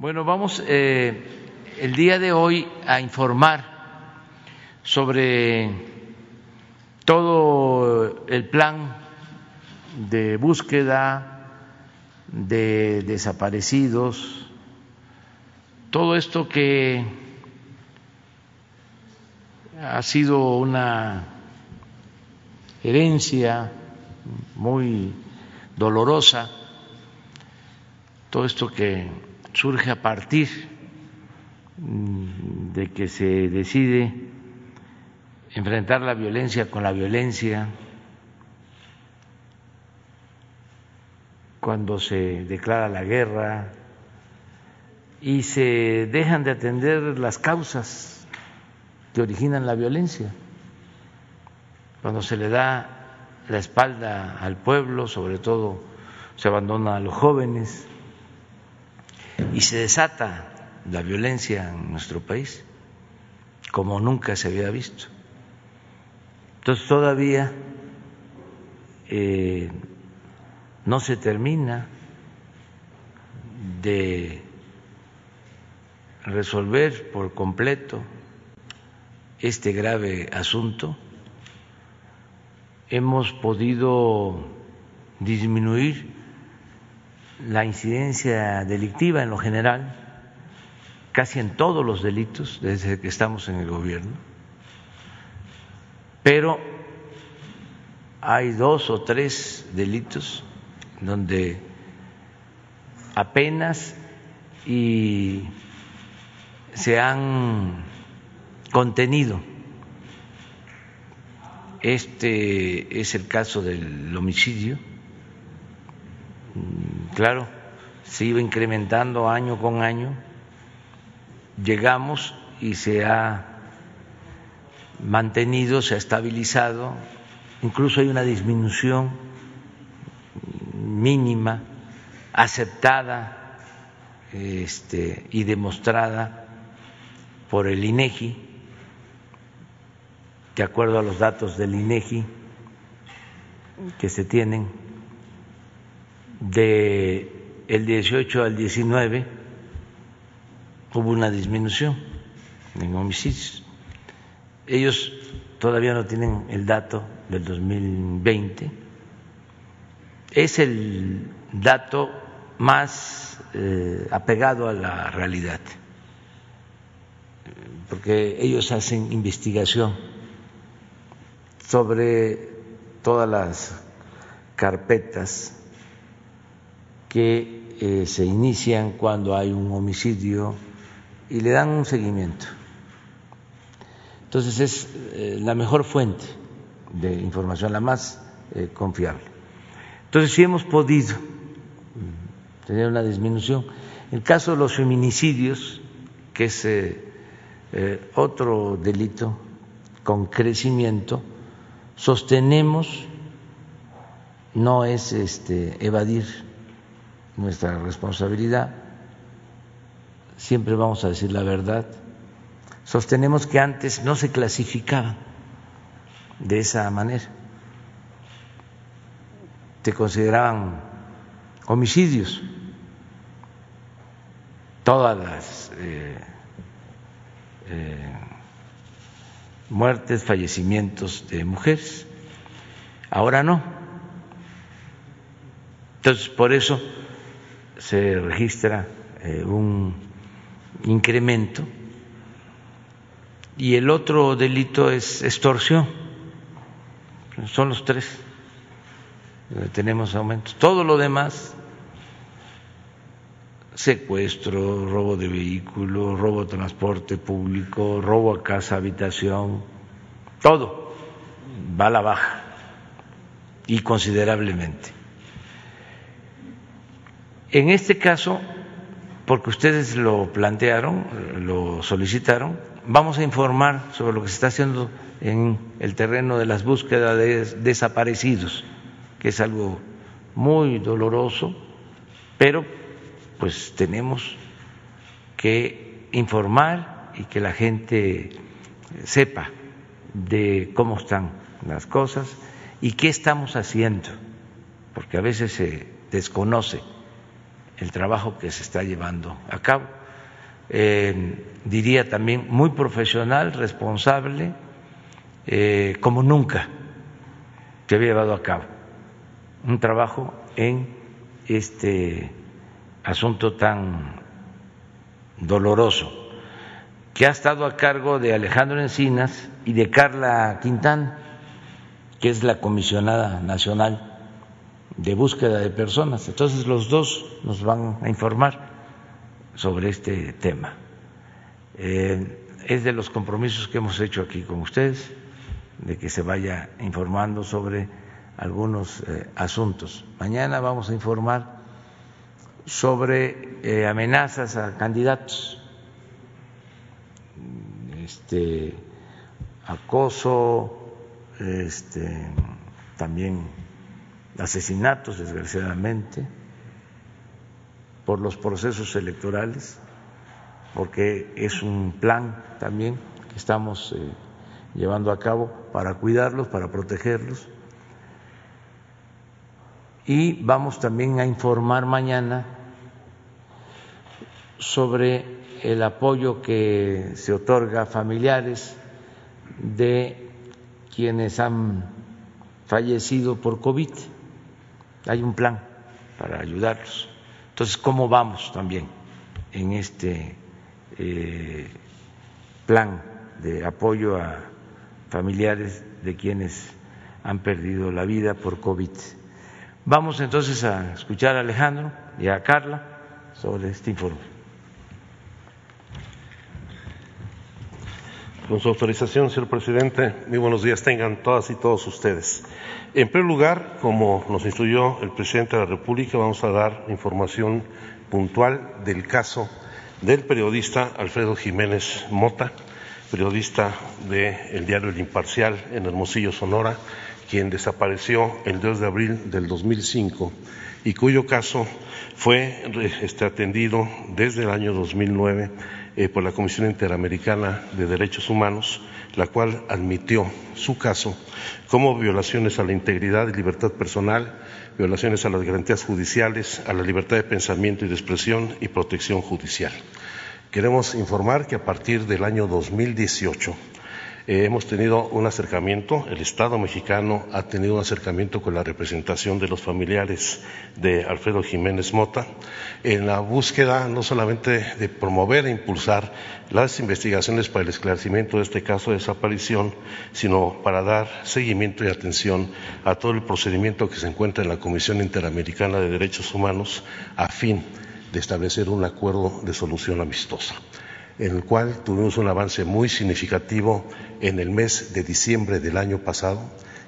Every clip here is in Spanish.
Bueno, vamos eh, el día de hoy a informar sobre todo el plan de búsqueda de desaparecidos, todo esto que ha sido una herencia muy dolorosa, todo esto que surge a partir mm, de que se decide enfrentar la violencia con la violencia, cuando se declara la guerra y se dejan de atender las causas que originan la violencia, cuando se le da la espalda al pueblo, sobre todo se abandona a los jóvenes y se desata la violencia en nuestro país como nunca se había visto. Entonces todavía eh, no se termina de resolver por completo este grave asunto. Hemos podido disminuir la incidencia delictiva en lo general, casi en todos los delitos desde que estamos en el gobierno, pero hay dos o tres delitos donde apenas y se han contenido. Este es el caso del homicidio claro, se iba incrementando año con año, llegamos y se ha mantenido, se ha estabilizado, incluso hay una disminución mínima, aceptada este, y demostrada por el INEGI, de acuerdo a los datos del INEGI que se tienen de el 18 al 19 hubo una disminución en homicidios. Ellos todavía no tienen el dato del 2020. Es el dato más eh, apegado a la realidad, porque ellos hacen investigación sobre todas las carpetas que eh, se inician cuando hay un homicidio y le dan un seguimiento. Entonces es eh, la mejor fuente de información, la más eh, confiable. Entonces sí hemos podido tener una disminución. En el caso de los feminicidios, que es otro delito con crecimiento, sostenemos, no es este, evadir nuestra responsabilidad, siempre vamos a decir la verdad. Sostenemos que antes no se clasificaba de esa manera, se consideraban homicidios todas las eh, eh, muertes, fallecimientos de mujeres. Ahora no. Entonces, por eso se registra eh, un incremento y el otro delito es extorsión. Son los tres. Tenemos aumentos. Todo lo demás, secuestro, robo de vehículos, robo de transporte público, robo a casa, habitación, todo va a la baja y considerablemente. En este caso, porque ustedes lo plantearon, lo solicitaron, vamos a informar sobre lo que se está haciendo en el terreno de las búsquedas de desaparecidos, que es algo muy doloroso, pero pues tenemos que informar y que la gente sepa de cómo están las cosas y qué estamos haciendo, porque a veces se desconoce el trabajo que se está llevando a cabo. Eh, diría también muy profesional, responsable, eh, como nunca se había llevado a cabo un trabajo en este asunto tan doloroso, que ha estado a cargo de Alejandro Encinas y de Carla Quintán, que es la comisionada nacional de búsqueda de personas. Entonces los dos nos van a informar sobre este tema. Eh, es de los compromisos que hemos hecho aquí con ustedes, de que se vaya informando sobre algunos eh, asuntos. Mañana vamos a informar sobre eh, amenazas a candidatos, este, acoso, este, también asesinatos, desgraciadamente, por los procesos electorales, porque es un plan también que estamos eh, llevando a cabo para cuidarlos, para protegerlos. Y vamos también a informar mañana sobre el apoyo que se otorga a familiares de quienes han fallecido por COVID hay un plan para ayudarlos. Entonces, ¿cómo vamos también en este eh, plan de apoyo a familiares de quienes han perdido la vida por COVID? Vamos entonces a escuchar a Alejandro y a Carla sobre este informe. Con su autorización, señor presidente, muy buenos días tengan todas y todos ustedes. En primer lugar, como nos instruyó el presidente de la República, vamos a dar información puntual del caso del periodista Alfredo Jiménez Mota, periodista del diario El Imparcial en Hermosillo, Sonora, quien desapareció el 2 de abril del 2005 y cuyo caso fue este, atendido desde el año 2009 eh, por la Comisión Interamericana de Derechos Humanos, la cual admitió su caso como violaciones a la integridad y libertad personal, violaciones a las garantías judiciales, a la libertad de pensamiento y de expresión y protección judicial. Queremos informar que a partir del año 2018 eh, hemos tenido un acercamiento, el Estado mexicano ha tenido un acercamiento con la representación de los familiares de Alfredo Jiménez Mota en la búsqueda no solamente de promover e impulsar las investigaciones para el esclarecimiento de este caso de desaparición, sino para dar seguimiento y atención a todo el procedimiento que se encuentra en la Comisión Interamericana de Derechos Humanos a fin de establecer un acuerdo de solución amistosa en el cual tuvimos un avance muy significativo en el mes de diciembre del año pasado.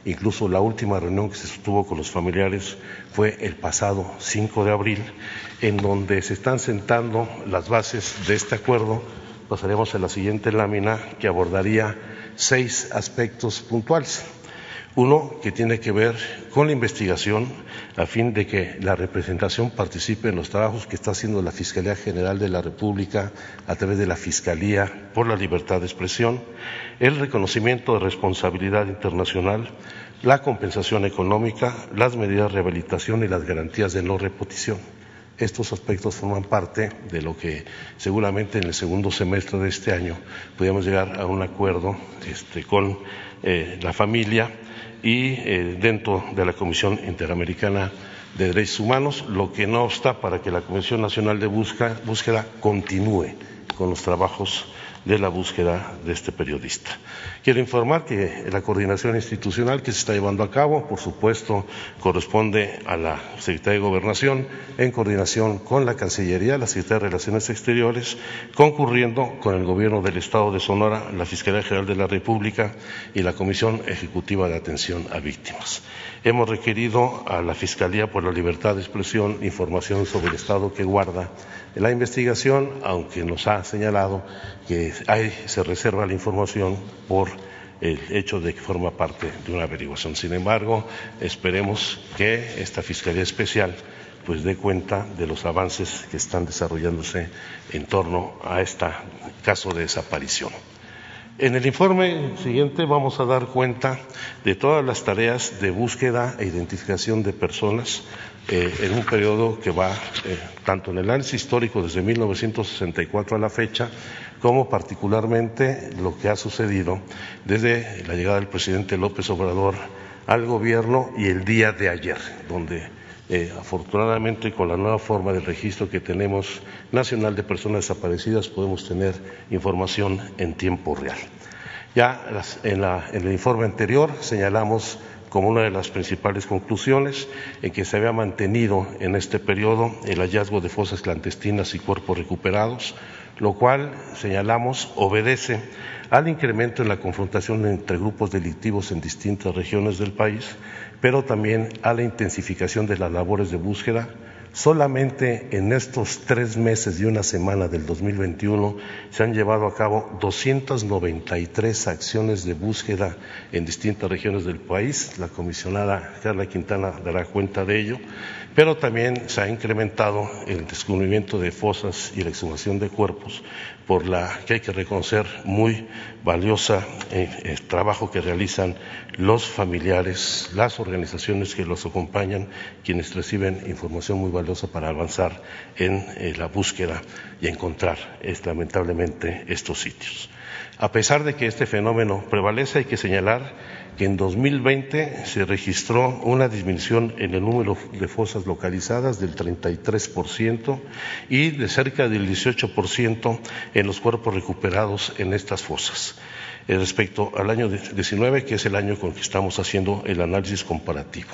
Incluso la última reunión que se sostuvo con los familiares fue el pasado 5 de abril, en donde se están sentando las bases de este acuerdo. Pasaremos a la siguiente lámina que abordaría seis aspectos puntuales. Uno que tiene que ver con la investigación a fin de que la representación participe en los trabajos que está haciendo la Fiscalía General de la República a través de la Fiscalía por la Libertad de Expresión, el reconocimiento de responsabilidad internacional, la compensación económica, las medidas de rehabilitación y las garantías de no repetición. Estos aspectos forman parte de lo que seguramente en el segundo semestre de este año podríamos llegar a un acuerdo este, con eh, la familia y eh, dentro de la Comisión Interamericana de Derechos Humanos, lo que no obsta para que la Comisión Nacional de Búsqueda continúe con los trabajos de la búsqueda de este periodista. Quiero informar que la coordinación institucional que se está llevando a cabo, por supuesto, corresponde a la Secretaría de Gobernación en coordinación con la Cancillería, la Secretaría de Relaciones Exteriores, concurriendo con el Gobierno del Estado de Sonora, la Fiscalía General de la República y la Comisión Ejecutiva de Atención a Víctimas. Hemos requerido a la Fiscalía por la Libertad de Expresión información sobre el estado que guarda la investigación, aunque nos ha señalado que se reserva la información por el hecho de que forma parte de una averiguación. Sin embargo, esperemos que esta Fiscalía Especial pues dé cuenta de los avances que están desarrollándose en torno a este caso de desaparición. En el informe siguiente vamos a dar cuenta de todas las tareas de búsqueda e identificación de personas eh, en un periodo que va eh, tanto en el análisis histórico desde 1964 a la fecha, como particularmente lo que ha sucedido desde la llegada del presidente López Obrador al gobierno y el día de ayer, donde eh, afortunadamente con la nueva forma de registro que tenemos nacional de personas desaparecidas podemos tener información en tiempo real. Ya en, en el informe anterior señalamos como una de las principales conclusiones en que se había mantenido en este periodo el hallazgo de fosas clandestinas y cuerpos recuperados, lo cual, señalamos, obedece al incremento en la confrontación entre grupos delictivos en distintas regiones del país, pero también a la intensificación de las labores de búsqueda. Solamente en estos tres meses y una semana del 2021 se han llevado a cabo 293 acciones de búsqueda en distintas regiones del país. La comisionada Carla Quintana dará cuenta de ello pero también se ha incrementado el descubrimiento de fosas y la exhumación de cuerpos por la que hay que reconocer muy valiosa eh, el trabajo que realizan los familiares, las organizaciones que los acompañan, quienes reciben información muy valiosa para avanzar en eh, la búsqueda y encontrar lamentablemente estos sitios. A pesar de que este fenómeno prevalece, hay que señalar que en 2020 se registró una disminución en el número de fosas localizadas del 33% y de cerca del 18% en los cuerpos recuperados en estas fosas eh, respecto al año 19, que es el año con que estamos haciendo el análisis comparativo.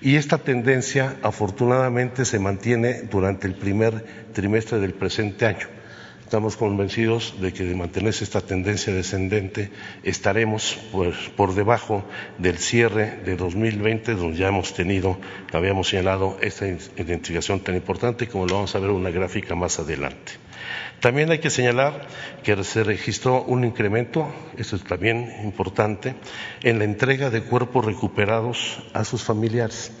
Y esta tendencia, afortunadamente, se mantiene durante el primer trimestre del presente año. Estamos convencidos de que de mantenerse esta tendencia descendente estaremos por debajo del cierre de 2020, donde ya hemos tenido, habíamos señalado esta identificación tan importante como lo vamos a ver en una gráfica más adelante. También hay que señalar que se registró un incremento, esto es también importante, en la entrega de cuerpos recuperados a sus familiares.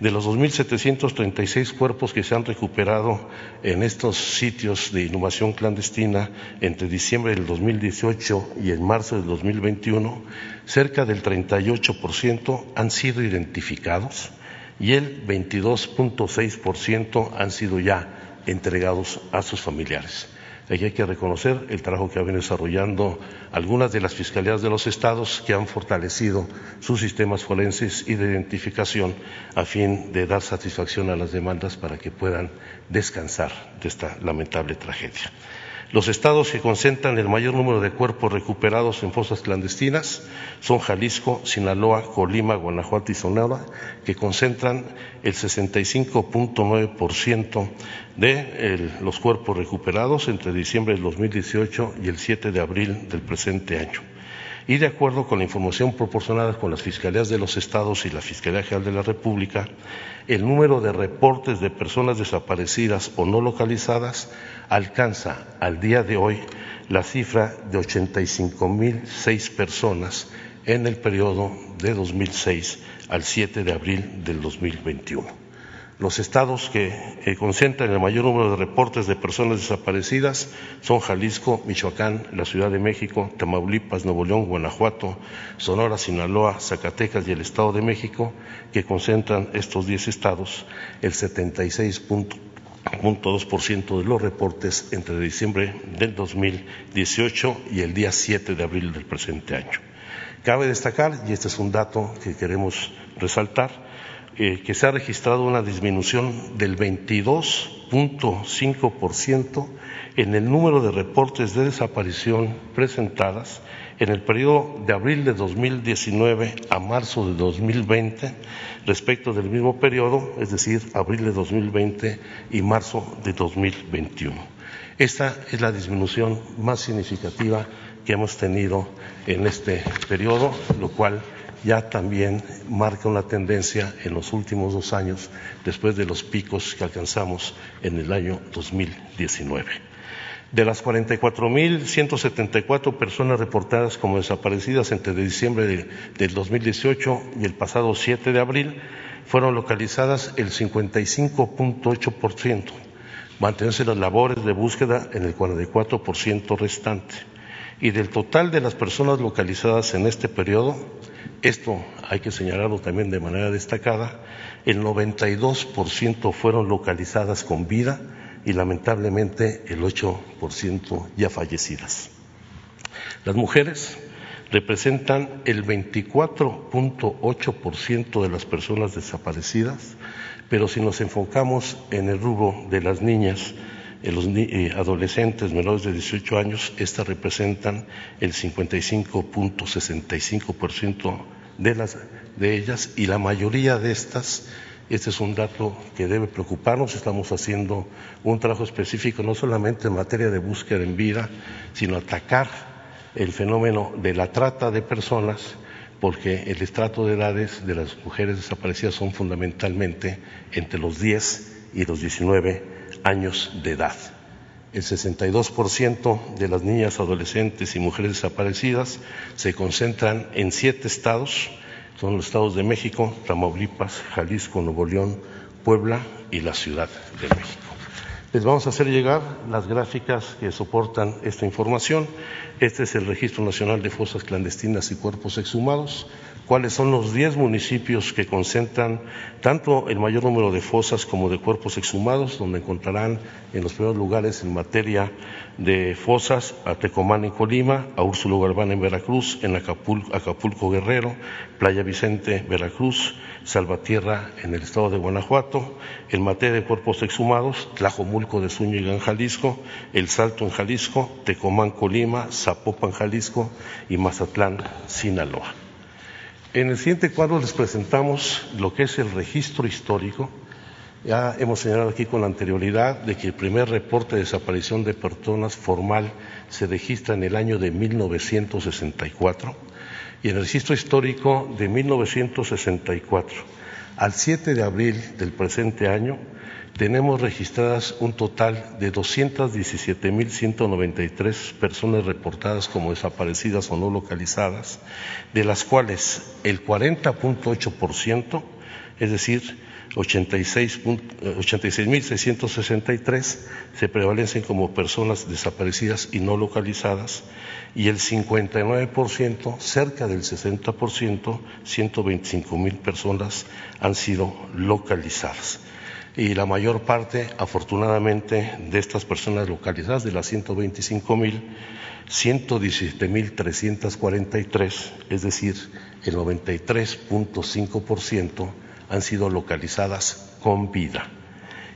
De los 2.736 cuerpos que se han recuperado en estos sitios de inhumación clandestina entre diciembre del 2018 y en marzo del 2021, cerca del 38% han sido identificados y el 22.6% han sido ya entregados a sus familiares. Hay que reconocer el trabajo que ha venido desarrollando algunas de las fiscalías de los estados que han fortalecido sus sistemas forenses y de identificación a fin de dar satisfacción a las demandas para que puedan descansar de esta lamentable tragedia. Los estados que concentran el mayor número de cuerpos recuperados en fosas clandestinas son Jalisco, Sinaloa, Colima, Guanajuato y Sonora, que concentran el 65.9% de los cuerpos recuperados entre diciembre del 2018 y el 7 de abril del presente año y de acuerdo con la información proporcionada con las fiscalías de los estados y la Fiscalía General de la República, el número de reportes de personas desaparecidas o no localizadas alcanza al día de hoy la cifra de 85.006 personas en el periodo de 2006 al 7 de abril del 2021. Los estados que concentran el mayor número de reportes de personas desaparecidas son Jalisco, Michoacán, la Ciudad de México, Tamaulipas, Nuevo León, Guanajuato, Sonora, Sinaloa, Zacatecas y el Estado de México, que concentran estos 10 estados el 76.2% de los reportes entre diciembre del 2018 y el día 7 de abril del presente año. Cabe destacar, y este es un dato que queremos resaltar, que se ha registrado una disminución del 22.5% en el número de reportes de desaparición presentadas en el periodo de abril de 2019 a marzo de 2020 respecto del mismo periodo, es decir, abril de 2020 y marzo de 2021. Esta es la disminución más significativa que hemos tenido en este periodo, lo cual ya también marca una tendencia en los últimos dos años, después de los picos que alcanzamos en el año 2019. De las 44.174 personas reportadas como desaparecidas entre diciembre del 2018 y el pasado 7 de abril, fueron localizadas el 55.8%, mantenerse las labores de búsqueda en el 44% restante Y del total de las personas localizadas en este periodo, esto hay que señalarlo también de manera destacada, el 92% fueron localizadas con vida y lamentablemente el 8% ya fallecidas. Las mujeres representan el 24.8% de las personas desaparecidas, pero si nos enfocamos en el rubro de las niñas, en los eh, adolescentes menores de 18 años, estas representan el 55.65% de, las, de ellas y la mayoría de estas, este es un dato que debe preocuparnos, estamos haciendo un trabajo específico no solamente en materia de búsqueda en vida, sino atacar el fenómeno de la trata de personas, porque el estrato de edades de las mujeres desaparecidas son fundamentalmente entre los 10 y los 19 años de edad. El 62% de las niñas, adolescentes y mujeres desaparecidas se concentran en siete estados, son los estados de México, Tamaulipas, Jalisco, Nuevo León, Puebla y la Ciudad de México. Les vamos a hacer llegar las gráficas que soportan esta información. Este es el Registro Nacional de Fosas Clandestinas y Cuerpos Exhumados. ¿Cuáles son los 10 municipios que concentran tanto el mayor número de fosas como de cuerpos exhumados, donde encontrarán en los primeros lugares en materia de fosas a Tecomán en Colima, a Úrsulo Garbán en Veracruz, en Acapulco, Acapulco Guerrero, Playa Vicente, Veracruz, Salvatierra en el estado de Guanajuato, en materia de cuerpos exhumados, Tlajomulco de Zúñiga en Jalisco, El Salto en Jalisco, Tecomán Colima, Zapopan Jalisco y Mazatlán, Sinaloa. En el siguiente cuadro les presentamos lo que es el registro histórico. Ya hemos señalado aquí con anterioridad de que el primer reporte de desaparición de personas formal se registra en el año de 1964 y en el registro histórico de 1964 al 7 de abril del presente año tenemos registradas un total de 217.193 personas reportadas como desaparecidas o no localizadas, de las cuales el 40.8%, es decir, 86.663 se prevalecen como personas desaparecidas y no localizadas y el 59%, cerca del 60%, 125 mil personas han sido localizadas. Y la mayor parte, afortunadamente, de estas personas localizadas, de las 125 mil, 117 mil 343, es decir, el 93.5%, han sido localizadas con vida.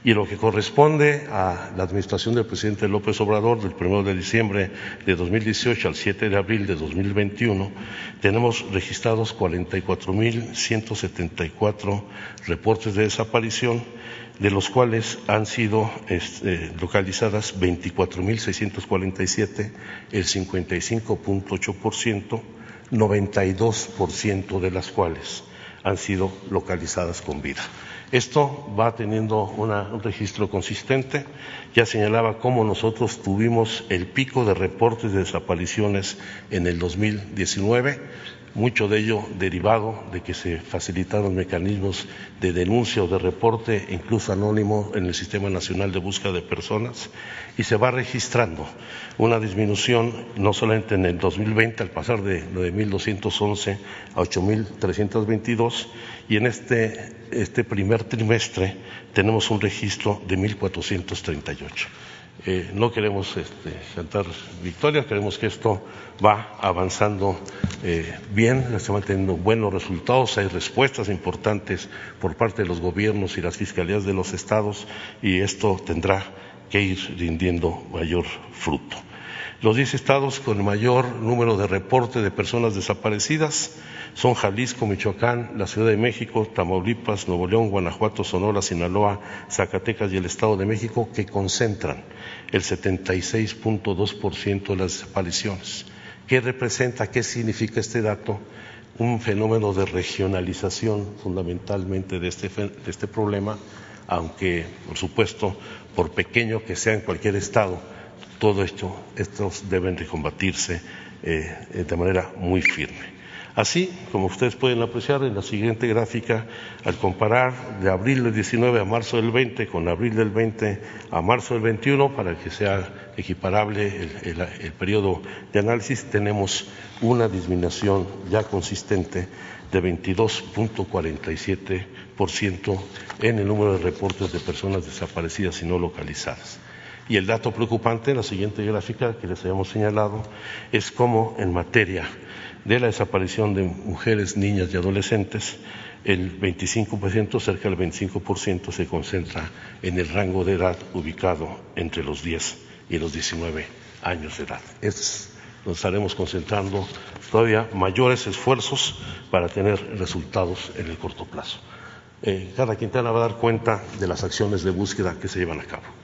Y lo que corresponde a la administración del presidente López Obrador del 1 de diciembre de 2018 al 7 de abril de 2021, tenemos registrados 44.174 reportes de desaparición, de los cuales han sido este, localizadas 24.647, el 55.8%, 92% de las cuales han sido localizadas con vida. Esto va teniendo un registro consistente. Ya señalaba cómo nosotros tuvimos el pico de reportes de desapariciones en el 2019 mucho de ello derivado de que se facilitaron mecanismos de denuncia o de reporte, incluso anónimo, en el Sistema Nacional de Búsqueda de Personas, y se va registrando una disminución no solamente en el 2020, al pasar de 9.211 a 8.322, y en este, este primer trimestre tenemos un registro de 1.438. Eh, no queremos este, cantar victorias, queremos que esto va avanzando eh, bien, estamos teniendo buenos resultados, hay respuestas importantes por parte de los gobiernos y las fiscalías de los estados y esto tendrá que ir rindiendo mayor fruto. Los diez estados con mayor número de reportes de personas desaparecidas son Jalisco, Michoacán, la Ciudad de México, Tamaulipas, Nuevo León, Guanajuato, Sonora, Sinaloa, Zacatecas y el Estado de México, que concentran el 76.2% de las desapariciones. ¿Qué representa, qué significa este dato? Un fenómeno de regionalización fundamentalmente de este, de este problema, aunque, por supuesto, por pequeño que sea en cualquier estado, todo esto, estos deben de combatirse eh, de manera muy firme. Así, como ustedes pueden apreciar en la siguiente gráfica, al comparar de abril del 19 a marzo del 20 con abril del 20 a marzo del 21, para que sea equiparable el, periodo de análisis, tenemos una disminución ya consistente de 22.47% en el número de reportes de personas desaparecidas y no localizadas. Y el dato preocupante en la siguiente gráfica que les habíamos señalado es cómo en materia de la desaparición de mujeres, niñas y adolescentes, el 25%, cerca del 25%, se concentra en el rango de edad ubicado entre los 10 y los 19 años de edad. nos estaremos concentrando todavía mayores esfuerzos para tener resultados en el corto plazo. Eh, cada Quintana va a dar cuenta de las acciones de búsqueda que se llevan a cabo.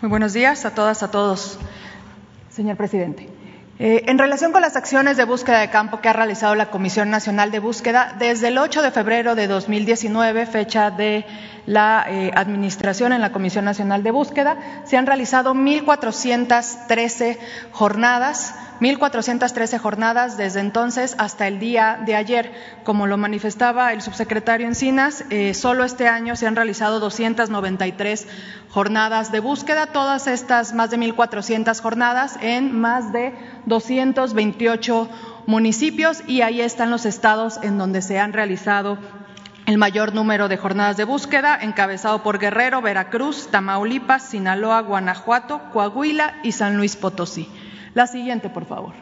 Muy buenos días a todas, a todos. Señor presidente. Eh, en relación con las acciones de búsqueda de campo que ha realizado la Comisión Nacional de Búsqueda, desde el 8 de febrero de 2019, fecha de la eh, administración en la Comisión Nacional de Búsqueda, se han realizado 1.413 jornadas 1.413 jornadas desde entonces hasta el día de ayer. Como lo manifestaba el subsecretario Encinas, eh, solo este año se han realizado 293 jornadas de búsqueda, todas estas más de 1.400 jornadas en más de 228 municipios y ahí están los estados en donde se han realizado el mayor número de jornadas de búsqueda, encabezado por Guerrero, Veracruz, Tamaulipas, Sinaloa, Guanajuato, Coahuila y San Luis Potosí. La siguiente, por favor.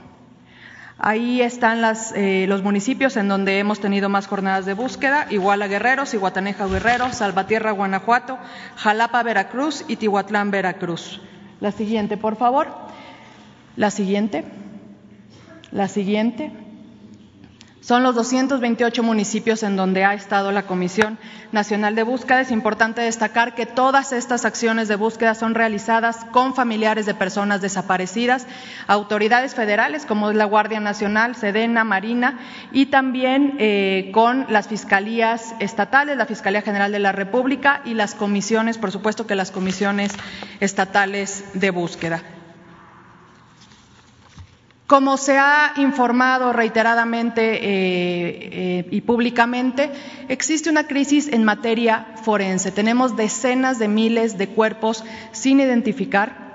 Ahí están eh, los municipios en donde hemos tenido más jornadas de búsqueda, Iguala Guerreros, Iguataneja Guerrero, Salvatierra Guanajuato, Jalapa Veracruz y Tihuatlán Veracruz. La siguiente, por favor. La siguiente. La siguiente. Son los 228 municipios en donde ha estado la Comisión Nacional de Búsqueda. Es importante destacar que todas estas acciones de búsqueda son realizadas con familiares de personas desaparecidas, autoridades federales como es la Guardia Nacional, Sedena, Marina y también eh, con las fiscalías estatales, la Fiscalía General de la República y las comisiones, por supuesto que las comisiones estatales de búsqueda. Como se ha informado reiteradamente eh, eh, y públicamente, existe una crisis en materia forense. Tenemos decenas de miles de cuerpos sin identificar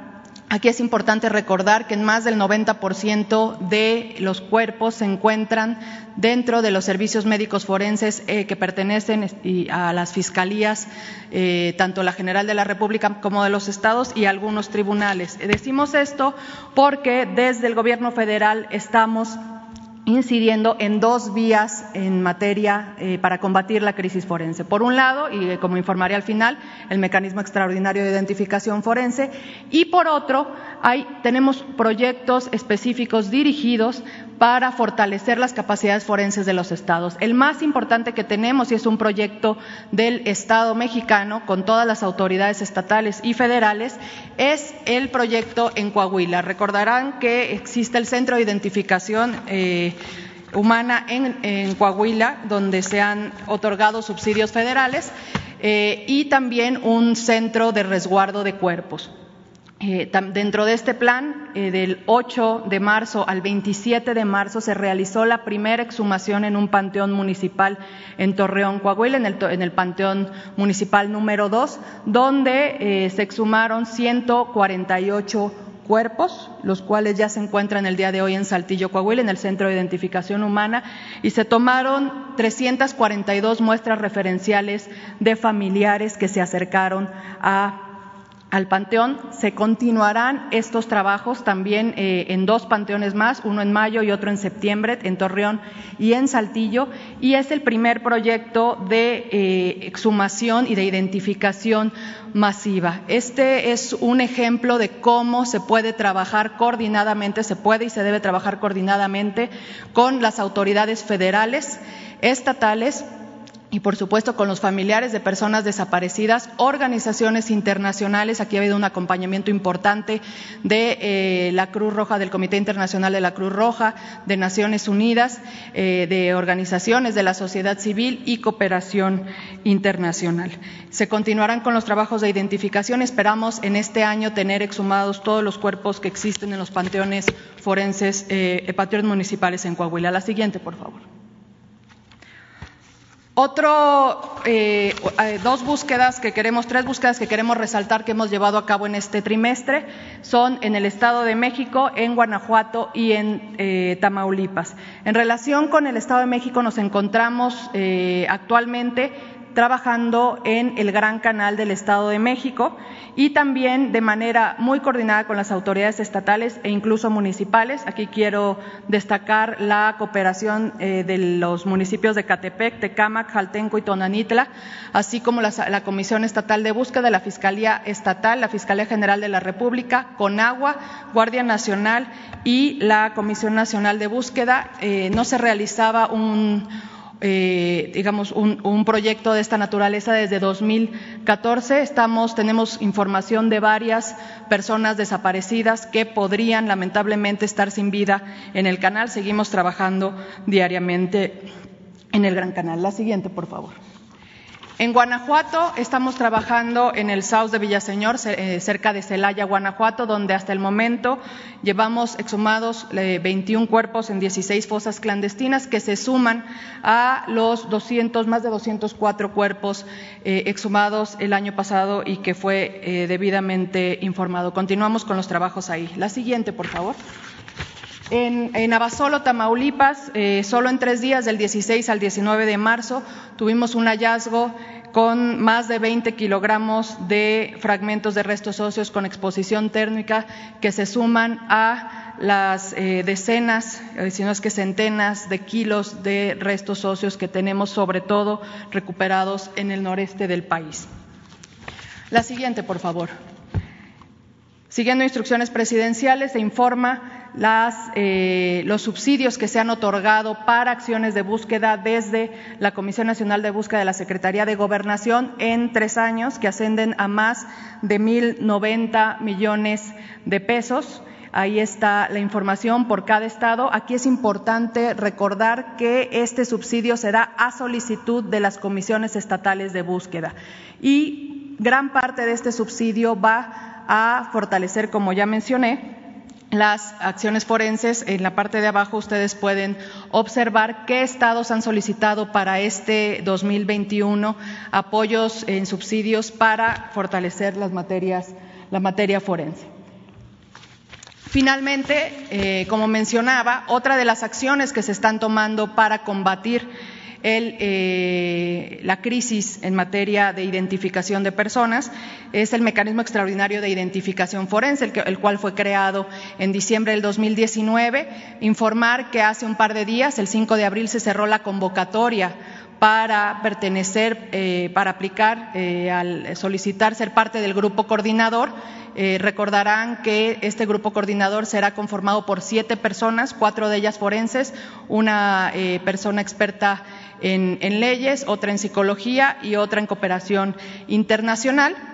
Aquí es importante recordar que en más del 90% de los cuerpos se encuentran dentro de los servicios médicos forenses eh, que pertenecen a las fiscalías, eh, tanto la General de la República como de los estados y algunos tribunales. Decimos esto porque desde el Gobierno federal estamos incidiendo en dos vías en materia eh, para combatir la crisis forense. Por un lado, y eh, como informaré al final, el mecanismo extraordinario de identificación forense, y por otro, tenemos proyectos específicos dirigidos para fortalecer las capacidades forenses de los estados. El más importante que tenemos, y es un proyecto del Estado mexicano con todas las autoridades estatales y federales, es el proyecto en Coahuila. Recordarán que existe el Centro de Identificación eh, Humana en, Coahuila, donde se han otorgado subsidios federales, eh, y también un centro de resguardo de cuerpos. Eh, dentro de este plan, eh, del 8 de marzo al 27 de marzo, se realizó la primera exhumación en un panteón municipal en Torreón, Coahuila, en el, panteón municipal número 2, donde eh, se exhumaron 148 cuerpos, los cuales ya se encuentran el día de hoy en Saltillo, Coahuila, en el Centro de Identificación Humana, y se tomaron 342 muestras referenciales de familiares que se acercaron a al panteón. Se continuarán estos trabajos también eh, en dos panteones más, uno en mayo y otro en septiembre, en Torreón y en Saltillo, y es el primer proyecto de eh, exhumación y de identificación masiva. Este es un ejemplo de cómo se puede trabajar coordinadamente, se puede y se debe trabajar coordinadamente con las autoridades federales, estatales, y por supuesto con los familiares de personas desaparecidas, organizaciones internacionales. Aquí ha habido un acompañamiento importante de eh, la Cruz Roja, del Comité Internacional de la Cruz Roja, de Naciones Unidas, eh, de organizaciones de la sociedad civil y cooperación internacional. Se continuarán con los trabajos de identificación. Esperamos en este año tener exhumados todos los cuerpos que existen en los panteones forenses, eh, panteones municipales en Coahuila. La siguiente, por favor. Otro, eh, eh, dos búsquedas que queremos, tres búsquedas que queremos resaltar que hemos llevado a cabo en este trimestre son en el Estado de México, en Guanajuato y en eh, Tamaulipas. En relación con el Estado de México nos encontramos actualmente trabajando en el Gran Canal del Estado de México y también de manera muy coordinada con las autoridades estatales e incluso municipales. Aquí quiero destacar la cooperación eh, de los municipios de Catepec, Tecámac, Jaltenco y Tonanitla, así como la, Comisión Estatal de Búsqueda, la Fiscalía Estatal, la Fiscalía General de la República, Conagua, Guardia Nacional y la Comisión Nacional de Búsqueda. Eh, no se realizaba un eh, digamos, un, proyecto de esta naturaleza desde 2014. Estamos, tenemos información de varias personas desaparecidas que podrían lamentablemente estar sin vida en el canal. Seguimos trabajando diariamente en el Gran Canal. La siguiente, por favor. En Guanajuato estamos trabajando en el South de Villaseñor, eh, cerca de Celaya, Guanajuato, donde hasta el momento llevamos exhumados 21 eh, cuerpos en 16 fosas clandestinas que se suman a los 200, más de 204 cuerpos eh, exhumados el año pasado y que fue debidamente informado. Continuamos con los trabajos ahí. La siguiente, por favor. En, Abasolo, Tamaulipas, solo en tres días, del 16 al 19 de marzo, tuvimos un hallazgo con más de 20 kilogramos de fragmentos de restos óseos con exposición térmica que se suman a las eh, decenas, eh, si no es que centenas de kilos de restos óseos que tenemos, sobre todo recuperados en el noreste del país. La siguiente, por favor. Siguiendo instrucciones presidenciales, se informa eh, los subsidios que se han otorgado para acciones de búsqueda desde la Comisión Nacional de Búsqueda de la Secretaría de Gobernación en tres años, que ascenden a más de 1.090 millones de pesos. Ahí está la información por cada estado. Aquí es importante recordar que este subsidio será a solicitud de las comisiones estatales de búsqueda y gran parte de este subsidio va a fortalecer, como ya mencioné, las acciones forenses. En la parte de abajo ustedes pueden observar qué estados han solicitado para este 2021 apoyos en subsidios para fortalecer las materias, la materia forense. Finalmente, eh, como mencionaba, otra de las acciones que se están tomando para combatir el, eh, la crisis en materia de identificación de personas es el mecanismo extraordinario de identificación forense, el, cual fue creado en diciembre del 2019. Informar que hace un par de días, el 5 de abril, se cerró la convocatoria para pertenecer, eh, para aplicar, eh, al solicitar ser parte del grupo coordinador. recordarán que este grupo coordinador será conformado por siete personas, cuatro de ellas forenses, una persona experta en, leyes, otra en psicología y otra en cooperación internacional.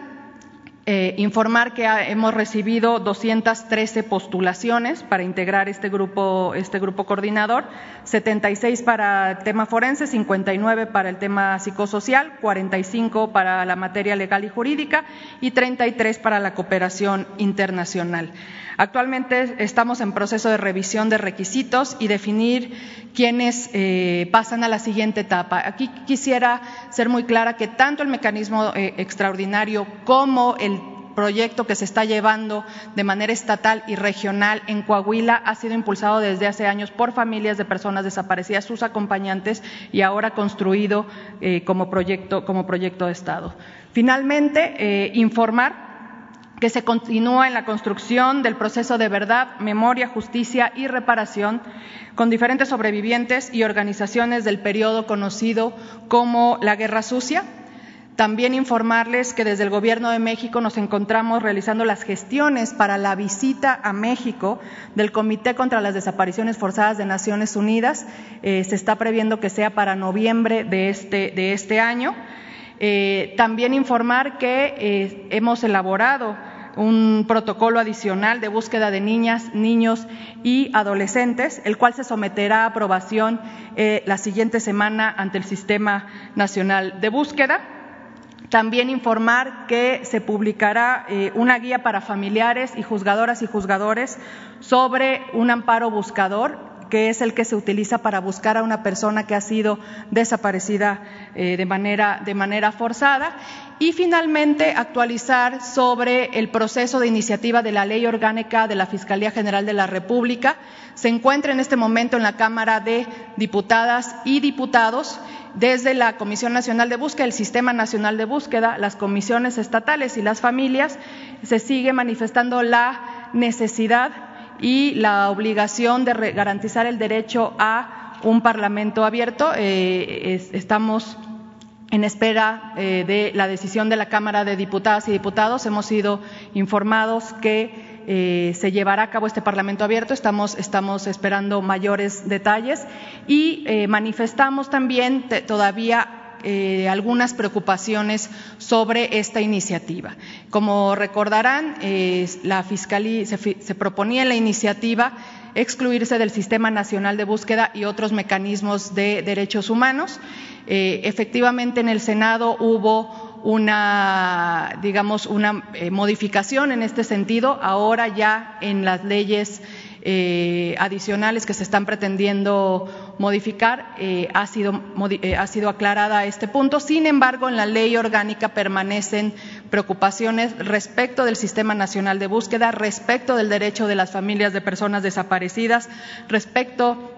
Eh, informar que hemos recibido 213 postulaciones para integrar este grupo, este grupo coordinador, 76 para tema forense, 59 para el tema psicosocial, 45 para la materia legal y jurídica y 33 para la cooperación internacional. Actualmente estamos en proceso de revisión de requisitos y definir quiénes eh, pasan a la siguiente etapa. Aquí quisiera ser muy clara que tanto el mecanismo eh, extraordinario como el proyecto que se está llevando de manera estatal y regional en Coahuila ha sido impulsado desde hace años por familias de personas desaparecidas, sus acompañantes y ahora construido eh, como, proyecto, como proyecto de Estado. Finalmente, informar que se continúa en la construcción del proceso de verdad, memoria, justicia y reparación con diferentes sobrevivientes y organizaciones del periodo conocido como la Guerra Sucia. También informarles que desde el Gobierno de México nos encontramos realizando las gestiones para la visita a México del Comité contra las Desapariciones Forzadas de Naciones Unidas. Eh, se está previendo que sea para noviembre de este, este año. Eh, también informar que eh, hemos elaborado un protocolo adicional de búsqueda de niñas, niños y adolescentes, el cual se someterá a aprobación la siguiente semana ante el Sistema Nacional de Búsqueda. También informar que se publicará eh, una guía para familiares y juzgadoras y juzgadores sobre un amparo buscador que es el que se utiliza para buscar a una persona que ha sido desaparecida eh, de, manera, de manera forzada. Y finalmente, actualizar sobre el proceso de iniciativa de la Ley Orgánica de la Fiscalía General de la República. Se encuentra en este momento en la Cámara de Diputadas y Diputados desde la Comisión Nacional de Búsqueda, el Sistema Nacional de Búsqueda, las comisiones estatales y las familias, se sigue manifestando la necesidad y la obligación de garantizar el derecho a un Parlamento abierto. Eh, estamos en espera eh, de la decisión de la Cámara de Diputadas y Diputados. Hemos sido informados que eh, se llevará a cabo este Parlamento abierto. Estamos, esperando mayores detalles y manifestamos también todavía eh, algunas preocupaciones sobre esta iniciativa. Como recordarán, la Fiscalía se, proponía la iniciativa excluirse del Sistema Nacional de Búsqueda y otros mecanismos de derechos humanos. Eh, efectivamente, en el Senado hubo una, digamos, una eh, modificación en este sentido. Ahora ya en las leyes eh, adicionales que se están pretendiendo modificar, eh, ha, sido, eh, ha sido aclarada este punto. Sin embargo, en la ley orgánica permanecen preocupaciones respecto del Sistema Nacional de Búsqueda, respecto del derecho de las familias de personas desaparecidas, respecto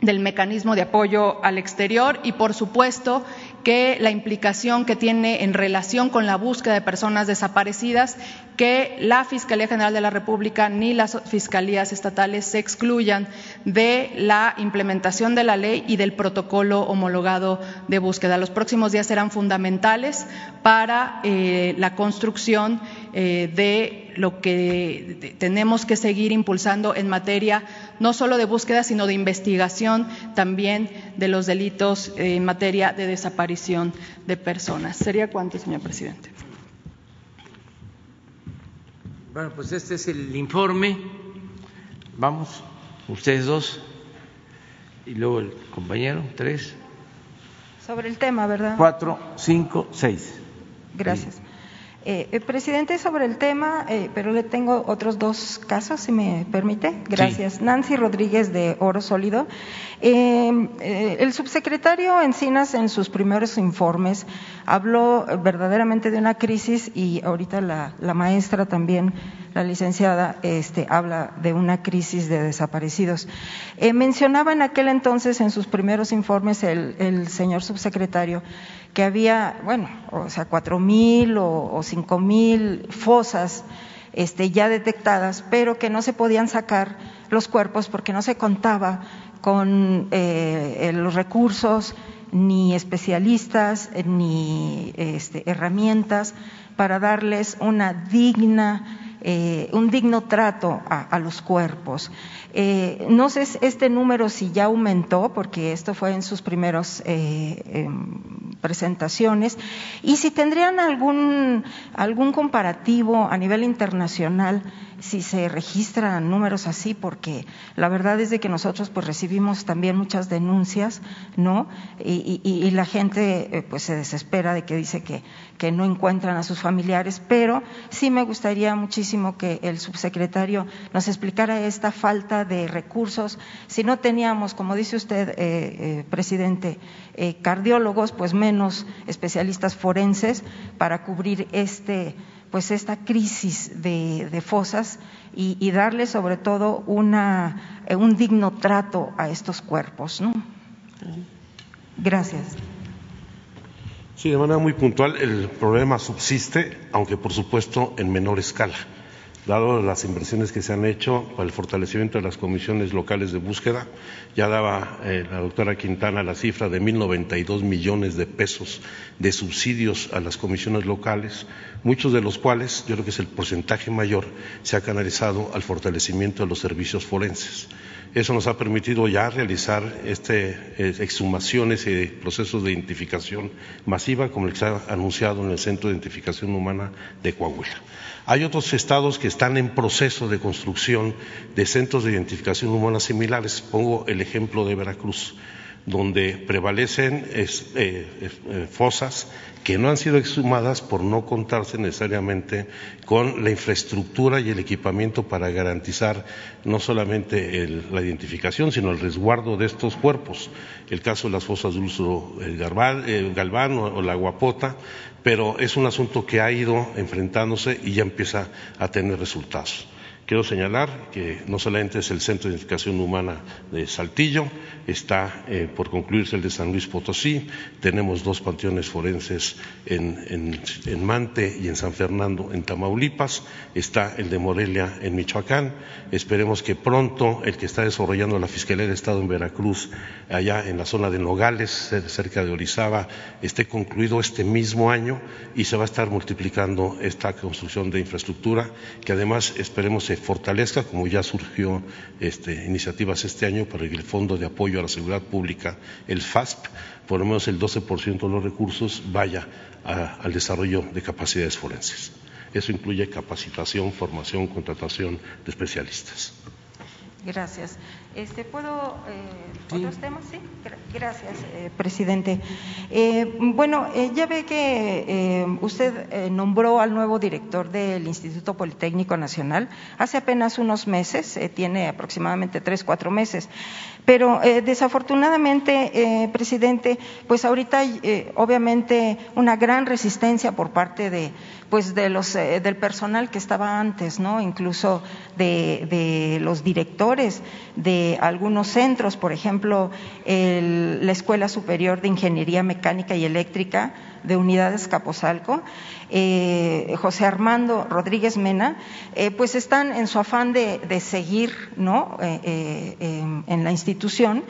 del mecanismo de apoyo al exterior y, por supuesto, que la implicación que tiene en relación con la búsqueda de personas desaparecidas, que la Fiscalía General de la República ni las fiscalías estatales se excluyan de la implementación de la ley y del protocolo homologado de búsqueda. Los próximos días serán fundamentales para eh, la construcción eh, de lo que tenemos que seguir impulsando en materia no solo de búsqueda, sino de investigación también de los delitos en materia de desaparición de personas. ¿Sería cuánto, señor presidente? Bueno, pues este es el informe. Vamos, ustedes dos y luego el compañero, tres. Sobre el tema, ¿verdad? Cuatro, cinco, seis. Gracias. Eh, eh, presidente, sobre el tema, eh, pero le tengo otros dos casos, si me permite. Gracias. Nancy Rodríguez de Oro Sólido. el subsecretario Encinas en sus primeros informes habló verdaderamente de una crisis y ahorita la, maestra también, la licenciada, este, habla de una crisis de desaparecidos. mencionaba en aquel entonces, en sus primeros informes, el, el señor subsecretario, que había, bueno, o sea, cuatro mil o, cinco mil fosas este, ya detectadas, pero que no se podían sacar los cuerpos porque no se contaba con eh, los recursos, ni especialistas, ni este, herramientas para darles una digna eh, un digno trato a, los cuerpos. Eh, no sé este número si ya aumentó, porque esto fue en sus primeras eh, em, presentaciones, y si tendrían algún, algún comparativo a nivel internacional si se registran números así, porque la verdad es de que nosotros pues recibimos también muchas denuncias, ¿no? Y, la gente eh, pues se desespera de que dice que, que no encuentran a sus familiares, pero sí me gustaría muchísimo que el subsecretario nos explicara esta falta de recursos. Si no teníamos, como dice usted, eh, eh, presidente, cardiólogos, pues menos especialistas forenses para cubrir este pues esta crisis de, fosas y, darle sobre todo una, eh, un digno trato a estos cuerpos. ¿no? Gracias. Sí, de manera muy puntual, el problema subsiste, aunque por supuesto en menor escala. dado las inversiones que se han hecho para el fortalecimiento de las comisiones locales de búsqueda. Ya daba eh, la doctora Quintana la cifra de 1.092 millones de pesos de subsidios a las comisiones locales, muchos de los cuales, yo creo que es el porcentaje mayor, se ha canalizado al fortalecimiento de los servicios forenses. Eso nos ha permitido ya realizar este, eh, exhumaciones y procesos de identificación masiva, como el que se ha anunciado en el Centro de Identificación Humana de Coahuila. Hay otros estados que están en proceso de construcción de centros de identificación humana similares. Pongo el ejemplo de Veracruz donde prevalecen eh, eh, fosas que no han sido exhumadas por no contarse necesariamente con la infraestructura y el equipamiento para garantizar no solamente la identificación, sino el resguardo de estos cuerpos. El caso de las fosas de uso el Galván o la Guapota, pero es un asunto que ha ido enfrentándose y ya empieza a tener resultados. Quiero señalar que no solamente es el Centro de Identificación Humana de Saltillo, está eh, por concluirse el de San Luis Potosí, tenemos dos panteones forenses en, Mante y en San Fernando, en Tamaulipas, está el de Morelia, en Michoacán. Esperemos que pronto el que está desarrollando la Fiscalía del Estado en Veracruz, allá en la zona de Nogales, cerca de Orizaba, esté concluido este mismo año y se va a estar multiplicando esta construcción de infraestructura, que además esperemos se fortalezca, como ya surgió este, iniciativas este año para el Fondo de Apoyo a la Seguridad Pública, el FASP, por lo menos el 12% de los recursos vaya al desarrollo de capacidades forenses. Eso incluye capacitación, formación, contratación de especialistas. Gracias. Este, ¿Puedo eh, otros temas? Sí, gracias, eh, presidente. Eh, bueno, ya ve que usted nombró al nuevo director del Instituto Politécnico Nacional hace apenas unos meses, tiene aproximadamente tres, cuatro meses. Pero desafortunadamente, presidente, pues ahorita hay obviamente una gran resistencia por parte de, pues de los, del personal que estaba antes, ¿no? Incluso de, de los directores de algunos centros, por ejemplo, la Escuela Superior de Ingeniería Mecánica y Eléctrica de Unidades Capozalco, eh, José Armando Rodríguez Mena, eh, pues están en su afán de, seguir ¿no? Eh, en la institución,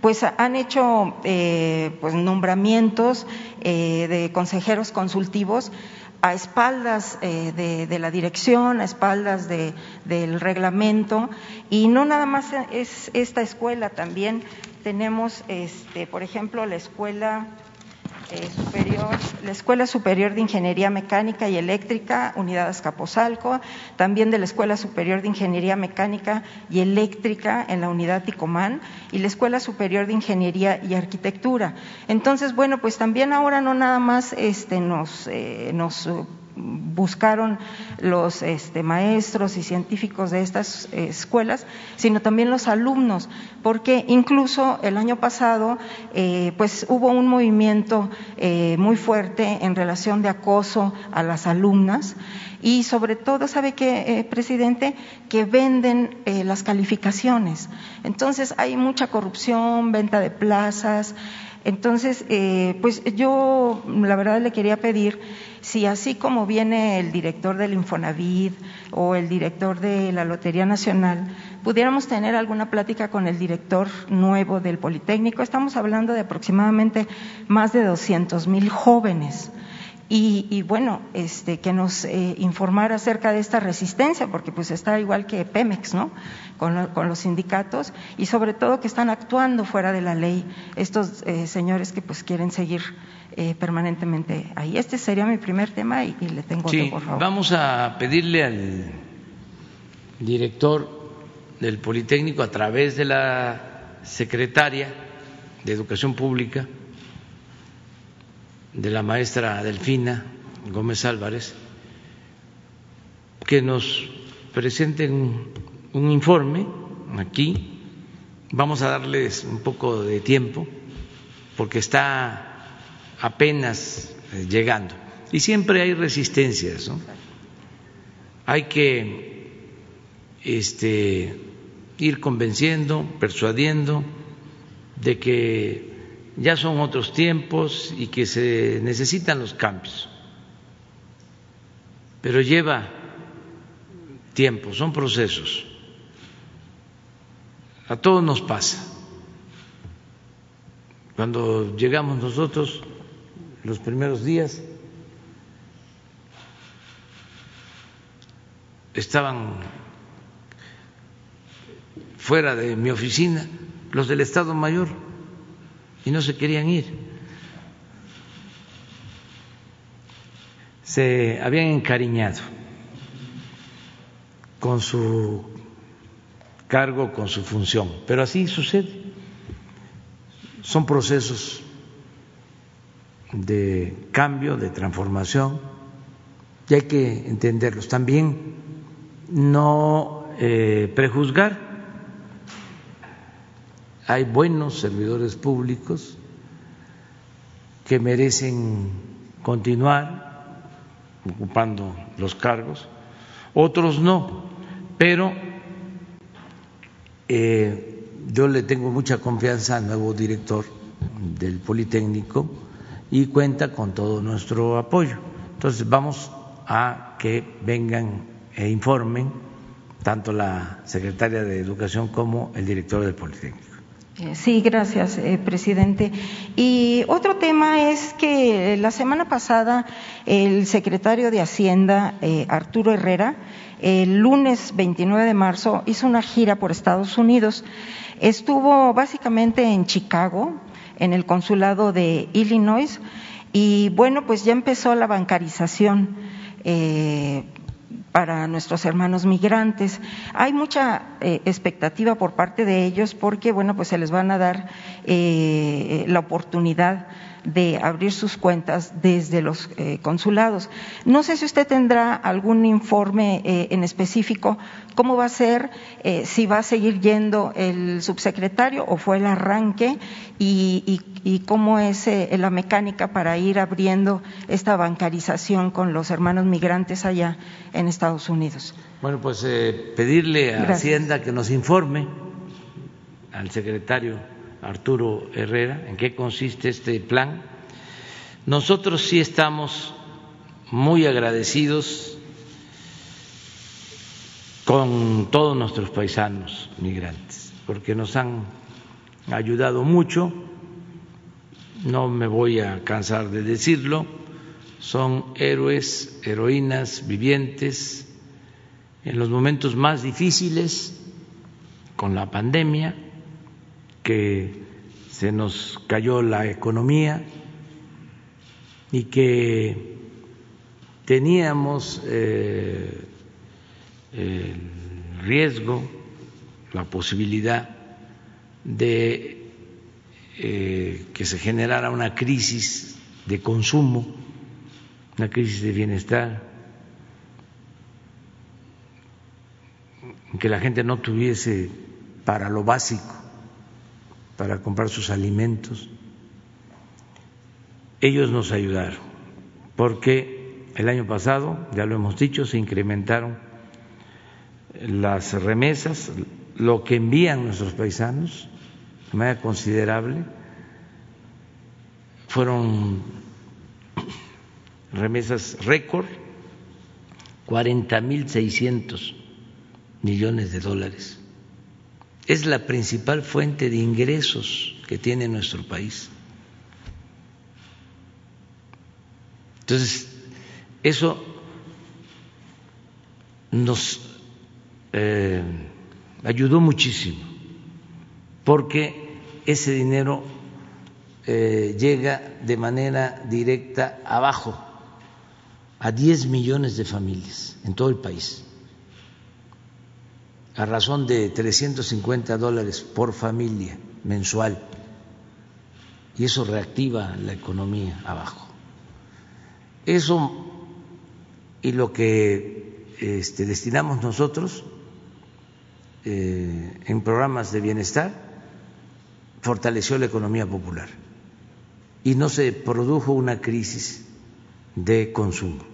pues han hecho pues nombramientos de consejeros consultivos a espaldas eh, de, la dirección, a espaldas del reglamento, y no nada más es esta escuela, también tenemos, este, por ejemplo, la escuela superior, la Escuela Superior de Ingeniería Mecánica y Eléctrica, Unidad Azcapotzalco, también de la Escuela Superior de Ingeniería Mecánica y Eléctrica en la Unidad Ticomán y la Escuela Superior de Ingeniería y Arquitectura. Entonces, bueno, pues también ahora no nada más este, nos, eh, nos buscaron los este, maestros y científicos de estas eh, escuelas, sino también los alumnos, porque incluso el año pasado eh, pues hubo un movimiento eh, muy fuerte en relación de acoso a las alumnas y sobre todo, ¿sabe qué, presidente? Que venden las calificaciones. Entonces hay mucha corrupción, venta de plazas. Entonces, pues yo la verdad le quería pedir si así como viene el director del Infonavit o el director de la Lotería Nacional, pudiéramos tener alguna plática con el director nuevo del Politécnico. Estamos hablando de aproximadamente más de 200 mil jóvenes. Y, bueno, este, que nos eh, informara acerca de esta resistencia, porque pues está igual que Pemex, ¿no? Con, los sindicatos y sobre todo que están actuando fuera de la ley estos eh, señores que pues quieren seguir eh, permanentemente ahí. Este sería mi primer tema y, le tengo sí, por favor. Vamos a pedirle al director del Politécnico a través de la secretaria de Educación Pública, de la maestra Delfina Gómez Álvarez, que nos presenten un informe aquí. Vamos a darles un poco de tiempo porque está apenas eh, llegando. Y siempre hay resistencias, ¿no? Hay que este, ir convenciendo, persuadiendo de que ya son otros tiempos y que se necesitan los cambios. Pero lleva tiempo, son procesos. A todos nos pasa. Cuando llegamos nosotros, los primeros días, estaban fuera de mi oficina los del Estado Mayor y no se querían ir. Se habían encariñado con su cargo, con su función, pero así sucede. Son procesos de cambio, de transformación, y hay que entenderlos. También no eh, prejuzgar hay buenos servidores públicos que merecen continuar ocupando los cargos, otros no, pero eh, yo le tengo mucha confianza al nuevo director del Politécnico y cuenta con todo nuestro apoyo. Entonces vamos a que vengan e informen tanto la secretaria de Educación como el director del Politécnico. Eh, sí, gracias, eh, presidente. Y otro tema es que la semana pasada el secretario de Hacienda, eh, Arturo Herrera, el lunes 29 de marzo hizo una gira por Estados Unidos. Estuvo básicamente en Chicago, en el consulado de Illinois, y bueno, pues ya empezó la bancarización para nuestros hermanos migrantes. Hay mucha eh, expectativa por parte de ellos porque, bueno, pues se les van a dar eh, la oportunidad de abrir sus cuentas desde los eh, consulados. No sé si usted tendrá algún informe eh, en específico, cómo va a ser, eh, si va a seguir yendo el subsecretario o fue el arranque y, cómo es la mecánica para ir abriendo esta bancarización con los hermanos migrantes allá en Estados Unidos. Bueno, pues pedirle a Hacienda que nos informe al secretario Arturo Herrera, en qué consiste este plan. Nosotros sí estamos muy agradecidos con todos nuestros paisanos migrantes, porque nos han ayudado mucho, no me voy a cansar de decirlo, son héroes, heroínas vivientes en los momentos más difíciles con la pandemia que se nos cayó la economía y que teníamos eh, el riesgo, la posibilidad de eh, que se generara una crisis de consumo, una crisis de bienestar, que la gente no tuviese para lo básico para comprar sus alimentos. Ellos nos ayudaron, porque el año pasado, ya lo hemos dicho, se incrementaron las remesas, lo que envían nuestros paisanos, de manera considerable, fueron remesas récord, 40 mil 600 millones de dólares es la principal fuente de ingresos que tiene nuestro país. Entonces, eso nos eh, ayudó muchísimo, porque ese dinero eh, llega de manera directa abajo a 10 millones de familias en todo el país a razón de 350 dólares por familia mensual y eso reactiva la economía abajo. Eso y lo que este, destinamos nosotros eh, en programas de bienestar fortaleció la economía popular y no se produjo una crisis de consumo.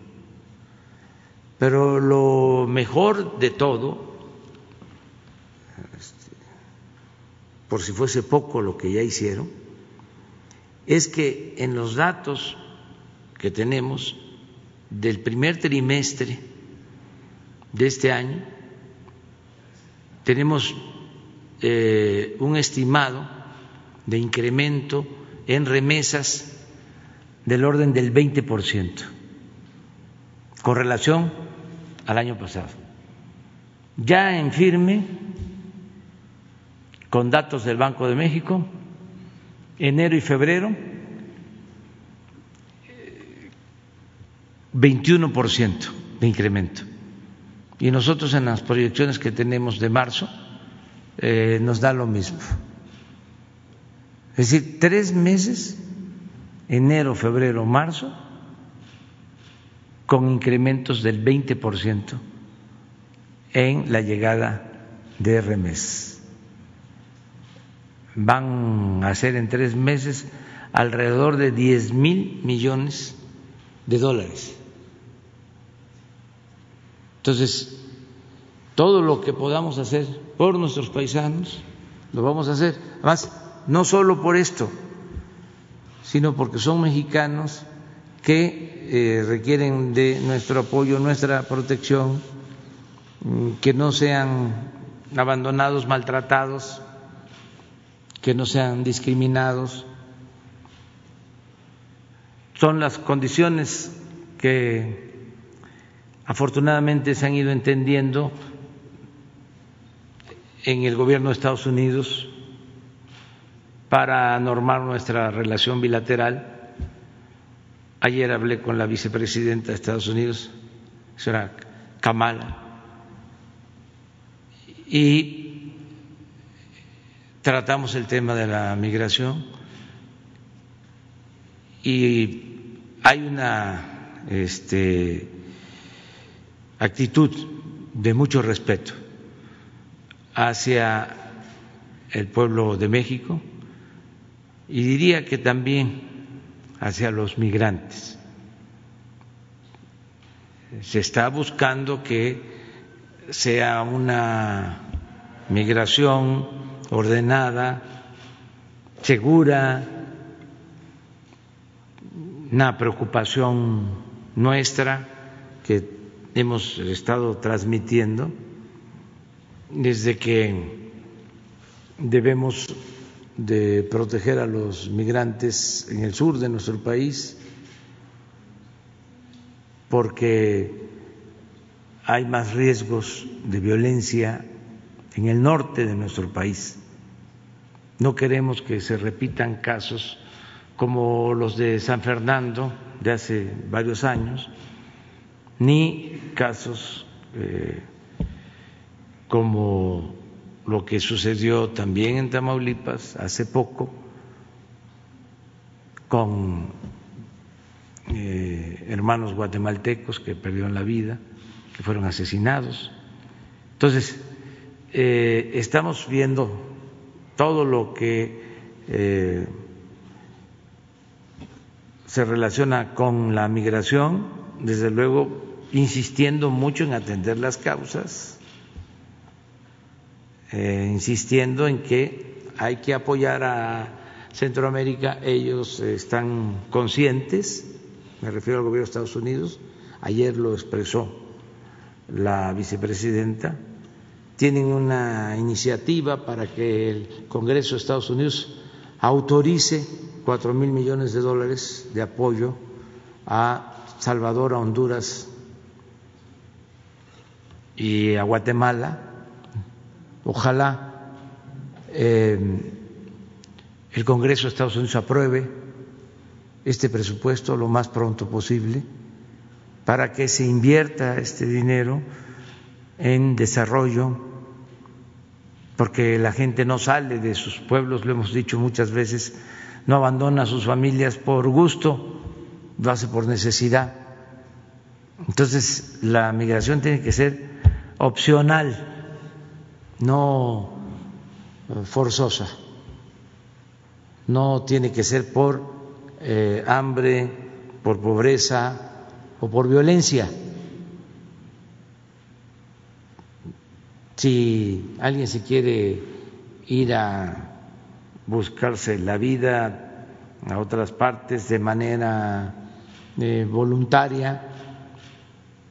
Pero lo mejor de todo por si fuese poco lo que ya hicieron, es que en los datos que tenemos del primer trimestre de este año tenemos eh, un estimado de incremento en remesas del orden del 20% con relación al año pasado. Ya en firme, con datos del Banco de México, enero y febrero, 21% de incremento. Y nosotros en las proyecciones que tenemos de marzo eh, nos da lo mismo. Es decir, tres meses, enero, febrero, marzo, con incrementos del 20% en la llegada de remesas. Van a ser en tres meses alrededor de 10 mil millones de dólares. Entonces, todo lo que podamos hacer por nuestros paisanos, lo vamos a hacer. Además, no solo por esto, sino porque son mexicanos que eh, requieren de nuestro apoyo, nuestra protección, mm, que no sean abandonados, maltratados, que no sean discriminados. Son las condiciones que afortunadamente se han ido entendiendo en el gobierno de Estados Unidos para normar nuestra relación bilateral. Ayer hablé con la vicepresidenta de Estados Unidos, señora Kamala, y tratamos el tema de la migración y hay una este, actitud de mucho respeto hacia el pueblo de México y diría que también hacia los migrantes. Se está buscando que sea una migración ordenada, segura, una preocupación nuestra que hemos estado transmitiendo desde que debemos de proteger a los migrantes en el sur de nuestro país porque hay más riesgos de violencia en el norte de nuestro país. No queremos que se repitan casos como los de San Fernando de hace varios años, ni casos eh, como lo que sucedió también en Tamaulipas hace poco con eh, hermanos guatemaltecos que perdieron la vida, que fueron asesinados. Entonces, eh, estamos viendo todo lo que eh, se relaciona con la migración, desde luego insistiendo mucho en atender las causas eh, insistiendo en que hay que apoyar a Centroamérica. Ellos están conscientes, me refiero al gobierno de Estados Unidos, ayer lo expresó la vicepresidenta, tienen una iniciativa para que el Congreso de Estados Unidos autorice cuatro mil millones de dólares de apoyo a Salvador, a Honduras y a Guatemala. Ojalá eh, el Congreso de Estados Unidos apruebe este presupuesto lo más pronto posible para que se invierta este dinero en desarrollo, porque la gente no sale de sus pueblos, lo hemos dicho muchas veces, no abandona a sus familias por gusto, lo hace por necesidad. Entonces, la migración tiene que ser opcional no forzosa, no tiene que ser por eh, hambre, por pobreza o por violencia. Si alguien se quiere ir a buscarse la vida a otras partes de manera eh, voluntaria,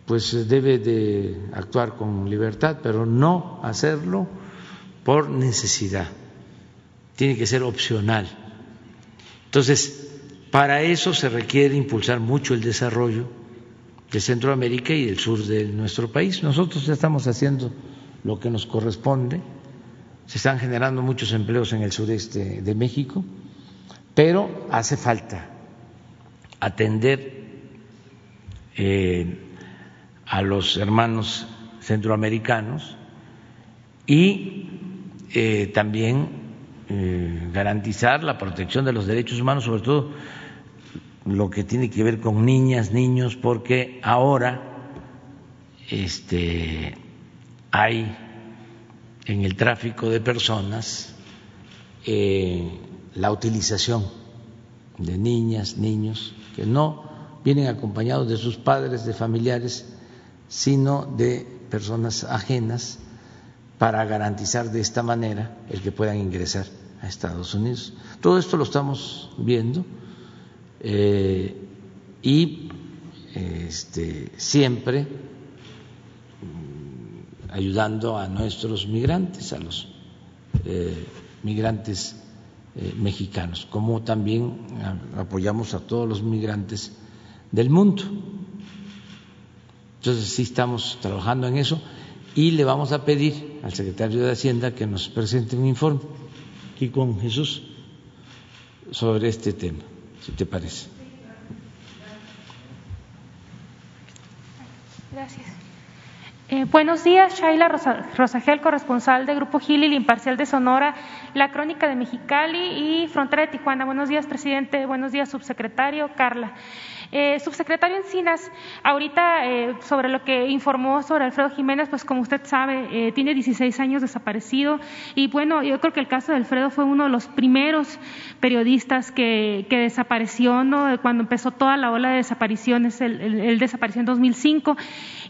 pues debe de actuar con libertad, pero no hacerlo por necesidad. Tiene que ser opcional. Entonces, para eso se requiere impulsar mucho el desarrollo de Centroamérica y del sur de nuestro país. Nosotros ya estamos haciendo lo que nos corresponde. Se están generando muchos empleos en el sureste de México, pero hace falta atender eh, a los hermanos centroamericanos y eh, también eh, garantizar la protección de los derechos humanos, sobre todo lo que tiene que ver con niñas, niños, porque ahora este, hay en el tráfico de personas eh, la utilización de niñas, niños que no vienen acompañados de sus padres, de familiares, sino de personas ajenas para garantizar de esta manera el que puedan ingresar a Estados Unidos. Todo esto lo estamos viendo eh, y este, siempre ayudando a nuestros migrantes, a los eh, migrantes eh, mexicanos, como también apoyamos a todos los migrantes del mundo. Entonces sí estamos trabajando en eso y le vamos a pedir al secretario de Hacienda que nos presente un informe aquí con Jesús sobre este tema, si te parece. Gracias. Eh, buenos días, Shaila Rosagel, corresponsal de Grupo Gili, Imparcial de Sonora, La Crónica de Mexicali y Frontera de Tijuana. Buenos días, presidente. Buenos días, subsecretario. Carla. Eh, subsecretario Encinas, ahorita eh, sobre lo que informó sobre Alfredo Jiménez, pues como usted sabe, tiene 16 años desaparecido y bueno, yo creo que el caso de Alfredo fue uno de los primeros periodistas que, desapareció, ¿no? Cuando empezó toda la ola de desapariciones, él, desapareció en 2005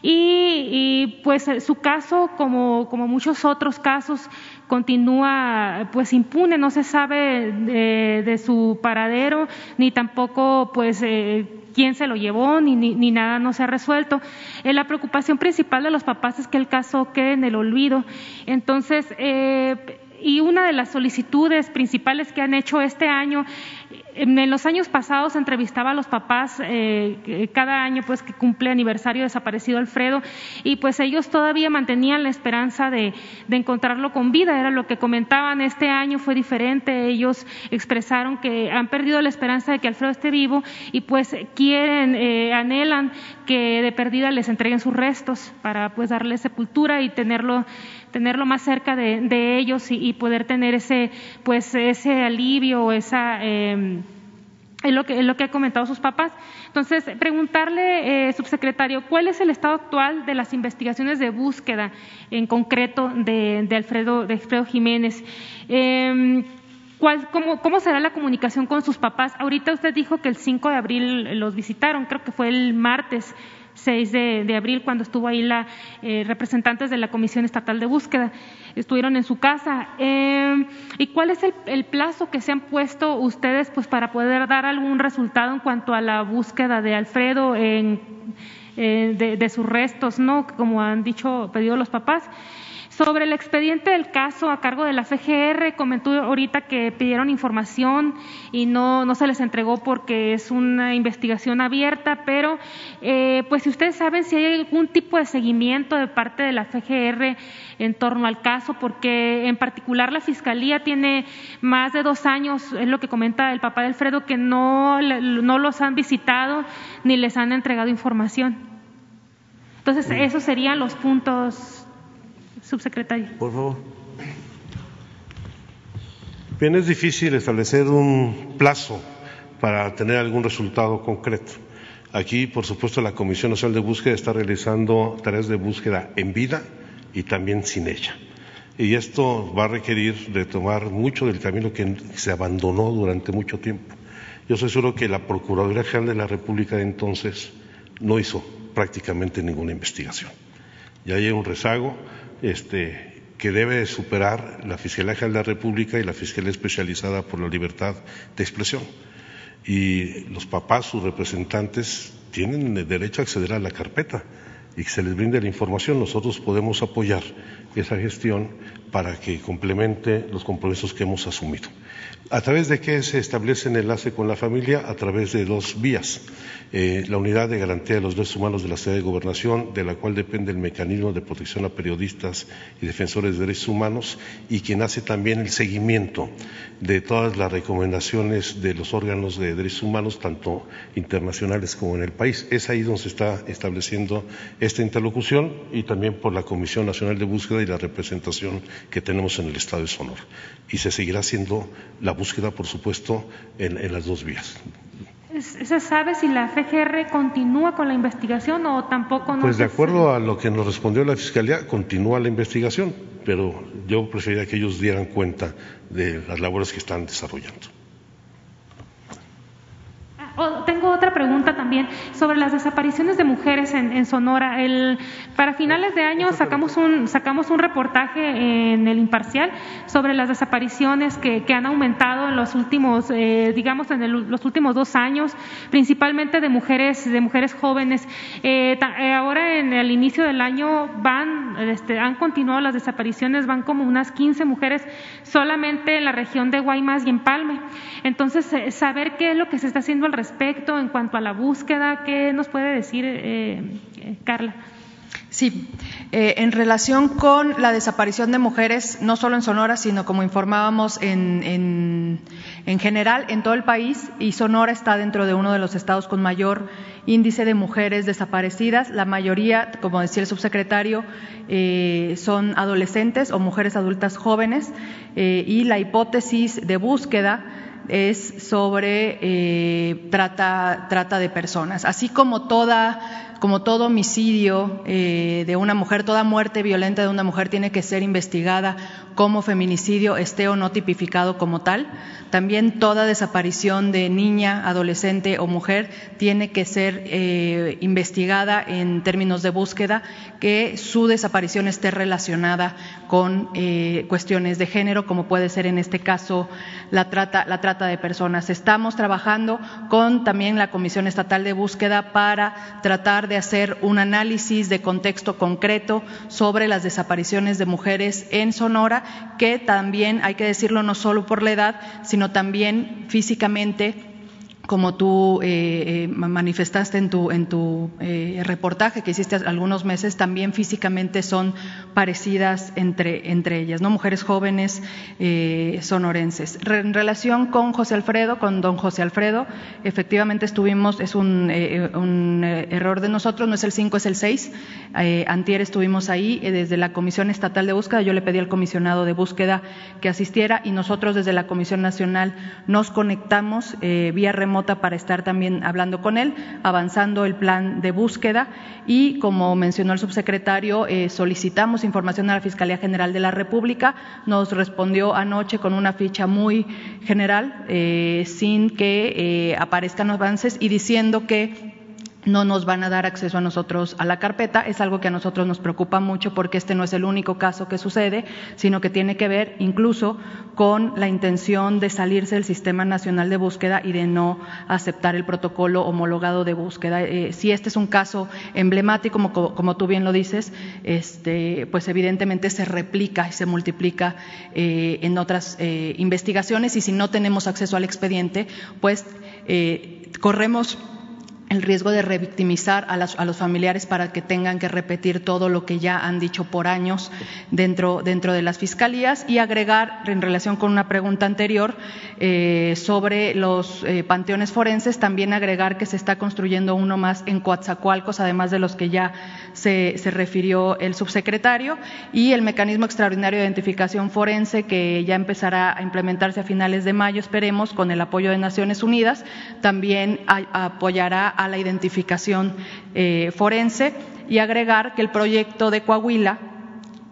y, pues su caso, como, como muchos otros casos, continúa pues impune, no se sabe de, su paradero, ni tampoco pues eh, quién se lo llevó, ni, ni, nada no se ha resuelto. Eh, la preocupación principal de los papás es que el caso quede en el olvido. Entonces, eh, y una de las solicitudes principales que han hecho este año en los años pasados entrevistaba a los papás eh, cada año pues que cumple aniversario desaparecido Alfredo y pues ellos todavía mantenían la esperanza de, encontrarlo con vida, era lo que comentaban, este año fue diferente, ellos expresaron que han perdido la esperanza de que Alfredo esté vivo y pues quieren, eh, anhelan que de perdida les entreguen sus restos para pues darle sepultura y tenerlo tenerlo más cerca de, ellos y, poder tener ese pues ese alivio o esa eh, es lo que, es lo que ha comentado sus papás. Entonces, preguntarle, eh, subsecretario, ¿cuál es el estado actual de las investigaciones de búsqueda en concreto de, Alfredo, de Alfredo Jiménez? Em, cómo, ¿Cómo será la comunicación con sus papás? Ahorita usted dijo que el 5 de abril los visitaron, creo que fue el martes. 6 de, abril, cuando estuvo ahí la eh, representantes de la Comisión Estatal de Búsqueda, estuvieron en su casa. Eh, ¿Y cuál es el, plazo que se han puesto ustedes pues, para poder dar algún resultado en cuanto a la búsqueda de Alfredo en, eh, de, de, sus restos, ¿no? Como han dicho, pedido los papás. Sobre el expediente del caso a cargo de la FGR, comentó ahorita que pidieron información y no, no se les entregó porque es una investigación abierta, pero eh, pues si ustedes saben si hay algún tipo de seguimiento de parte de la FGR en torno al caso, porque en particular la Fiscalía tiene más de dos años, es lo que comenta el papá de Alfredo, que no, no los han visitado ni les han entregado información. Entonces, esos serían los puntos Por favor. Bien, es difícil establecer un plazo para tener algún resultado concreto. Aquí, por supuesto, la Comisión Nacional de Búsqueda está realizando tareas de búsqueda en vida y también sin ella. Y esto va a requerir retomar mucho del camino que se abandonó durante mucho tiempo. Yo soy seguro que la Procuraduría General de la República de entonces no hizo prácticamente ninguna investigación. Ya hay un rezago, este, que debe superar la Fiscalía General de la República y la Fiscalía Especializada por la Libertad de Expresión. Y los papás, sus representantes, tienen derecho a acceder a la carpeta y que se les brinde la información, nosotros podemos apoyar esa gestión para que complemente los compromisos que hemos asumido. ¿A través de qué se establece el enlace con la familia? A través de dos vías. Eh, la Unidad de Garantía de los Derechos Humanos de la Ciudad de Gobernación, de la cual depende el mecanismo de protección a periodistas y defensores de derechos humanos, y quien hace también el seguimiento de todas las recomendaciones de los órganos de derechos humanos, tanto internacionales como en el país. Es ahí donde se está estableciendo esta interlocución y también por la Comisión Nacional de Búsqueda y la representación que tenemos en el Estado de Sonora. Y se seguirá haciendo la búsqueda, por supuesto, en, las dos vías. ¿Se sabe si la FGR continúa con la investigación o tampoco? No pues de acuerdo a lo que nos respondió la Fiscalía, continúa la investigación, pero yo preferiría que ellos dieran cuenta de las labores que están desarrollando. Oh, tengo otra pregunta también sobre las desapariciones de mujeres en, Sonora. El, para finales de año sacamos un, sacamos un reportaje en el Imparcial sobre las desapariciones que, han aumentado en los últimos, eh, digamos, en los últimos dos años, principalmente de mujeres, de mujeres jóvenes. Eh, eh, ahora en el inicio del año van, este, han continuado las desapariciones, van como unas 15 mujeres solamente en la región de Guaymas y en Palme. Entonces, saber qué es lo que se está haciendo al respecto respecto en cuanto a la búsqueda? ¿Qué nos puede decir eh, eh, Carla? Sí, eh, en relación con la desaparición de mujeres, no solo en Sonora, sino como informábamos en, en, general en todo el país, y Sonora está dentro de uno de los estados con mayor índice de mujeres desaparecidas. La mayoría, como decía el subsecretario, son adolescentes o mujeres adultas jóvenes, y la hipótesis de búsqueda es sobre eh, trata, trata de personas. Así como toda como todo homicidio eh, de una mujer, toda muerte violenta de una mujer tiene que ser investigada como feminicidio, esté o no tipificado como tal. También toda desaparición de niña, adolescente o mujer tiene que ser eh, investigada en términos de búsqueda, que su desaparición esté relacionada con eh, cuestiones de género, como puede ser en este caso la trata, la trata de personas. Estamos trabajando con también la Comisión Estatal de Búsqueda para tratar de hacer un análisis de contexto concreto sobre las desapariciones de mujeres en Sonora, que también, hay que decirlo, no solo por la edad, sino también físicamente como tú eh, eh, manifestaste en tu, en tu eh, reportaje que hiciste algunos meses, también físicamente son parecidas entre, ellas, ¿no? Mujeres jóvenes sonorenses. en relación con José Alfredo, con don José Alfredo, efectivamente estuvimos, es un, un error de nosotros, no es el 5, es el 6. antier estuvimos ahí desde la Comisión Estatal de Búsqueda, yo le pedí al comisionado de búsqueda que asistiera y nosotros desde la Comisión Nacional nos conectamos vía remota para estar también hablando con él, avanzando el plan de búsqueda y, como mencionó el subsecretario, eh, solicitamos información a la Fiscalía General de la República. Nos respondió anoche con una ficha muy general, eh, sin que eh, aparezcan avances y diciendo que no nos van a dar acceso a nosotros a la carpeta. Es algo que a nosotros nos preocupa mucho porque este no es el único caso que sucede, sino que tiene que ver incluso con la intención de salirse del Sistema Nacional de Búsqueda y de no aceptar el protocolo homologado de búsqueda. Eh, si este es un caso emblemático, como, tú bien lo dices, este, pues evidentemente se replica y se multiplica eh, en otras eh, investigaciones y si no tenemos acceso al expediente, pues corremos el riesgo de revictimizar a, los familiares para que tengan que repetir todo lo que ya han dicho por años dentro, dentro de las fiscalías. Y agregar, en relación con una pregunta anterior eh, sobre los eh, panteones forenses, también agregar que se está construyendo uno más en Coatzacoalcos, además de los que ya se, se refirió el subsecretario, y el mecanismo extraordinario de identificación forense que ya empezará a implementarse a finales de mayo, esperemos, con el apoyo de Naciones Unidas, también apoyará a la identificación eh, forense y agregar que el proyecto de Coahuila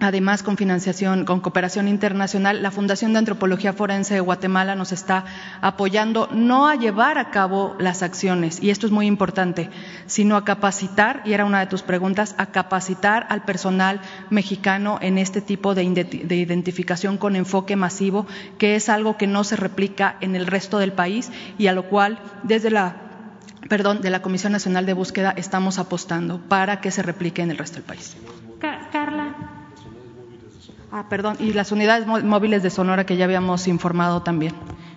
Además, con financiación, con cooperación internacional, la Fundación de Antropología Forense de Guatemala nos está apoyando no a llevar a cabo las acciones, y esto es muy importante, sino a capacitar, y era una de tus preguntas, a capacitar al personal mexicano en este tipo de, de identificación con enfoque masivo, que es algo que no se replica en el resto del país y a lo cual desde la perdón, de la Comisión Nacional de Búsqueda estamos apostando para que se replique en el resto del país. Carla. Ah, perdón, y las unidades móviles de Sonora que ya habíamos informado también.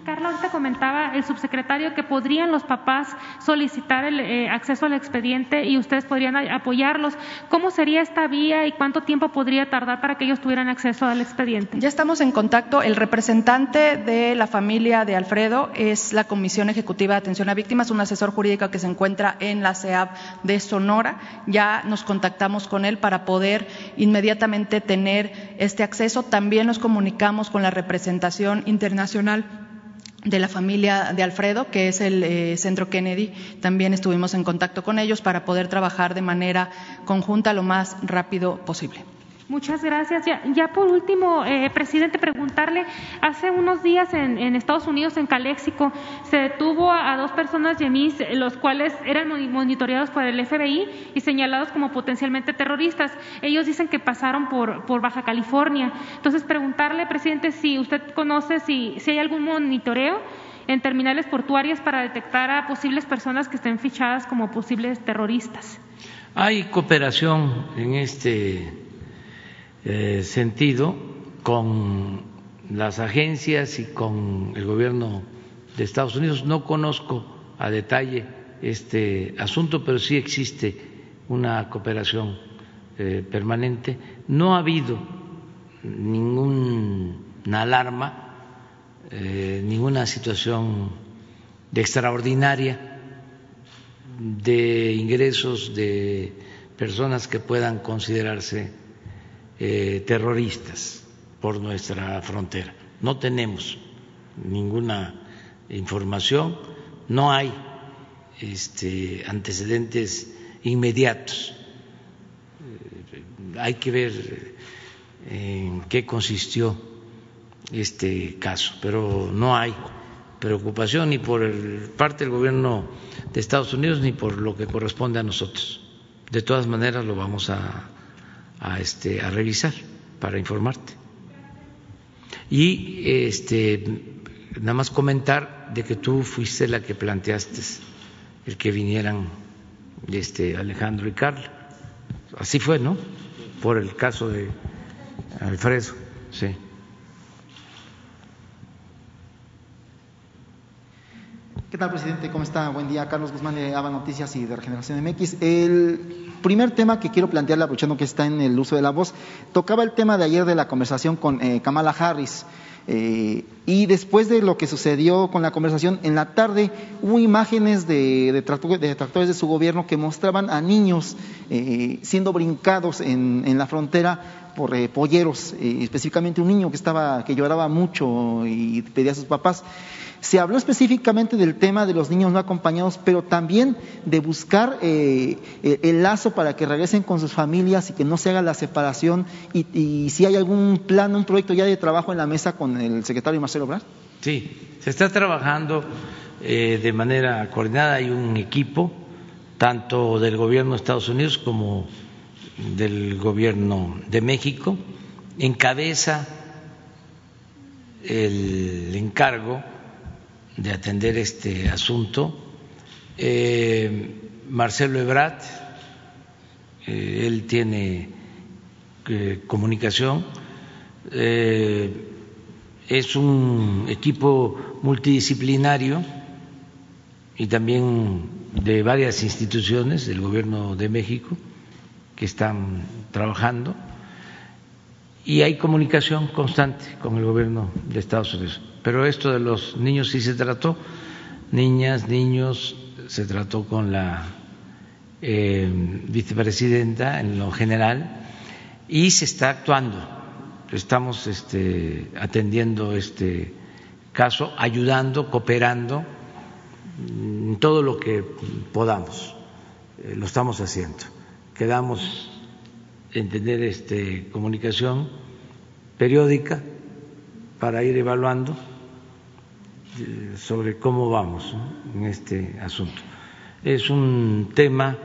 Carla, usted comentaba el subsecretario que podrían los papás solicitar el eh, acceso al expediente y ustedes podrían apoyarlos. ¿Cómo sería esta vía y cuánto tiempo podría tardar para que ellos tuvieran acceso al expediente? Ya estamos en contacto. El representante de la familia de Alfredo es la Comisión Ejecutiva de Atención a Víctimas, un asesor jurídico que se encuentra en la CEAP de Sonora. Ya nos contactamos con él para poder inmediatamente tener este acceso. También nos comunicamos con la representación internacional de la familia de Alfredo, que es el eh, Centro Kennedy. También estuvimos en contacto con ellos para poder trabajar de manera conjunta lo más rápido posible. Muchas gracias. Ya, por último, eh, presidente, preguntarle, hace unos días en, Estados Unidos, en Caléxico, se detuvo a, dos personas yemis, los cuales eran monitoreados por el FBI y señalados como potencialmente terroristas. Ellos dicen que pasaron por, por Baja California. Entonces, preguntarle, presidente, si usted conoce si, si hay algún monitoreo en terminales portuarias para detectar a posibles personas que estén fichadas como posibles terroristas. Hay cooperación en este eh, sentido con las agencias y con el gobierno de Estados Unidos. No conozco a detalle este asunto, pero sí existe una cooperación eh, permanente. No ha habido ninguna alarma, eh, ninguna situación extraordinaria de ingresos de personas que puedan considerarse eh, terroristas por nuestra frontera. No tenemos ninguna información, no hay este, antecedentes inmediatos. Eh, hay que ver en qué consistió este caso, pero no hay preocupación ni por parte del gobierno de Estados Unidos ni por lo que corresponde a nosotros. De todas maneras lo vamos a a, este, a revisar para informarte. Y este, nada más comentar de que tú fuiste la que planteaste el que vinieran este, Alejandro y Carla. Así fue, ¿no? Por el caso de Alfredo, sí. ¿Qué tal, presidente? ¿Cómo está? Buen día. Carlos Guzmán de ABA Noticias y de Regeneración MX. El primer tema que quiero plantearle, aprovechando que está en el uso de la voz, tocaba el tema de ayer de la conversación con eh, Kamala Harris. Eh, y después de lo que sucedió con la conversación, en la tarde hubo imágenes de, de, tractores de su gobierno que mostraban a niños eh, siendo brincados en, la frontera por polleros, específicamente un niño que estaba que lloraba mucho y pedía a sus papás. Se habló específicamente del tema de los niños no acompañados, pero también de buscar eh, el lazo para que regresen con sus familias y que no se haga la separación. Y, si hay algún plan, un proyecto ya de trabajo en la mesa con el secretario Marcelo Obrar. Sí, se está trabajando eh, de manera coordinada. Hay un equipo, tanto del gobierno de Estados Unidos como del gobierno de México, encabeza el encargo de atender este asunto. Eh, Marcelo Ebrat, eh, él tiene eh, comunicación, es un equipo multidisciplinario y también de varias instituciones del Gobierno de México que están trabajando. Y hay comunicación constante con el Gobierno de Estados Unidos pero esto de los niños sí se trató, niñas, niños, se trató con la eh, vicepresidenta en lo general y se está actuando. Estamos este, atendiendo este caso, ayudando, cooperando en todo lo que podamos. Eh, lo estamos haciendo. Quedamos en tener este, comunicación periódica para ir evaluando sobre cómo vamos en este asunto. Es un tema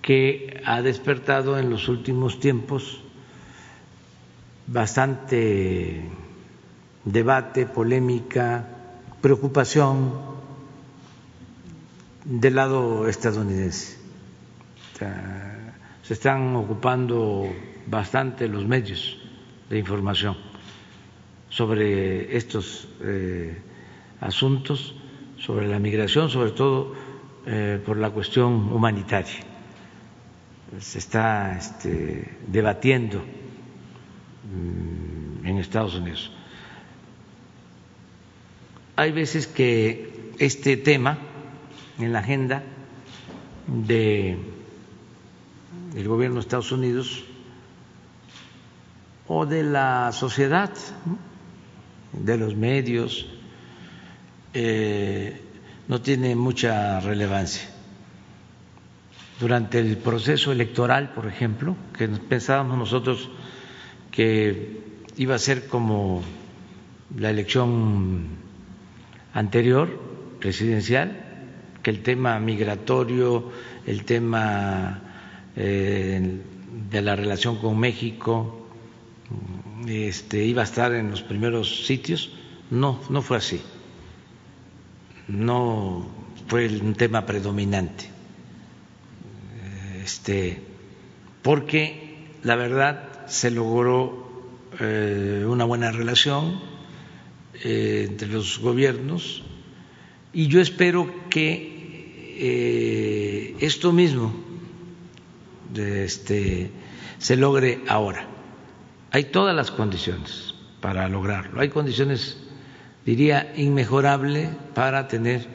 que ha despertado en los últimos tiempos bastante debate, polémica, preocupación del lado estadounidense. se están ocupando bastante los medios de información sobre estos eh, asuntos, sobre la migración, sobre todo eh, por la cuestión humanitaria. Se está este, debatiendo mm, en Estados Unidos. Hay veces que este tema en la agenda de el gobierno de Estados Unidos o de la sociedad, de los medios, eh, no tiene mucha relevancia. Durante el proceso electoral, por ejemplo, que pensábamos nosotros que iba a ser como la elección anterior, presidencial, que el tema migratorio, el tema eh, de la relación con México, este, iba a estar en los primeros sitios. No, no fue así. No fue un tema predominante. Este, porque la verdad se logró eh, una buena relación eh, entre los gobiernos y yo espero que eh, esto mismo este, se logre ahora. Hay todas las condiciones para lograrlo. Hay condiciones, diría, inmejorables para tener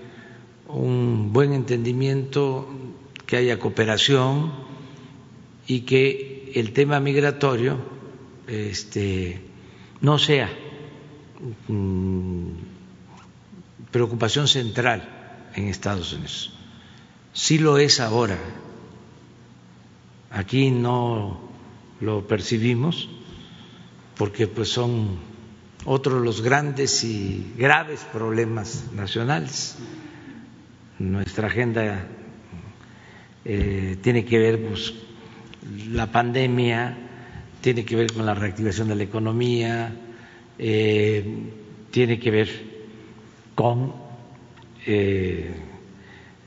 un buen entendimiento, que haya cooperación y que el tema migratorio este, no sea mm, preocupación central en Estados Unidos. Sí lo es ahora. Aquí no lo percibimos porque pues son otros los grandes y graves problemas nacionales. Nuestra agenda eh, tiene que ver pues, la pandemia, tiene que ver con la reactivación de la economía, eh, tiene que ver con eh,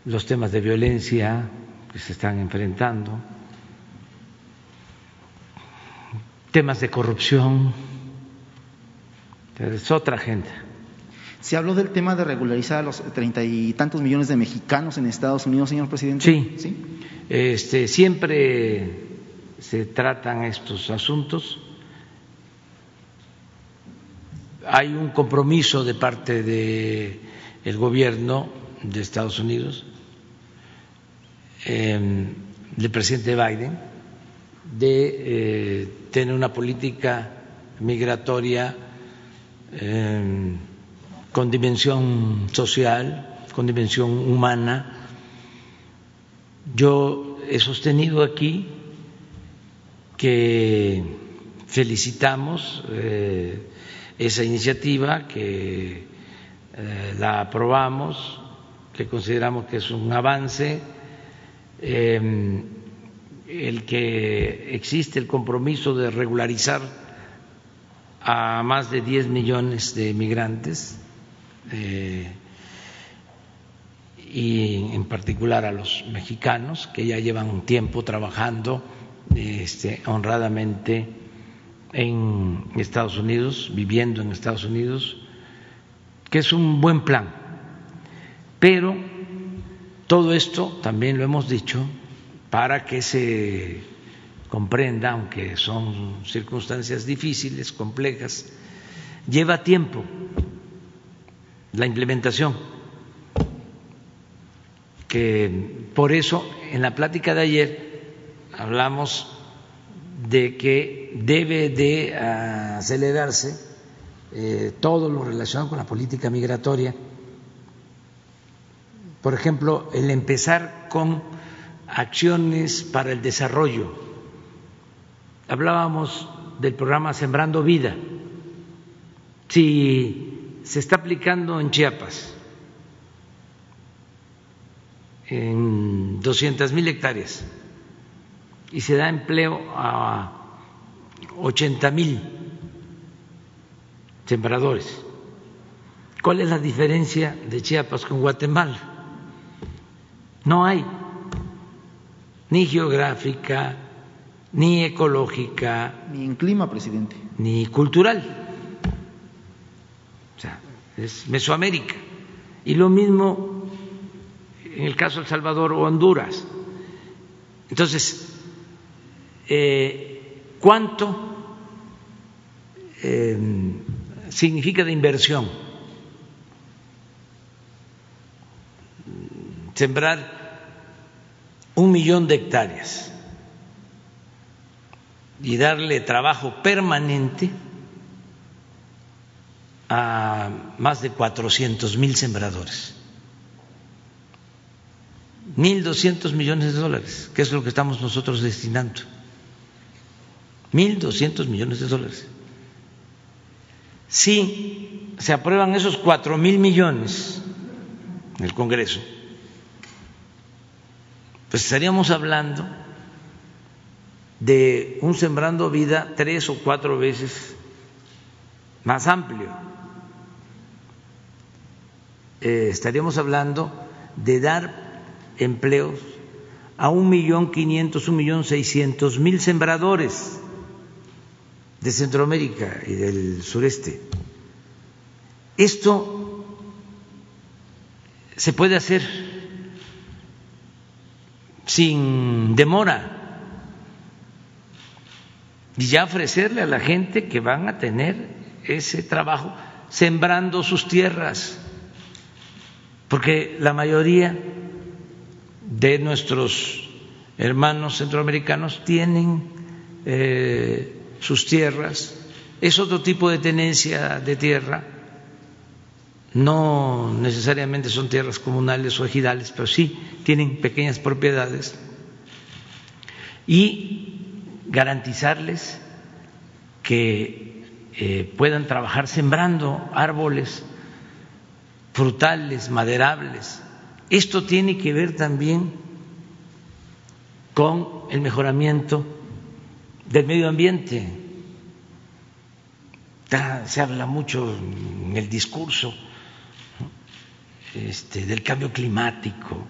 los temas de violencia que se están enfrentando, temas de corrupción, es otra agenda. Se habló del tema de regularizar a los treinta y tantos millones de mexicanos en Estados Unidos, señor presidente. Sí, ¿Sí? Este, siempre se tratan estos asuntos hay un compromiso de parte del gobierno de Estados Unidos, em, del presidente Biden, de eh, tener una política migratoria em, con dimensión social, con dimensión humana. Yo he sostenido aquí que felicitamos eh, esa iniciativa, que eh, la aprobamos, que consideramos que es un avance, em, el que existe el compromiso de regularizar a más de 10 millones de migrantes eh, y en particular a los mexicanos que ya llevan un tiempo trabajando este, honradamente en Estados Unidos, viviendo en Estados Unidos, que es un buen plan. Pero todo esto, también lo hemos dicho, para que se comprenda, aunque son circunstancias difíciles, complejas, lleva tiempo la implementación. Que por eso en la plática de ayer hablamos de que debe de acelerarse eh, todo lo relacionado con la política migratoria. Por ejemplo, el empezar con acciones para el desarrollo. Hablábamos del programa Sembrando Vida. Si se está aplicando en Chiapas, en 200 mil hectáreas, y se da empleo a 80 mil sembradores. ¿Cuál es la diferencia de Chiapas con Guatemala? No hay ni geográfica, ni ecológica. Ni en clima, presidente. Ni cultural. O sea, es Mesoamérica. Y lo mismo en el caso de El Salvador o Honduras. Entonces, eh, ¿cuánto eh, significa de inversión? Sembrar un millón de hectáreas y darle trabajo permanente a más de 400 mil sembradores. 1.200 millones de dólares, que es lo que estamos nosotros destinando. 1.200 millones de dólares. Si se aprueban esos cuatro mil millones en el Congreso, pues estaríamos hablando de un sembrando vida tres o cuatro veces más amplio. Eh, estaríamos hablando de dar empleos a un millón quinientos, un millón seiscientos mil sembradores de Centroamérica y del sureste. Esto se puede hacer sin demora y ya ofrecerle a la gente que van a tener ese trabajo sembrando sus tierras, porque la mayoría de nuestros hermanos centroamericanos tienen eh, sus tierras, es otro tipo de tenencia de tierra, no necesariamente son tierras comunales o ejidales, pero sí tienen pequeñas propiedades. Y garantizarles que eh, puedan trabajar sembrando árboles frutales, maderables. Esto tiene que ver también con el mejoramiento del medio ambiente. Se habla mucho en el discurso este, del cambio climático.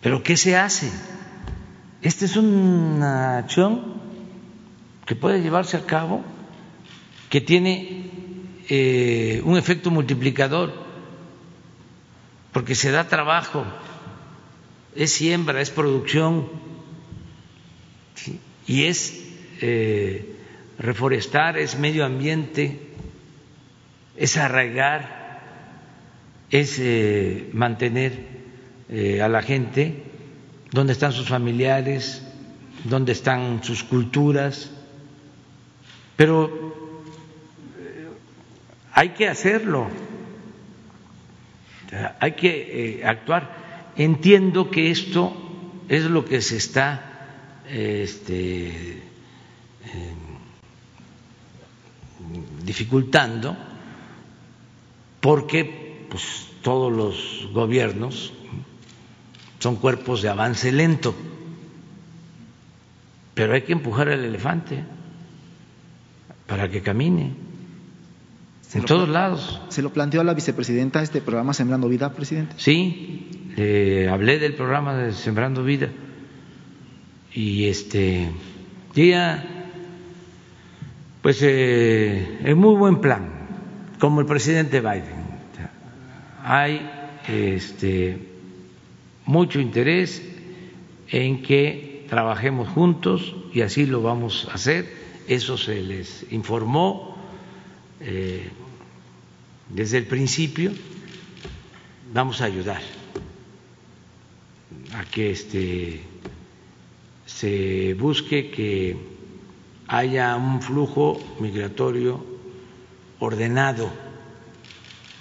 Pero ¿qué se hace? Esta es una acción que puede llevarse a cabo, que tiene eh, un efecto multiplicador, porque se da trabajo, es siembra, es producción y es eh, reforestar, es medio ambiente, es arraigar es eh, mantener a la gente donde están sus familiares, donde están sus culturas, pero eh, hay que hacerlo, hay que actuar. Entiendo que esto es lo que se está este, dificultando porque pues todos los gobiernos son cuerpos de avance lento, pero hay que empujar al elefante para que camine en todos lados. ¿Se lo planteó a la vicepresidenta este programa Sembrando Vida, presidente? Sí, eh, hablé del programa de Sembrando Vida y este ella pues eh, en muy buen plan, como el presidente Biden hay este, mucho interés en que trabajemos juntos y así lo vamos a hacer. Eso se les informó eh, desde el principio. Vamos a ayudar a que este, se busque que haya un flujo migratorio ordenado,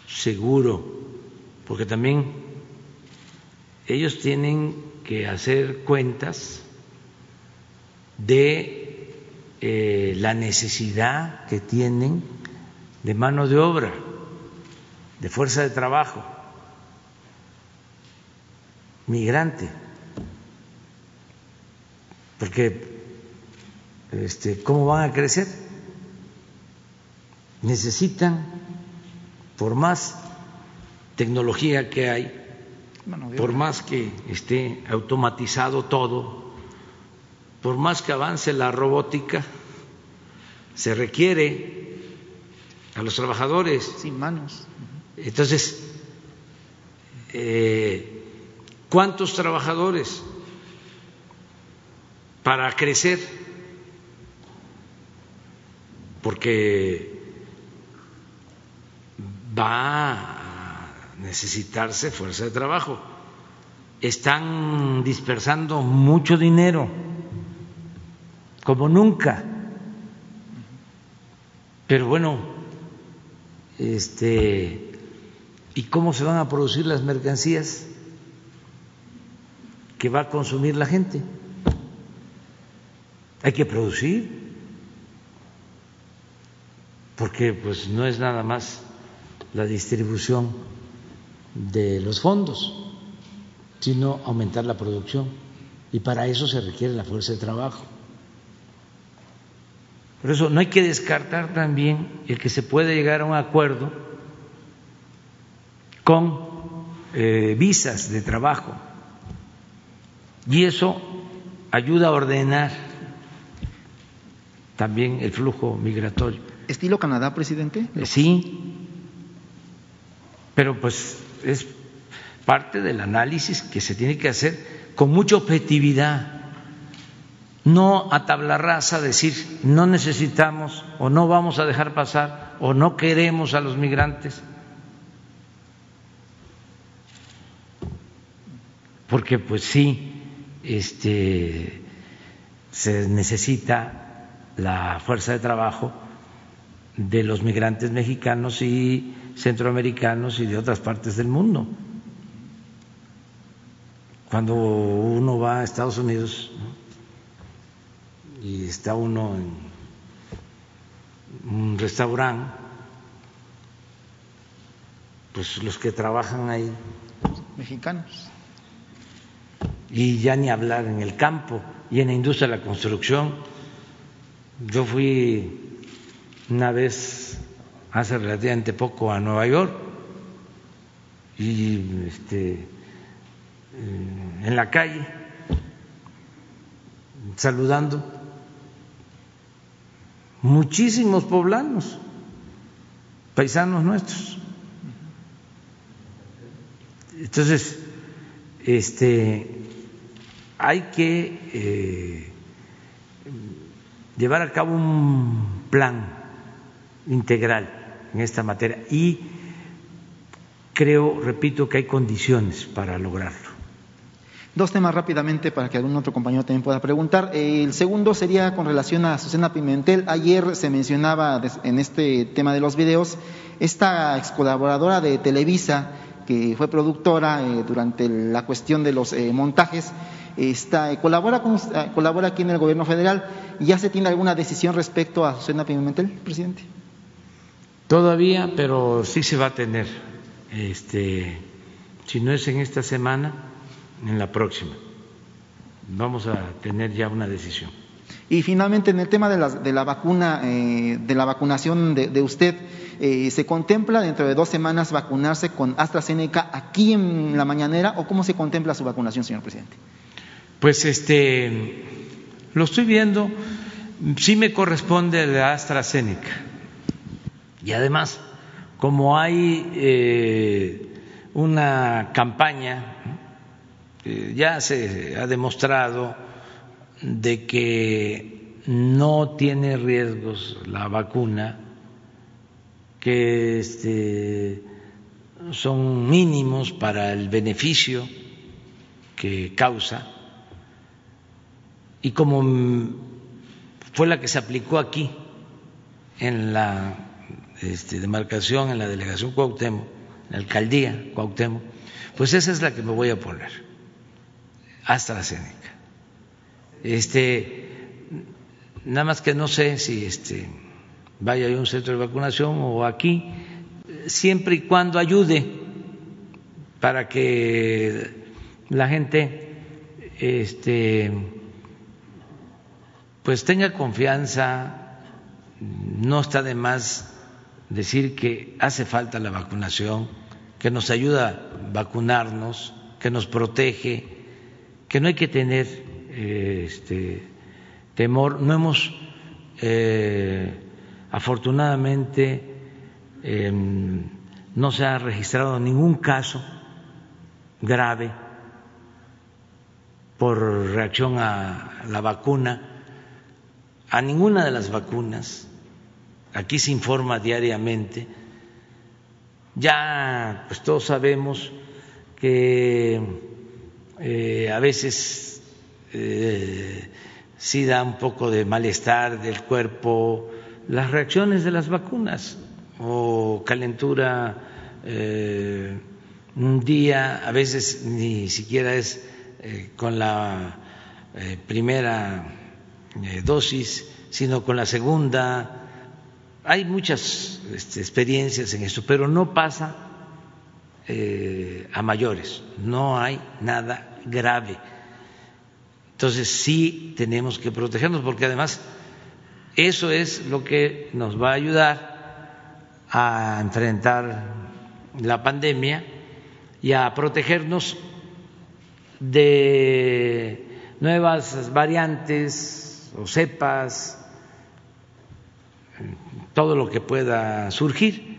seguro, porque también ellos tienen que hacer cuentas de eh, la necesidad que tienen de mano de obra, de fuerza de trabajo, migrante, porque este, ¿cómo van a crecer? Necesitan, por más tecnología que hay, por más que esté automatizado todo, por más que avance la robótica, se requiere a los trabajadores. Sin manos. Entonces, eh, ¿cuántos trabajadores para crecer? Porque va necesitarse fuerza de trabajo. Están dispersando mucho dinero, como nunca. Pero bueno, este, ¿y cómo se van a producir las mercancías que va a consumir la gente? Hay que producir, porque pues no es nada más la distribución de los fondos, sino aumentar la producción. Y para eso se requiere la fuerza de trabajo. Por eso no hay que descartar también el que se puede llegar a un acuerdo con eh, visas de trabajo. Y eso ayuda a ordenar también el flujo migratorio. ¿Estilo Canadá, presidente? Sí, pero pues es parte del análisis que se tiene que hacer con mucha objetividad, no a tabla rasa decir no necesitamos o no vamos a dejar pasar o no queremos a los migrantes. Porque pues sí, este se necesita la fuerza de trabajo de los migrantes mexicanos y centroamericanos y de otras partes del mundo. Cuando uno va a Estados Unidos y está uno en un restaurante, pues los que trabajan ahí. Mexicanos. Y ya ni hablar en el campo y en la industria de la construcción. Yo fui una vez hace relativamente poco a Nueva York y este, eh, en la calle saludando muchísimos poblanos, paisanos nuestros. Entonces, este, hay que eh, llevar a cabo un plan integral en esta materia y creo, repito, que hay condiciones para lograrlo. Dos temas rápidamente para que algún otro compañero también pueda preguntar. El segundo sería con relación a Susana Pimentel. Ayer se mencionaba en este tema de los videos esta ex colaboradora de Televisa que fue productora eh, durante la cuestión de los eh, montajes, está, eh, colabora, con, colabora aquí en el gobierno federal. ¿Ya se tiene alguna decisión respecto a Susana Pimentel, presidente? Todavía, pero sí se va a tener, este, si no es en esta semana, en la próxima. Vamos a tener ya una decisión. Y finalmente, en el tema de la, de la vacuna, eh, de la vacunación de, usted, eh, ¿se contempla dentro de dos semanas vacunarse con AstraZeneca aquí en la mañanera o cómo se contempla su vacunación, señor presidente? Pues este, lo estoy viendo, sí me corresponde la AstraZeneca y además, como hay eh, una campaña, ya se ha demostrado de que no tiene riesgos la vacuna, que este, son mínimos para el beneficio que causa, y como fue la que se aplicó aquí en la este, demarcación en la delegación Cuauhtémoc, en la alcaldía Cuauhtémoc, pues esa es la que me voy a poner, AstraZeneca. Este, nada más que no sé si este, vaya a un centro de vacunación o aquí, siempre y cuando ayude para que la gente este, pues tenga confianza, no está de más decir que hace falta la vacunación, que nos ayuda a vacunarnos que nos protege, que no hay que tener eh, este, temor. No hemos, eh, afortunadamente, em, no se ha registrado ningún caso grave por reacción a la vacuna, a ninguna de las vacunas. Aquí se informa diariamente. Ya, pues todos sabemos que eh, a veces eh, sí da un poco de malestar del cuerpo las reacciones de las vacunas o calentura eh, un día, a veces ni siquiera es con la primera dosis, sino con la segunda. Hay muchas este, experiencias en esto, pero no pasa eh, a mayores, no hay nada grave. Entonces sí tenemos que protegernos porque además eso es lo que nos va a ayudar a enfrentar la pandemia y a protegernos de nuevas variantes o cepas, todo lo que pueda surgir.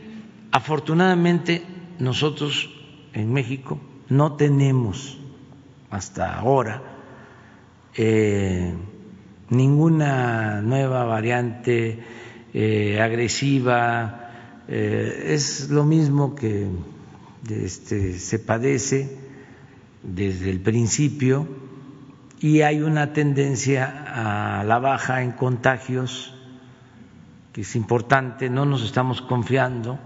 Afortunadamente nosotros en México no tenemos hasta ahora eh, ninguna nueva variante eh, agresiva, eh, es lo mismo que este, se padece desde el principio y hay una tendencia a la baja en contagios es importante, no nos estamos confiando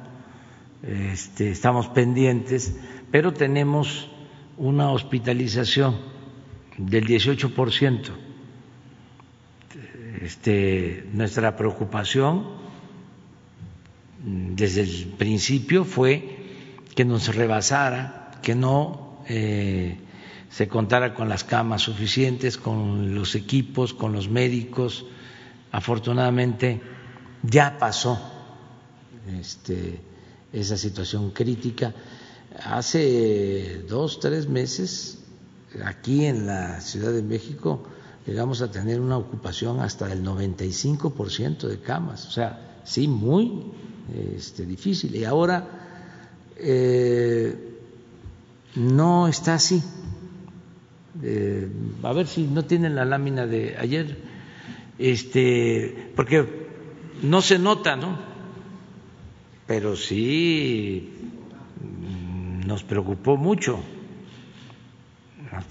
este, estamos pendientes, pero tenemos una hospitalización del 18%. Este, nuestra preocupación desde el principio fue que nos rebasara, que no eh, se contara con las camas suficientes, con los equipos, con los médicos. Afortunadamente ya pasó este, esa situación crítica. Hace dos, tres meses, aquí en la Ciudad de México, llegamos a tener una ocupación hasta del 95% de camas, o sea, sí, muy este, difícil. Y ahora eh, no está así. Eh, a ver si no tienen la lámina de ayer, este, porque no se nota, ¿no? pero sí nos preocupó mucho.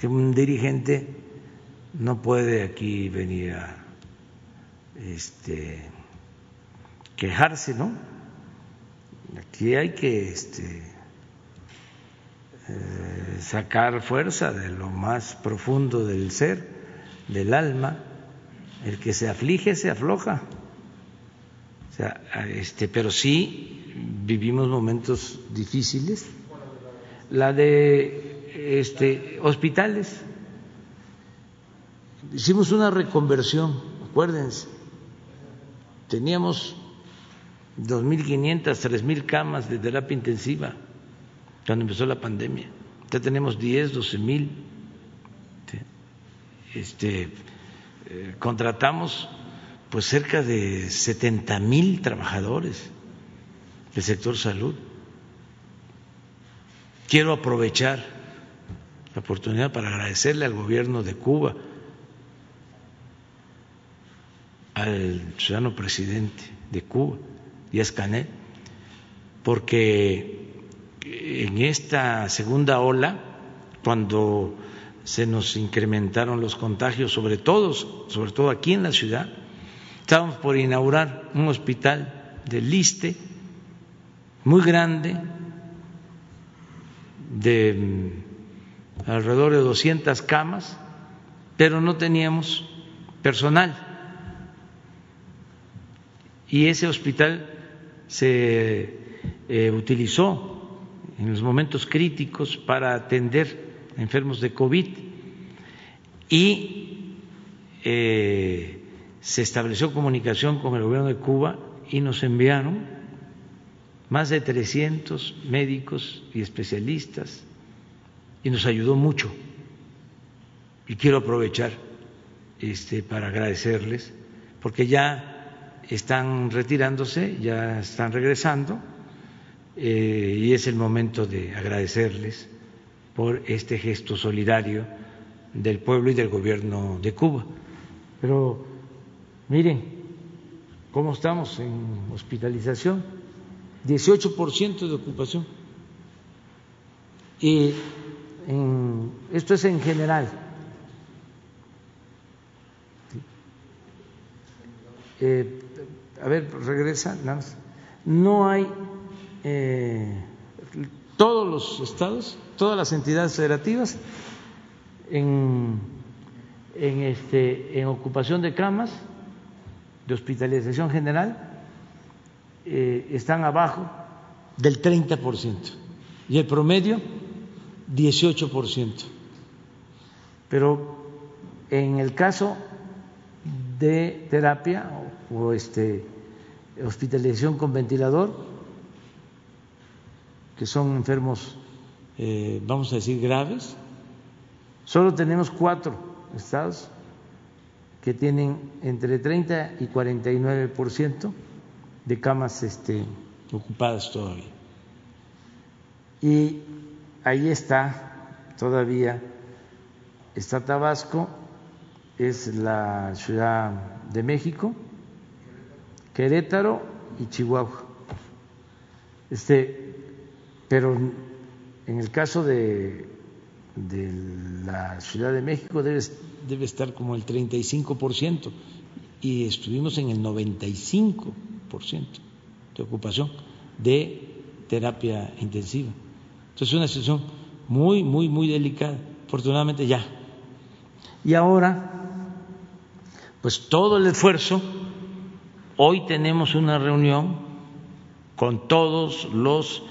Un dirigente no puede aquí venir a este, quejarse, ¿no? Aquí hay que este, eh, sacar fuerza de lo más profundo del ser, del alma. El que se aflige se afloja. Este, pero sí vivimos momentos difíciles, la de este, hospitales. Hicimos una reconversión, acuérdense, teníamos 2.500, 3.000 camas de terapia intensiva cuando empezó la pandemia. Ya tenemos 10, 12.000. Este, eh, contratamos pues cerca de 70.000 trabajadores del sector salud. Quiero aprovechar la oportunidad para agradecerle al gobierno de Cuba, al ciudadano presidente de Cuba, Díaz Canel, porque en esta segunda ola, cuando se nos incrementaron los contagios, sobre todo, sobre todo aquí en la ciudad, estábamos por inaugurar un hospital del Liste muy grande de mm, alrededor de 200 camas, pero no teníamos personal. Y ese hospital se eh, utilizó en los momentos críticos para atender enfermos de COVID y eh, se estableció comunicación con el gobierno de Cuba y nos enviaron más de 300 médicos y especialistas y nos ayudó mucho. Y quiero aprovechar este, para agradecerles, porque ya están retirándose, ya están regresando, eh, y es el momento de agradecerles por este gesto solidario del pueblo y del gobierno de Cuba. Pero miren cómo estamos en hospitalización, 18% de ocupación. Y esto es en general. Eh, a ver, regresa, No hay eh, todos los estados, todas las entidades federativas en, en, este, en ocupación de camas de hospitalización general eh, están abajo del 30% y el promedio 18%. Pero en el caso de terapia o, este, hospitalización con ventilador, que son enfermos, eh, vamos a decir, graves, solo tenemos cuatro estados que tienen entre 30 y 49% de camas este, ocupadas todavía. Y ahí está todavía, está Tabasco, es la Ciudad de México, Querétaro y Chihuahua. Este, pero en el caso de, de la Ciudad de México debe, debe estar como el 35% y estuvimos en el 95% de ocupación de terapia intensiva. Entonces es una situación muy, muy, muy delicada. Afortunadamente ya. Y ahora, pues todo el esfuerzo, hoy tenemos una reunión con todos los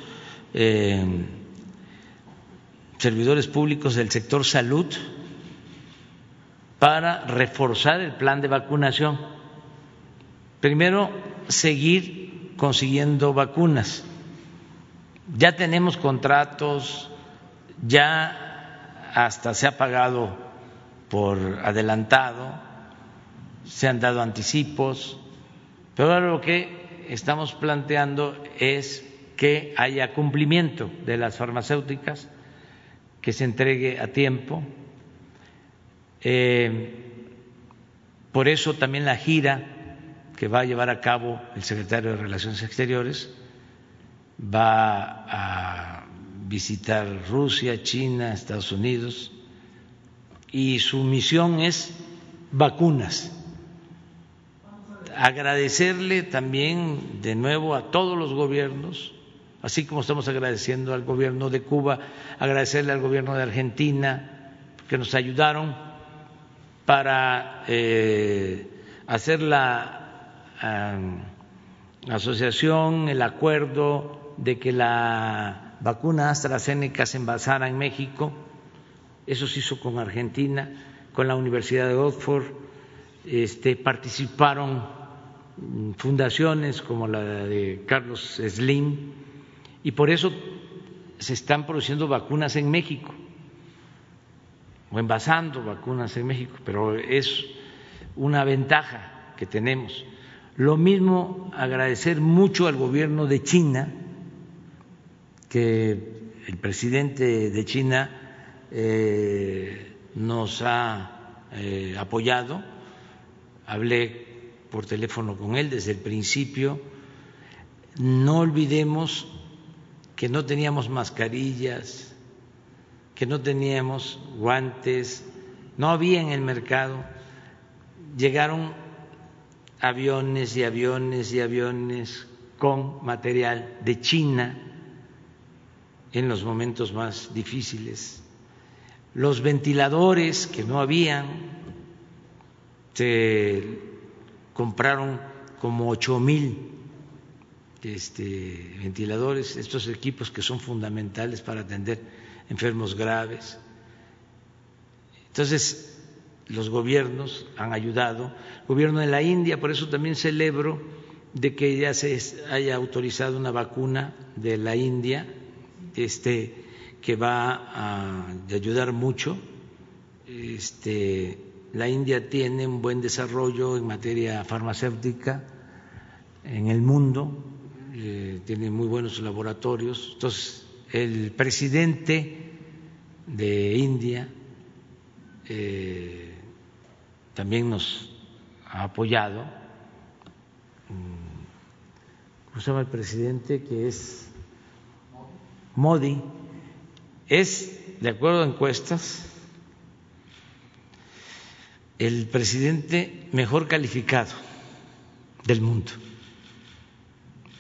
eh, servidores públicos del sector salud para reforzar el plan de vacunación. Primero, seguir consiguiendo vacunas ya tenemos contratos, ya hasta se ha pagado por adelantado, se han dado anticipos, pero ahora lo que estamos planteando es que haya cumplimiento de las farmacéuticas, que se entregue a tiempo. Eh, por eso también la gira que va a llevar a cabo el secretario de Relaciones Exteriores va a visitar Rusia, China, Estados Unidos y su misión es vacunas. Agradecerle también de nuevo a todos los gobiernos, así como estamos agradeciendo al gobierno de Cuba, agradecerle al gobierno de Argentina, que nos ayudaron para eh, hacer la asociación, el acuerdo de que la vacuna AstraZeneca se envasara en México, eso se hizo con Argentina, con la Universidad de Oxford, este, participaron fundaciones como la de Carlos Slim. Y por eso se están produciendo vacunas en México o envasando vacunas en México, pero es una ventaja que tenemos. Lo mismo agradecer mucho al gobierno de China, que el presidente de China eh, nos ha eh, apoyado. Hablé por teléfono con él desde el principio. No olvidemos que no teníamos mascarillas, que no teníamos guantes, no había en el mercado. Llegaron aviones y aviones y aviones con material de China en los momentos más difíciles. Los ventiladores que no habían, se compraron como ocho mil este, ventiladores, estos equipos que son fundamentales para atender enfermos graves. Entonces, los gobiernos han ayudado. El gobierno de la India, por eso también celebro de que ya se haya autorizado una vacuna de la India este, que va a ayudar mucho. Este, la India tiene un buen desarrollo en materia farmacéutica en el mundo, eh, tiene muy buenos laboratorios. Entonces, el presidente de India eh, también nos ha apoyado. Mm, ¿Cómo se llama el presidente que es Modi? Es, de acuerdo a encuestas, el presidente mejor calificado del mundo,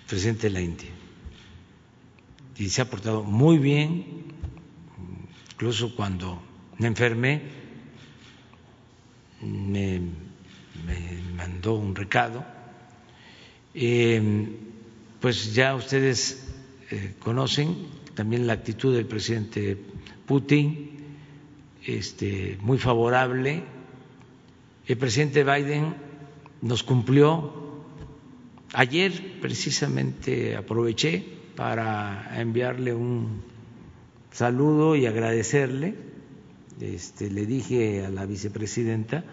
presidente de la India. Y se ha portado muy bien, incluso cuando me enfermé, me, mandó un recado. Eh, pues ya ustedes eh, conocen también la actitud del presidente Putin, este, muy favorable. El presidente Biden nos cumplió. Ayer precisamente aproveché para enviarle un saludo y agradecerle. Este, le dije a la vicepresidenta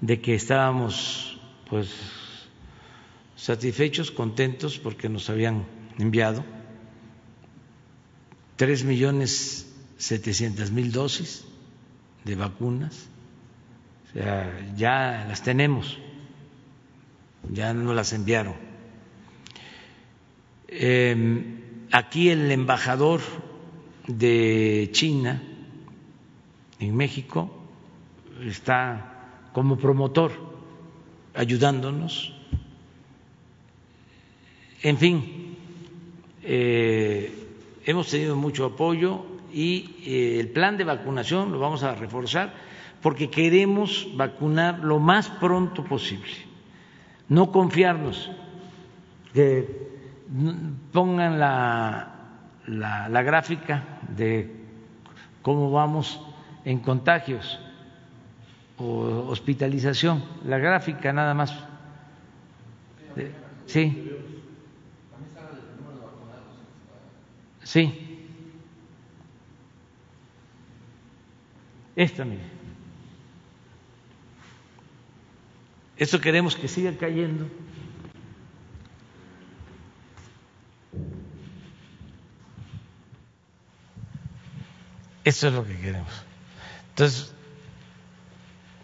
de que estábamos pues satisfechos, contentos porque nos habían enviado tres millones setecientas mil dosis de vacunas, o sea, ya las tenemos, ya no las enviaron. Em, aquí el embajador de China en México está como promotor ayudándonos. En fin, eh, hemos tenido mucho apoyo y eh, el plan de vacunación lo vamos a reforzar porque queremos vacunar lo más pronto posible. No confiarnos, que pongan la, la, gráfica de cómo vamos en contagios o hospitalización, la gráfica nada más. Sí. Sí. Esta, mire. Esto queremos que siga cayendo. Eso es lo que queremos. Entonces,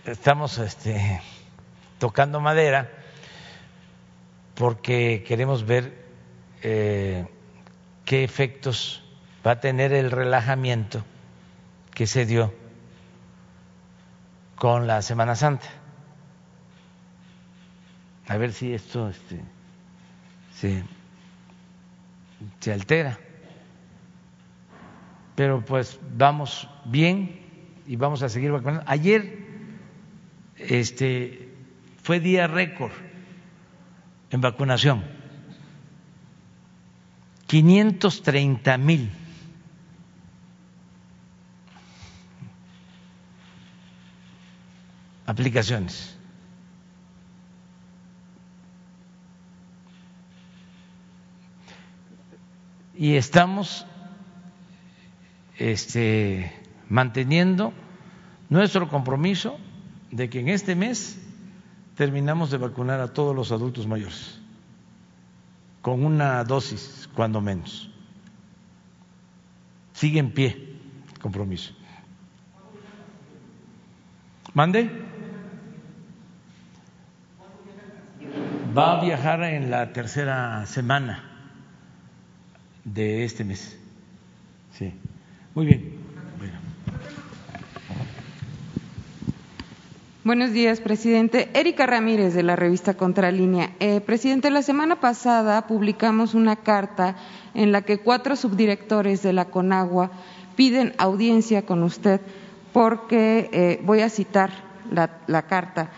estamos este, tocando madera porque queremos ver eh, qué efectos va a tener el relajamiento que se dio con la Semana Santa. A ver si esto este, se, se altera. Pero pues vamos bien y vamos a seguir vacunando. Ayer este, fue día récord en vacunación 530 mil. aplicaciones. Y estamos este, manteniendo nuestro compromiso de que en este mes terminamos de vacunar a todos los adultos mayores con una dosis, cuando menos. Sigue en pie el compromiso. ¿Mande? Va a viajar en la tercera semana de este mes. Sí. Muy bien. Buenos días, presidente. Erika Ramírez, de la revista Contralínea. Eh, presidente, la semana pasada publicamos una carta en la que cuatro subdirectores de la CONAGUA piden audiencia con usted porque, eh, voy a citar la, la carta,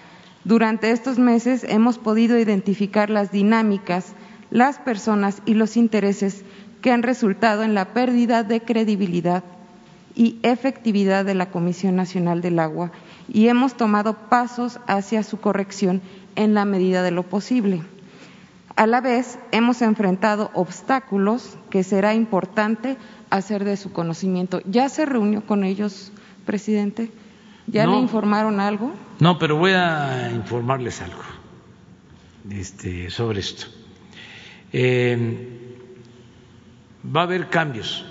durante estos meses hemos podido identificar las dinámicas, las personas y los intereses que han resultado en la pérdida de credibilidad y efectividad de la Comisión Nacional del Agua y hemos tomado pasos hacia su corrección en la medida de lo posible. A la vez, hemos enfrentado obstáculos que será importante hacer de su conocimiento. ¿Ya se reunió con ellos, presidente? ¿Ya le informaron algo? No, pero voy a informarles algo este, sobre esto. Eh, va a haber cambios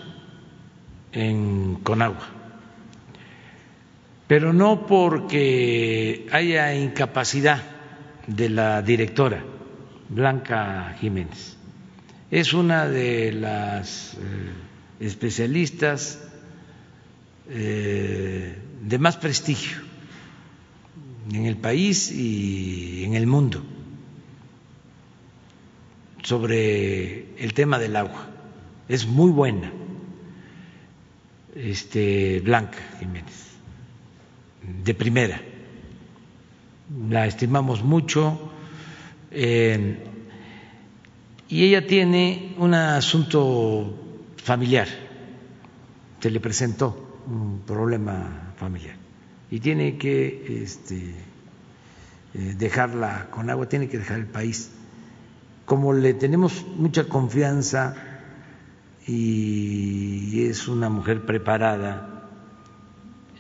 en Conagua, pero no porque haya incapacidad de la directora Blanca Jiménez. Es una de las eh, especialistas eh, de más prestigio en el país y en el mundo sobre el tema del agua. Es muy buena, este, Blanca Jiménez, de primera. La estimamos mucho. Eh, y ella tiene un asunto familiar, se le presentó un problema familiar y tiene que este, eh, dejarla con agua, tiene que dejar el país como le tenemos mucha confianza y es una mujer preparada,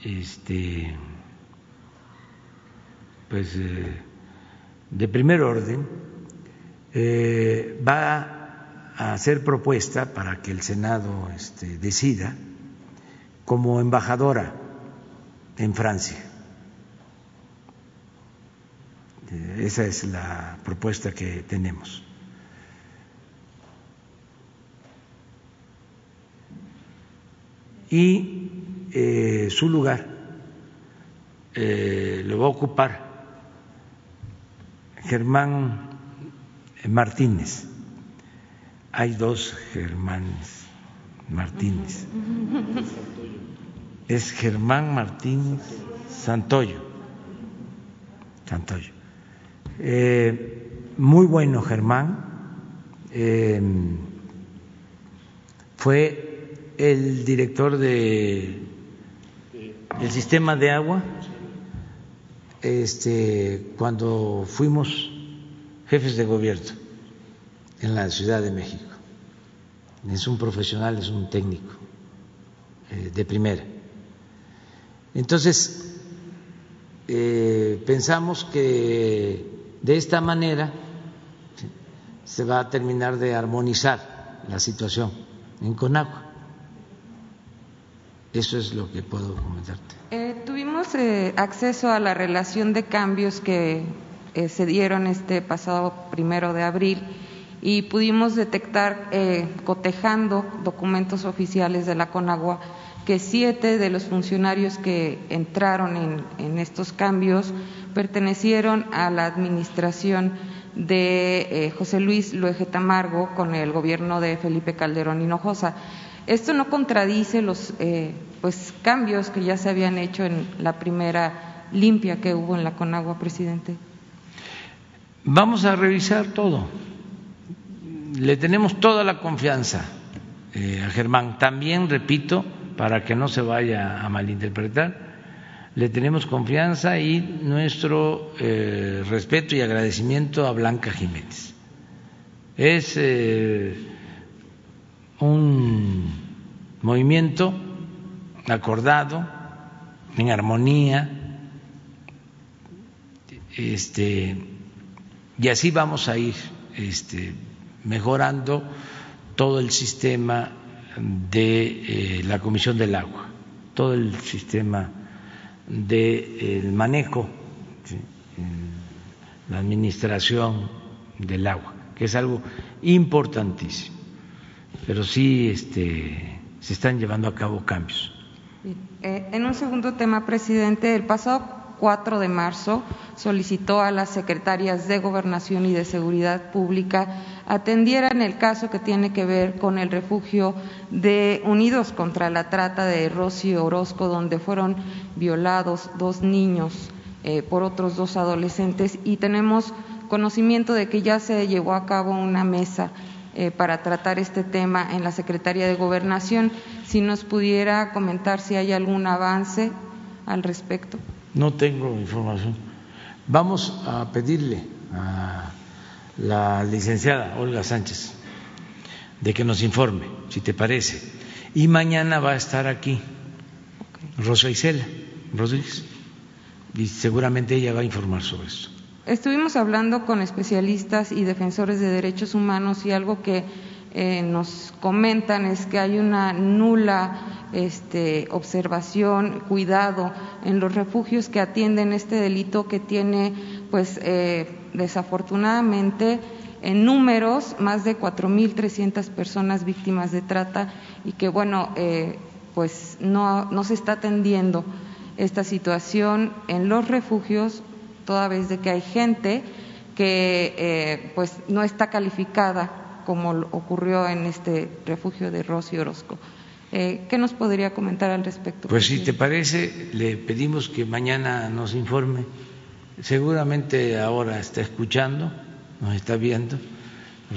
este, pues eh, de primer orden, eh, va a hacer propuesta para que el Senado este, decida como embajadora en Francia. Esa es la propuesta que tenemos. Y eh, su lugar eh, lo va a ocupar Germán Martínez. Hay dos Germánes Martínez. Es Germán Martínez Santoyo. Santoyo. Eh, muy bueno Germán. fue el director de el sistema de agua este cuando fuimos jefes de gobierno en la Ciudad de México. Es un profesional, es un técnico eh, de primera. Entonces, eh, pensamos que de esta manera se va a terminar de armonizar la situación en Conagua. Eso es lo que puedo comentarte. Eh, tuvimos eh, acceso a la relación de cambios que eh, se dieron este pasado primero de abril y pudimos detectar, cotejando documentos oficiales de la CONAGUA, que siete de los funcionarios que entraron en, estos cambios pertenecieron a la administración de José Luis Luege Tamargo con el gobierno de Felipe Calderón Hinojosa. Esto no contradice los eh, pues, cambios que ya se habían hecho en la primera limpia que hubo en la Conagua, presidente. Vamos a revisar todo. Le tenemos toda la confianza eh, a Germán. También, repito, para que no se vaya a malinterpretar, le tenemos confianza y nuestro eh, respeto y agradecimiento a Blanca Jiménez. Es un movimiento acordado, en armonía, este, y así vamos a ir este, mejorando todo el sistema de eh, la Comisión del Agua, todo el sistema de manejo, la administración del agua, que es algo importantísimo pero sí este, se están llevando a cabo cambios. Eh, en un segundo tema, presidente, el pasado 4 de marzo solicitó a las secretarias de Gobernación y de Seguridad Pública atendieran el caso que tiene que ver con el refugio de Unidos contra la Trata de Rosy Orozco, donde fueron violados dos niños eh, por otros dos adolescentes y tenemos conocimiento de que ya se llevó a cabo una mesa eh, para tratar este tema en la Secretaría de Gobernación. Si nos pudiera comentar si hay algún avance al respecto. No tengo información. Vamos a pedirle a la licenciada Olga Sánchez de que nos informe, si te parece. Y mañana va a estar aquí Rosa Isela Rodríguez y seguramente ella va a informar sobre eso. Estuvimos hablando con especialistas y defensores de derechos humanos y algo que eh, nos comentan es que hay una nula este, observación, cuidado en los refugios que atienden este delito que tiene, pues, eh, desafortunadamente, en números más de 4.300 personas víctimas de trata y que, bueno, eh, pues no, no se está atendiendo esta situación en los refugios, toda vez de que hay gente que pues no está calificada como ocurrió en este refugio de Rosy Orozco. Eh, ¿Qué nos podría comentar al respecto? Pues si te parece, le pedimos que mañana nos informe. Seguramente ahora está escuchando, nos está viendo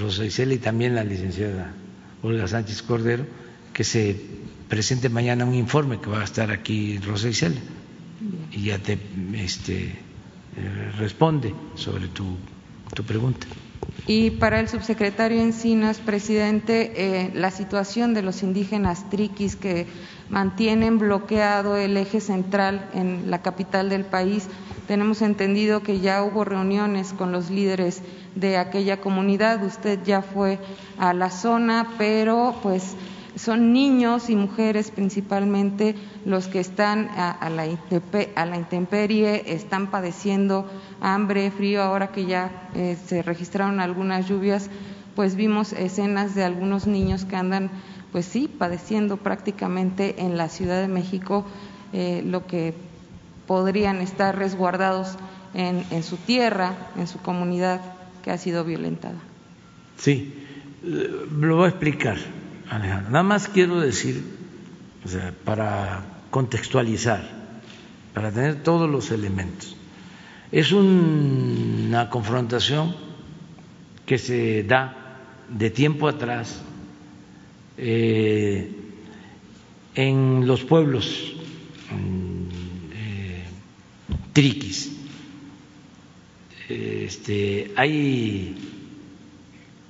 Rosa Isela y también la licenciada Olga Sánchez Cordero, que se presente mañana un informe que va a estar aquí Rosa Isela y ya te este, eh, responde sobre tu, tu pregunta. Y para el subsecretario Encinas, presidente, eh, la situación de los indígenas triquis que mantienen bloqueado el eje central en la capital del país. Tenemos entendido que ya hubo reuniones con los líderes de aquella comunidad. Usted ya fue a la zona, pero pues son niños y mujeres principalmente los que están a, la, intemperie, están padeciendo hambre, frío, ahora que ya eh, se registraron algunas lluvias, pues vimos escenas de algunos niños que andan, pues sí, padeciendo prácticamente en la Ciudad de México eh, lo que podrían estar resguardados en, en su tierra, en su comunidad que ha sido violentada. Sí, lo voy a explicar Alejandro. Nada más quiero decir, o sea, para contextualizar, para tener todos los elementos. Es una confrontación que se da de tiempo atrás eh, en los pueblos eh, triquis. Este, hay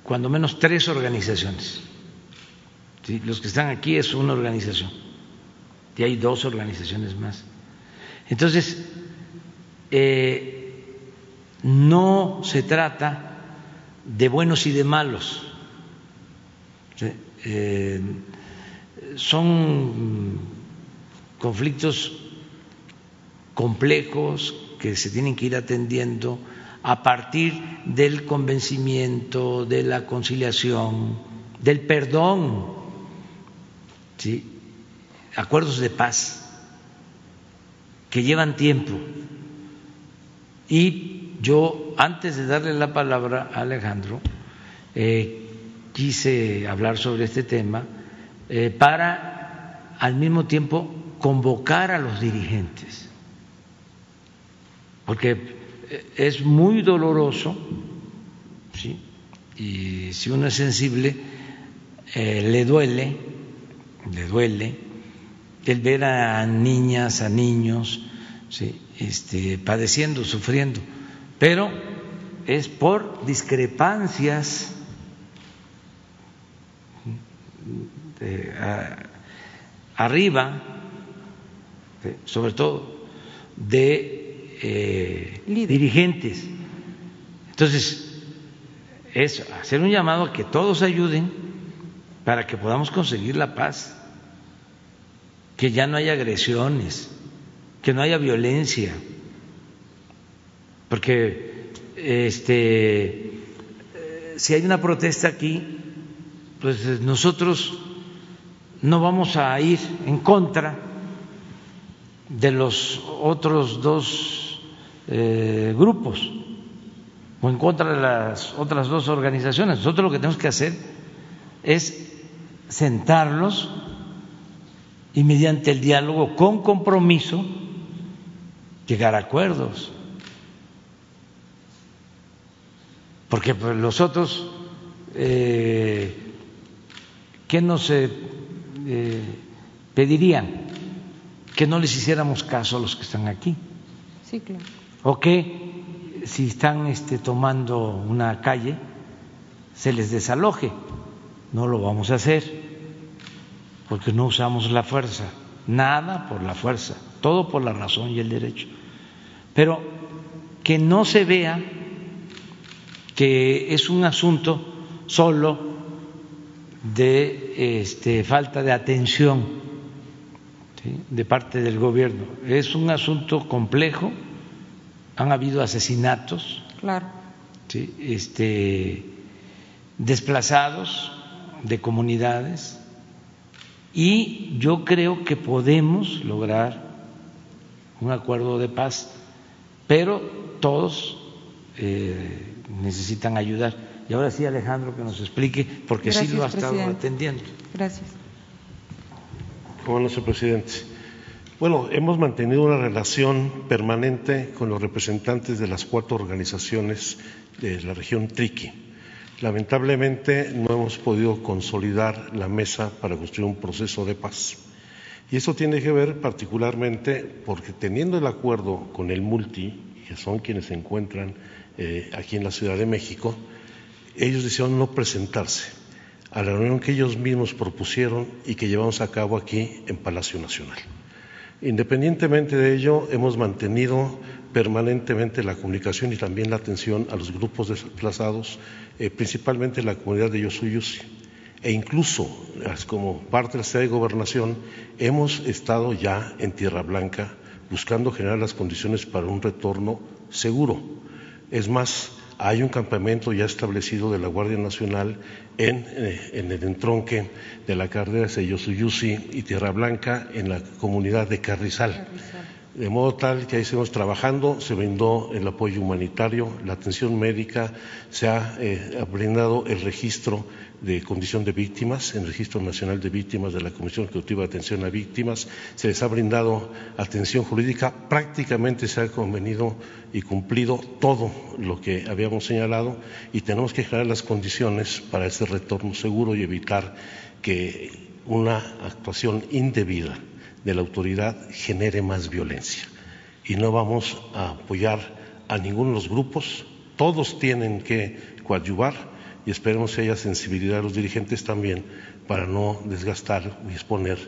cuando menos tres organizaciones los que están aquí es una organización y hay dos organizaciones más. Entonces, eh, no se trata de buenos y de malos. Eh, son conflictos complejos que se tienen que ir atendiendo a partir del convencimiento, de la conciliación, del perdón ¿sí? acuerdos de paz que llevan tiempo. Y yo, antes de darle la palabra a Alejandro, eh, quise hablar sobre este tema eh, para al mismo tiempo convocar a los dirigentes, porque es muy doloroso, ¿sí? y si uno es sensible, eh, le duele le duele el ver a niñas, a niños, este, padeciendo, sufriendo, pero es por discrepancias arriba, sobre todo de eh, dirigentes. Entonces, es hacer un llamado a que todos ayuden para que podamos conseguir la paz, que ya no haya agresiones, que no haya violencia, porque este, si hay una protesta aquí, pues nosotros no vamos a ir en contra de los otros dos eh, grupos o en contra de las otras dos organizaciones. Nosotros lo que tenemos que hacer es sentarlos y mediante el diálogo con compromiso llegar a acuerdos. Porque pues, los otros, eh, ¿qué nos eh, pedirían? Que no les hiciéramos caso a los que están aquí. Sí, claro. O que si están este, tomando una calle, se les desaloje. No lo vamos a hacer porque no usamos la fuerza, nada por la fuerza, todo por la razón y el derecho. Pero que no se vea que es un asunto solo de este, falta de atención de parte del gobierno. Es un asunto complejo, han habido asesinatos, claro. este, desplazados de comunidades y yo creo que podemos lograr un acuerdo de paz, pero todos eh, necesitan ayudar. Y ahora sí, Alejandro, que nos explique, porque sí lo ha estado atendiendo. Gracias. Bueno, señor presidente. Bueno, hemos mantenido una relación permanente con los representantes de las cuatro organizaciones de la región Triqui. Lamentablemente no hemos podido consolidar la mesa para construir un proceso de paz. Y eso tiene que ver particularmente porque teniendo el acuerdo con el multi, que son quienes se encuentran eh, aquí en la Ciudad de México, ellos decidieron no presentarse a la reunión que ellos mismos propusieron y que llevamos a cabo aquí en Palacio Nacional. Independientemente de ello, hemos mantenido permanentemente la comunicación y también la atención a los grupos desplazados, eh, principalmente la comunidad de Yosuyusi. E incluso, como parte de la Ciudad de Gobernación, hemos estado ya en Tierra Blanca buscando generar las condiciones para un retorno seguro. Es más, hay un campamento ya establecido de la Guardia Nacional en, eh, el entronque de la carrera de Yosuyusi y Tierra Blanca en la comunidad de Carrizal. De modo tal que ahí seguimos trabajando, se brindó el apoyo humanitario, la atención médica, se ha eh, brindado el registro de condición de víctimas, el Registro Nacional de Víctimas de la Comisión Ejecutiva de Atención a Víctimas, se les ha brindado atención jurídica, prácticamente se ha convenido y cumplido todo lo que habíamos señalado y tenemos que generar las condiciones para ese retorno seguro y evitar que una actuación indebida de la autoridad genere más violencia. Y no vamos a apoyar a ninguno de los grupos, todos tienen que coadyuvar y esperemos que haya sensibilidad de los dirigentes también para no desgastar y exponer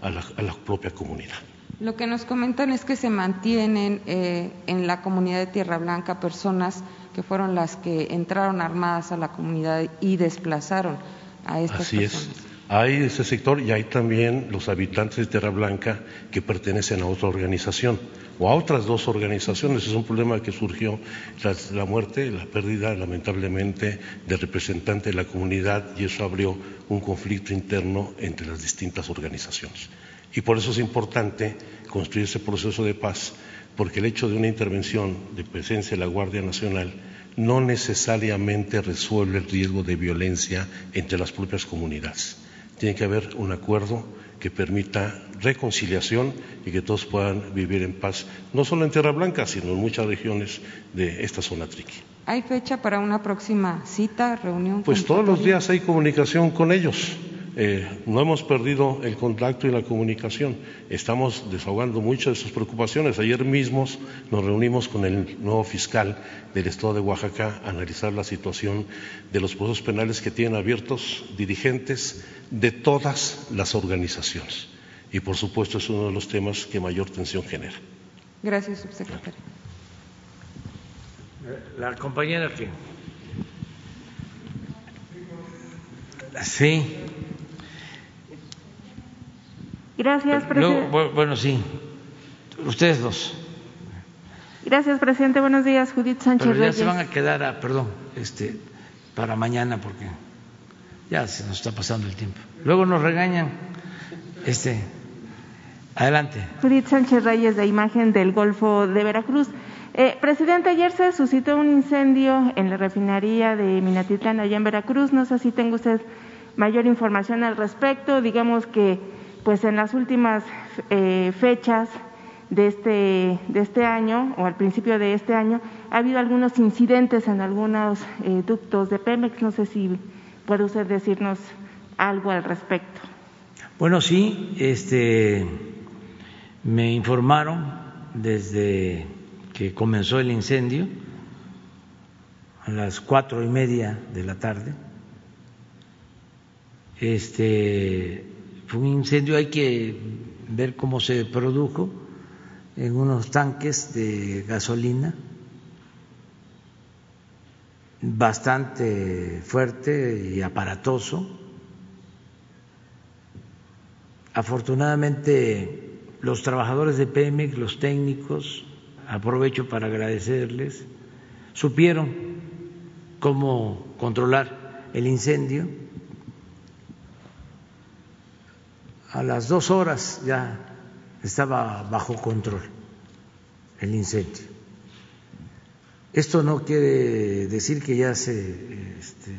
a la, propia comunidad. Lo que nos comentan es que se mantienen eh, en la comunidad de Tierra Blanca personas que fueron las que entraron armadas a la comunidad y desplazaron a estas Así personas. Es. Hay ese sector y hay también los habitantes de Tierra Blanca que pertenecen a otra organización o a otras dos organizaciones. Es un problema que surgió tras la muerte, la pérdida, lamentablemente, de representante de la comunidad y eso abrió un conflicto interno entre las distintas organizaciones. Y por eso es importante construir ese proceso de paz, porque el hecho de una intervención de presencia de la Guardia Nacional no necesariamente resuelve el riesgo de violencia entre las propias comunidades. Tiene que haber un acuerdo que permita reconciliación y que todos puedan vivir en paz, no solo en Tierra Blanca, sino en muchas regiones de esta zona triqui. ¿Hay fecha para una próxima cita, reunión? Pues todos los días hay comunicación con ellos. Eh, no hemos perdido el contacto y la comunicación. Estamos desahogando muchas de sus preocupaciones. Ayer mismo nos reunimos con el nuevo fiscal del Estado de Oaxaca a analizar la situación de los procesos penales que tienen abiertos dirigentes de todas las organizaciones. Y por supuesto es uno de los temas que mayor tensión genera. Gracias, subsecretario. La compañera aquí. Sí. Gracias, presidente. bueno, sí. Ustedes dos. Gracias, presidente. Buenos días, Judith Sánchez Pero ya se van a quedar, a, perdón, este, para mañana porque ya se nos está pasando el tiempo. Luego nos regañan. Este, adelante. Judith Sánchez Reyes, de Imagen del Golfo de Veracruz. Eh, presidente, ayer se suscitó un incendio en la refinería de Minatitlán, allá en Veracruz. No sé si tenga usted mayor información al respecto. Digamos que pues en las últimas eh, fechas de este, de este año o al principio de este año ha habido algunos incidentes en algunos eh, ductos de Pemex. No sé si puede usted decirnos algo al respecto. Bueno, sí, este, me informaron desde que comenzó el incendio a las cuatro y media de la tarde. Este fue un incendio, hay que ver cómo se produjo en unos tanques de gasolina bastante fuerte y aparatoso. Afortunadamente los trabajadores de Pemex, los técnicos, aprovecho para agradecerles, supieron cómo controlar el incendio. A las dos horas ya estaba bajo control el incendio. Esto no quiere decir que ya se, este,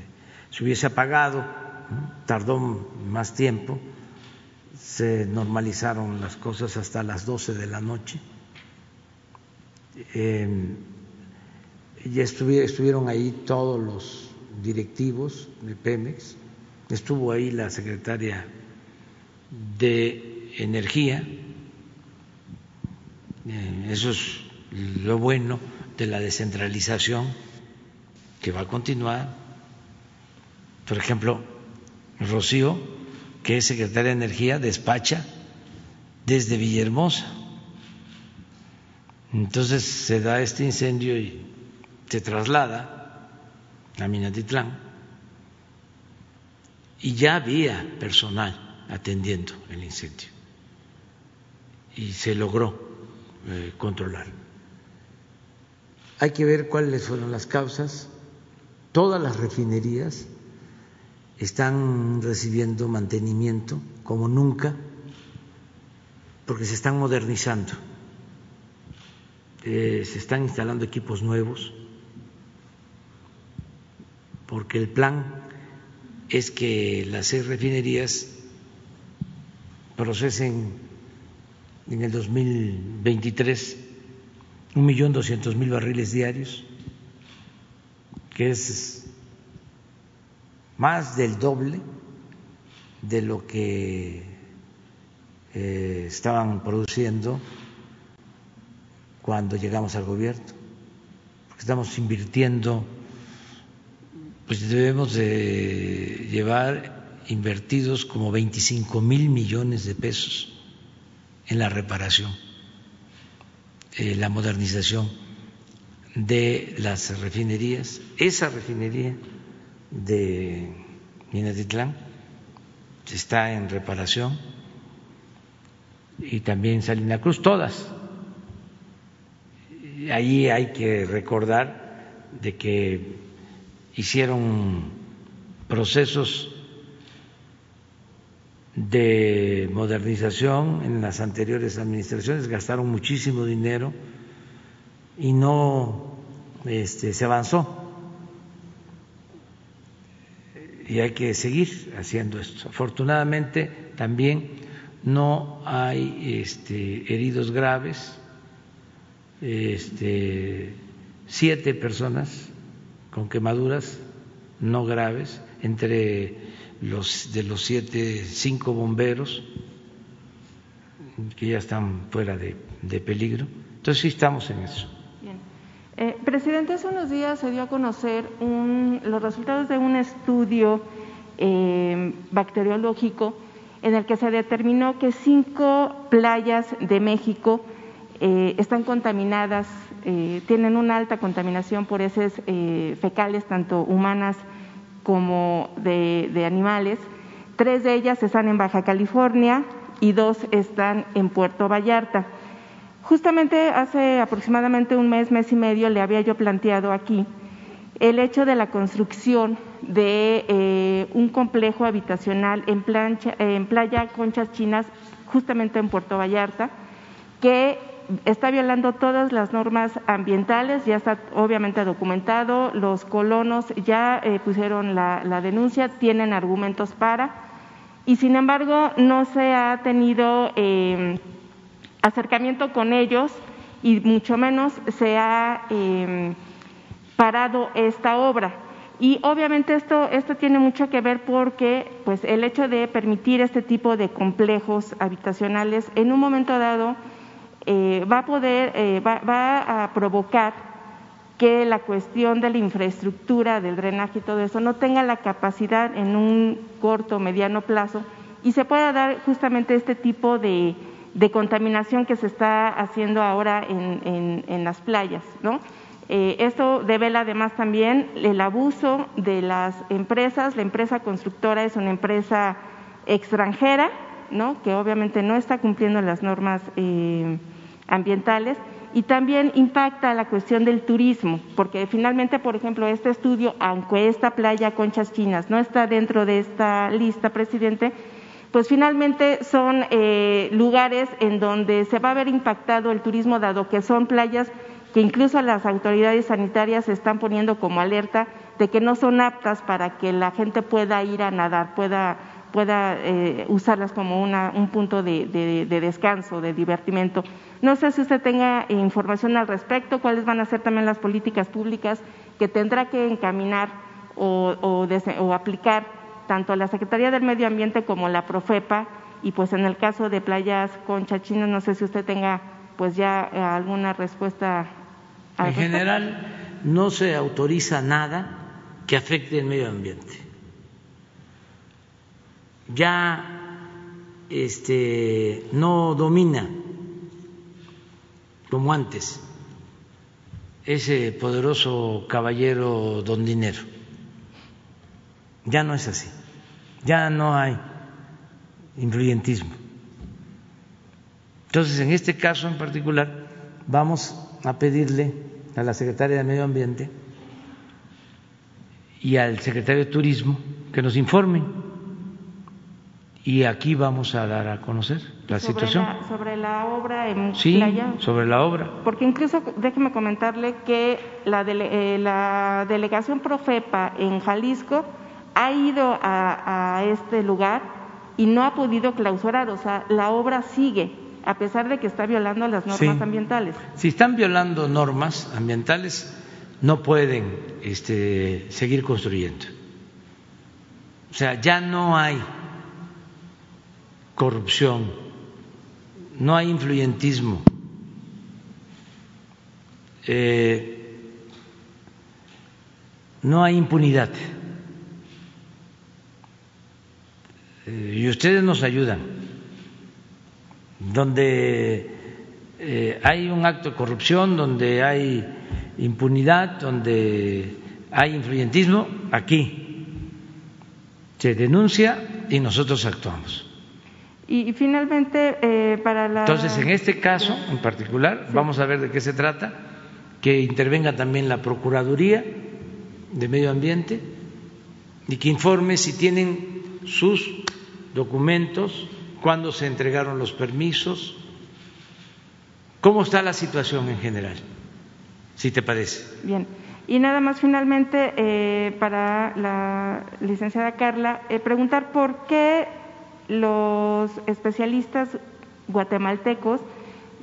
se hubiese apagado, tardó más tiempo, se normalizaron las cosas hasta las 12 de la noche. Eh, ya estuvieron ahí todos los directivos de Pemex, estuvo ahí la secretaria de Energía, eh, eso es lo bueno de la descentralización que va a continuar. Por ejemplo, Rocío, que es secretaria de Energía, despacha desde Villahermosa. Entonces se da este incendio y se traslada a Minatitlán y ya había personal atendiendo el incendio y se logró eh, controlar. Hay que ver cuáles fueron las causas. Todas las refinerías están recibiendo mantenimiento como nunca porque se están modernizando, eh, se están instalando equipos nuevos porque el plan es que las seis refinerías procesen en el 2023 un millón doscientos mil barriles diarios, que es más del doble de lo que eh, estaban produciendo cuando llegamos al gobierno, porque estamos invirtiendo pues debemos de llevar invertidos como 25 mil millones de pesos en la reparación, eh, la modernización de las refinerías. Esa refinería de Minatitlán está en reparación y también Salina Cruz, todas. Ahí hay que recordar de que hicieron procesos de modernización en las anteriores administraciones, gastaron muchísimo dinero y no este, se avanzó. Y hay que seguir haciendo esto. Afortunadamente también no hay este, heridos graves, este, siete personas con quemaduras no graves, entre los de los siete, cinco bomberos que ya están fuera de, peligro. Entonces sí estamos en eso. Eh, presidente, hace unos días se dio a conocer los resultados de un estudio eh, bacteriológico en el que se determinó que cinco playas de México eh, están contaminadas eh, tienen una alta contaminación por heces eh, fecales, tanto humanas como de, animales. Tres de ellas están en Baja California y dos están en Puerto Vallarta. Justamente hace aproximadamente un mes, mes y medio, le había yo planteado aquí el hecho de la construcción de eh, un complejo habitacional en, en playa Conchas Chinas, justamente en Puerto Vallarta, que está violando todas las normas ambientales, ya está obviamente documentado, los colonos ya eh, pusieron la, denuncia, tienen argumentos para, y sin embargo no se ha tenido em, acercamiento con ellos y mucho menos se ha em, parado esta obra. Y obviamente esto, esto tiene mucho que ver porque pues, el hecho de permitir este tipo de complejos habitacionales en un momento dado eh, va a poder, eh, va, a provocar que la cuestión de la infraestructura, del drenaje y todo eso no tenga la capacidad en un corto o mediano plazo y se pueda dar justamente este tipo de, contaminación que se está haciendo ahora en, las playas. ¿no? Eh, esto devela además también el abuso de las empresas. La empresa constructora es una empresa extranjera, ¿no? que obviamente no está cumpliendo las normas eh, ambientales y también impacta la cuestión del turismo, porque finalmente, por ejemplo, este estudio, aunque esta playa Conchas Chinas no está dentro de esta lista, presidente, pues finalmente son eh, lugares en donde se va a ver impactado el turismo, dado que son playas que incluso las autoridades sanitarias están poniendo como alerta de que no son aptas para que la gente pueda ir a nadar, pueda pueda eh, usarlas como un punto de, descanso, de divertimento. No sé si usted tenga información al respecto, cuáles van a ser también las políticas públicas que tendrá que encaminar o, aplicar tanto la Secretaría del Medio Ambiente como la Profepa y pues en el caso de playas conchachinas no sé si usted tenga pues ya eh, alguna respuesta. en general no se autoriza nada que afecte el medio ambiente ya este, no domina como antes ese poderoso caballero don dinero. Ya no es así, ya no hay influyentismo. Entonces, en este caso en particular, vamos a pedirle a la secretaria de Medio Ambiente y al secretario de Turismo que nos informen y aquí vamos a dar a conocer la situación. sobre la obra en sí, sobre la obra. Porque incluso déjeme comentarle que la, eh, la delegación Profepa en Jalisco ha ido a, este lugar y no ha podido clausurar, o sea, la obra sigue a pesar de que está violando las normas ambientales. Si están violando normas ambientales, no pueden este, seguir construyendo. O sea, ya no hay corrupción, no hay influyentismo. Eh, no hay impunidad. Eh, y ustedes nos ayudan. Donde eh, hay un acto de corrupción, donde hay impunidad, donde hay influyentismo, aquí se denuncia y nosotros actuamos. Y, finalmente, eh, para la. Entonces, en este caso en particular, vamos a ver de qué se trata, que intervenga también la Procuraduría de Medio Ambiente y que informe si tienen sus documentos, cuándo se entregaron los permisos, cómo está la situación en general, si te parece. Bien. Y nada más finalmente eh, para la licenciada Carla, eh, preguntar por qué los especialistas guatemaltecos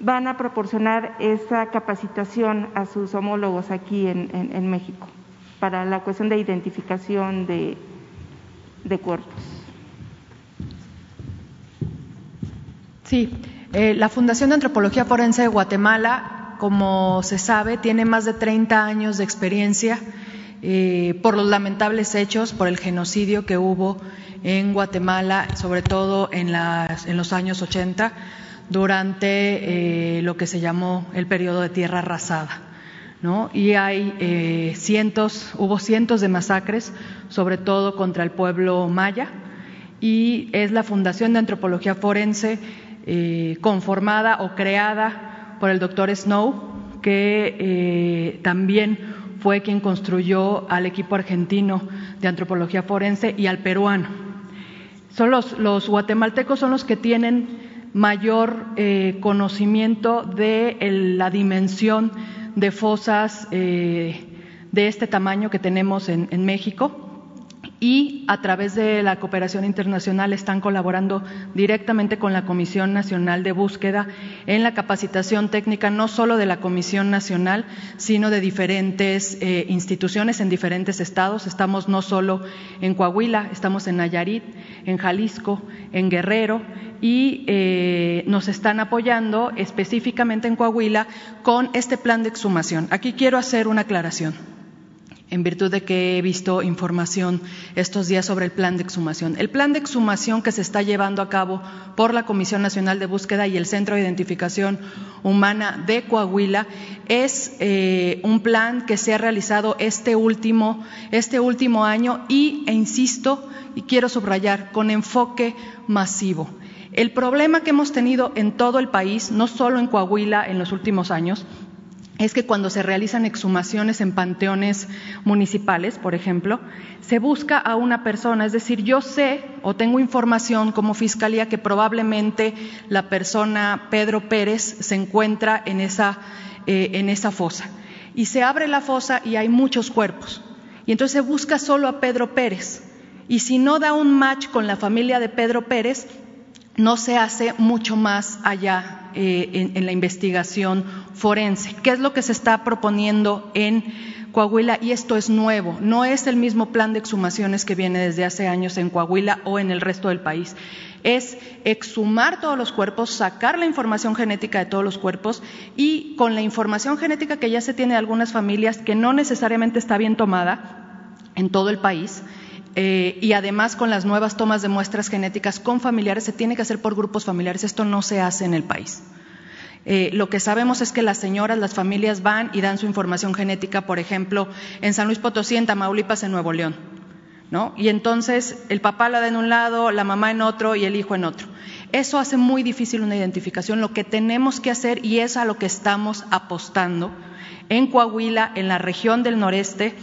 van a proporcionar esa capacitación a sus homólogos aquí en, México para la cuestión de identificación de, cuerpos. Sí, eh, la Fundación de Antropología Forense de Guatemala, como se sabe, tiene más de 30 años de experiencia eh, por los lamentables hechos, por el genocidio que hubo en Guatemala, sobre todo en, los años 80, durante eh, lo que se llamó el periodo de tierra arrasada. Y hay eh, cientos, hubo cientos de masacres, sobre todo contra el pueblo maya, y es la Fundación de Antropología Forense conformada o creada por el doctor Snow, que también fue quien construyó al equipo argentino de antropología forense y al peruano. Son los, guatemaltecos son los que tienen mayor eh, conocimiento de la dimensión de fosas eh, de este tamaño que tenemos en, México y a través de la cooperación internacional están colaborando directamente con la Comisión Nacional de Búsqueda en la capacitación técnica no solo de la Comisión Nacional, sino de diferentes eh, instituciones en diferentes estados. Estamos no solo en Coahuila, estamos en Nayarit, en Jalisco, en Guerrero y eh, nos están apoyando específicamente en Coahuila con este plan de exhumación. Aquí quiero hacer una aclaración en virtud de que he visto información estos días sobre el plan de exhumación. El plan de exhumación que se está llevando a cabo por la Comisión Nacional de Búsqueda y el Centro de Identificación Humana de Coahuila es eh, un plan que se ha realizado este último, este último año y, e insisto, y quiero subrayar, con enfoque masivo. El problema que hemos tenido en todo el país, no solo en Coahuila en los últimos años, es que cuando se realizan exhumaciones en panteones municipales, por ejemplo, se busca a una persona, es decir, yo sé o tengo información como fiscalía que probablemente la persona Pedro Pérez se encuentra en esa, eh, en esa fosa. Y se abre la fosa y hay muchos cuerpos. Y entonces se busca solo a Pedro Pérez. Y si no da un match con la familia de Pedro Pérez, no se hace mucho más allá eh, en, la investigación forense. ¿Qué es lo que se está proponiendo en Coahuila? Y esto es nuevo, no es el mismo plan de exhumaciones que viene desde hace años en Coahuila o en el resto del país. Es exhumar todos los cuerpos, sacar la información genética de todos los cuerpos y con la información genética que ya se tiene de algunas familias, que no necesariamente está bien tomada en todo el país, eh, y además con las nuevas tomas de muestras genéticas con familiares se tiene que hacer por grupos familiares. Esto no se hace en el país. Eh, lo que sabemos es que las señoras, las familias van y dan su información genética, por ejemplo, en San Luis Potosí, en Tamaulipas, en Nuevo León. ¿no? Y entonces el papá la da en un lado, la mamá en otro y el hijo en otro. Eso hace muy difícil una identificación. Lo que tenemos que hacer, y es a lo que estamos apostando, en Coahuila, en la región del noreste,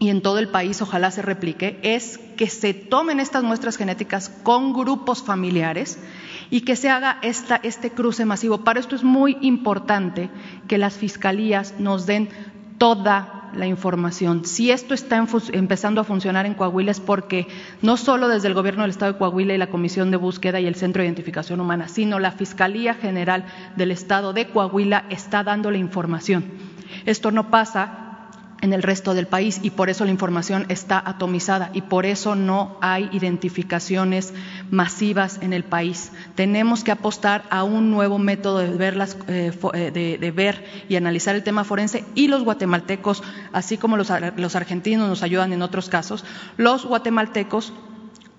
y en todo el país ojalá se replique, es que se tomen estas muestras genéticas con grupos familiares y que se haga este cruce masivo. Para esto es muy importante que las fiscalías nos den toda la información. Si esto está empezando a funcionar en Coahuila es porque no solo desde el Gobierno del Estado de Coahuila y la Comisión de Búsqueda y el Centro de Identificación Humana, sino la Fiscalía General del Estado de Coahuila está dando la información. Esto no pasa en el resto del país y por eso la información está atomizada y por eso no hay identificaciones masivas en el país. Tenemos que apostar a un nuevo método de ver, eh, eh, de, ver y analizar el tema forense y los guatemaltecos, así como los argentinos nos ayudan en otros casos, los guatemaltecos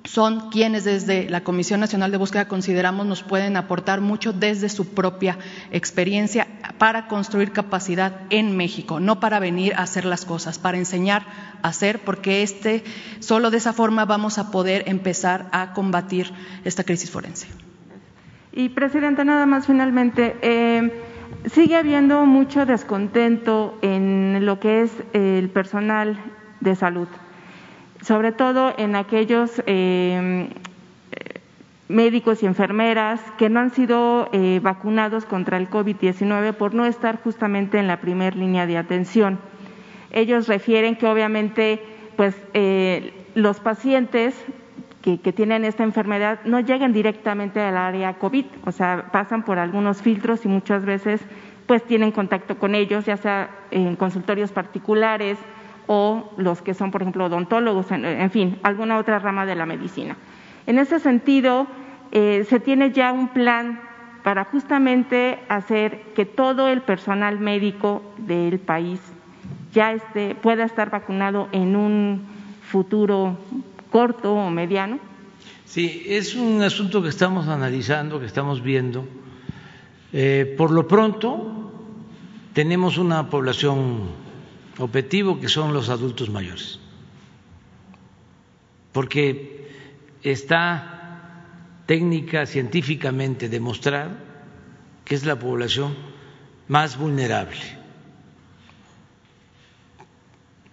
son quienes desde la Comisión Nacional de Búsqueda consideramos nos pueden aportar mucho desde su propia experiencia para construir capacidad en México, no para venir a hacer las cosas, para enseñar a hacer, porque este, solo de esa forma vamos a poder empezar a combatir esta crisis forense. Y, Presidenta, nada más finalmente, eh, sigue habiendo mucho descontento en lo que es el personal de salud sobre todo en aquellos eh, médicos y enfermeras que no han sido eh, vacunados contra el COVID-19 por no estar justamente en la primera línea de atención. Ellos refieren que obviamente pues eh, los pacientes que, que, tienen esta enfermedad no llegan directamente al área COVID, o sea, pasan por algunos filtros y muchas veces pues tienen contacto con ellos, ya sea en consultorios particulares, o los que son, por ejemplo, odontólogos, en, fin, alguna otra rama de la medicina. En ese sentido, eh, se tiene ya un plan para justamente hacer que todo el personal médico del país ya esté, pueda estar vacunado en un futuro corto o mediano? Sí, es un asunto que estamos analizando, que estamos viendo. Eh, por lo pronto, tenemos una población objetivo que son los adultos mayores, porque está técnica científicamente demostrado que es la población más vulnerable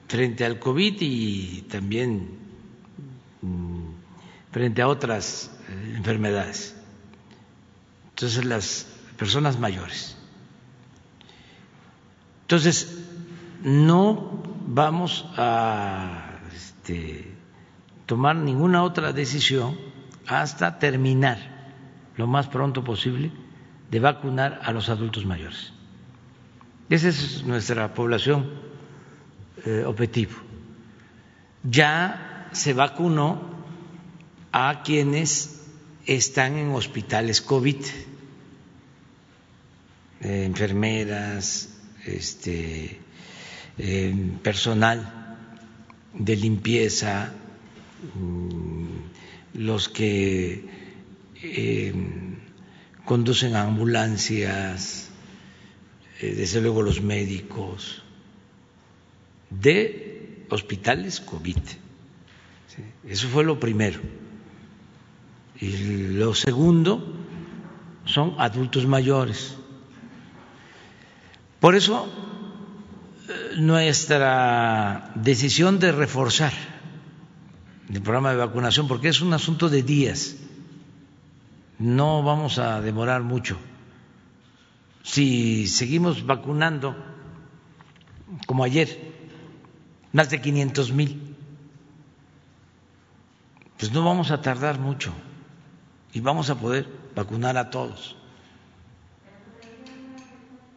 frente al COVID y también mm, frente a otras eh, enfermedades. Entonces, las personas mayores. Entonces, no vamos a este, tomar ninguna otra decisión hasta terminar lo más pronto posible de vacunar a los adultos mayores. Esa es nuestra población eh, objetivo. Ya se vacunó a quienes están en hospitales COVID, eh, enfermeras, este, eh, personal de limpieza, mm, los que conducen ambulancias, eh, desde luego los médicos, de hospitales COVID. Eso fue lo primero. Y lo segundo son adultos mayores. Por eso eh, nuestra decisión de reforzar el programa de vacunación, porque es un asunto de días, no vamos a demorar mucho. Si seguimos vacunando, como ayer, más de 500 mil, pues no vamos a tardar mucho y vamos a poder vacunar a todos.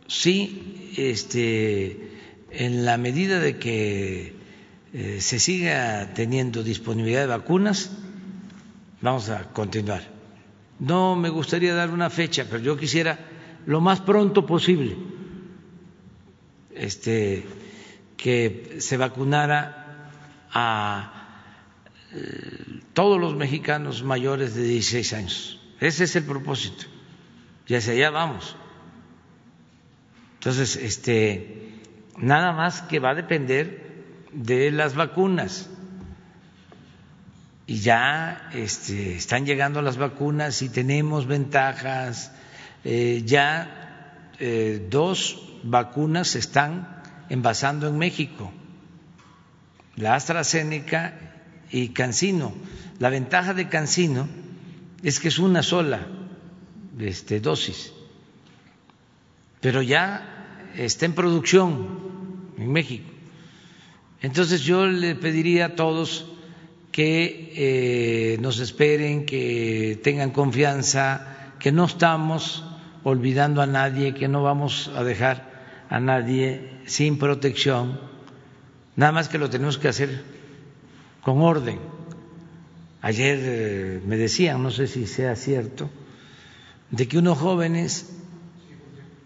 Sí, este, en la medida de que eh, se siga teniendo disponibilidad de vacunas, vamos a continuar no me gustaría dar una fecha, pero yo quisiera lo más pronto posible este, que se vacunara a eh, todos los mexicanos mayores de 16 años. Ese es el propósito. Y hacia allá vamos. Entonces, este, nada más que va a depender de las vacunas y ya este, están llegando las vacunas y tenemos ventajas. Eh, ya eh, dos vacunas se están envasando en México, la AstraZeneca y Cancino. La ventaja de Cancino es que es una sola este, dosis, pero ya está en producción en México. Entonces yo le pediría a todos que eh, nos esperen, que tengan confianza, que no estamos olvidando a nadie, que no vamos a dejar a nadie sin protección, nada más que lo tenemos que hacer con orden. Ayer eh, me decían, no sé si sea cierto, de que unos jóvenes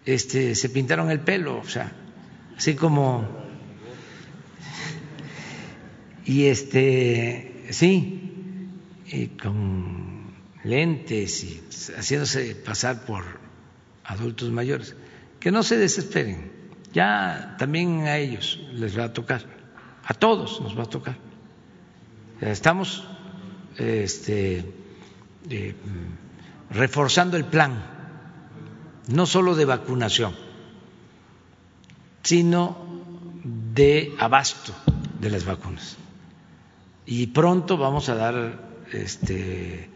este, se pintaron el pelo, o sea, así como y este sí, con lentes y haciéndose pasar por adultos mayores, que no se desesperen, ya también a ellos les va a tocar, a todos nos va a tocar. Estamos este, eh, reforzando el plan, no solo de vacunación, sino de abasto de las vacunas y pronto vamos a dar este,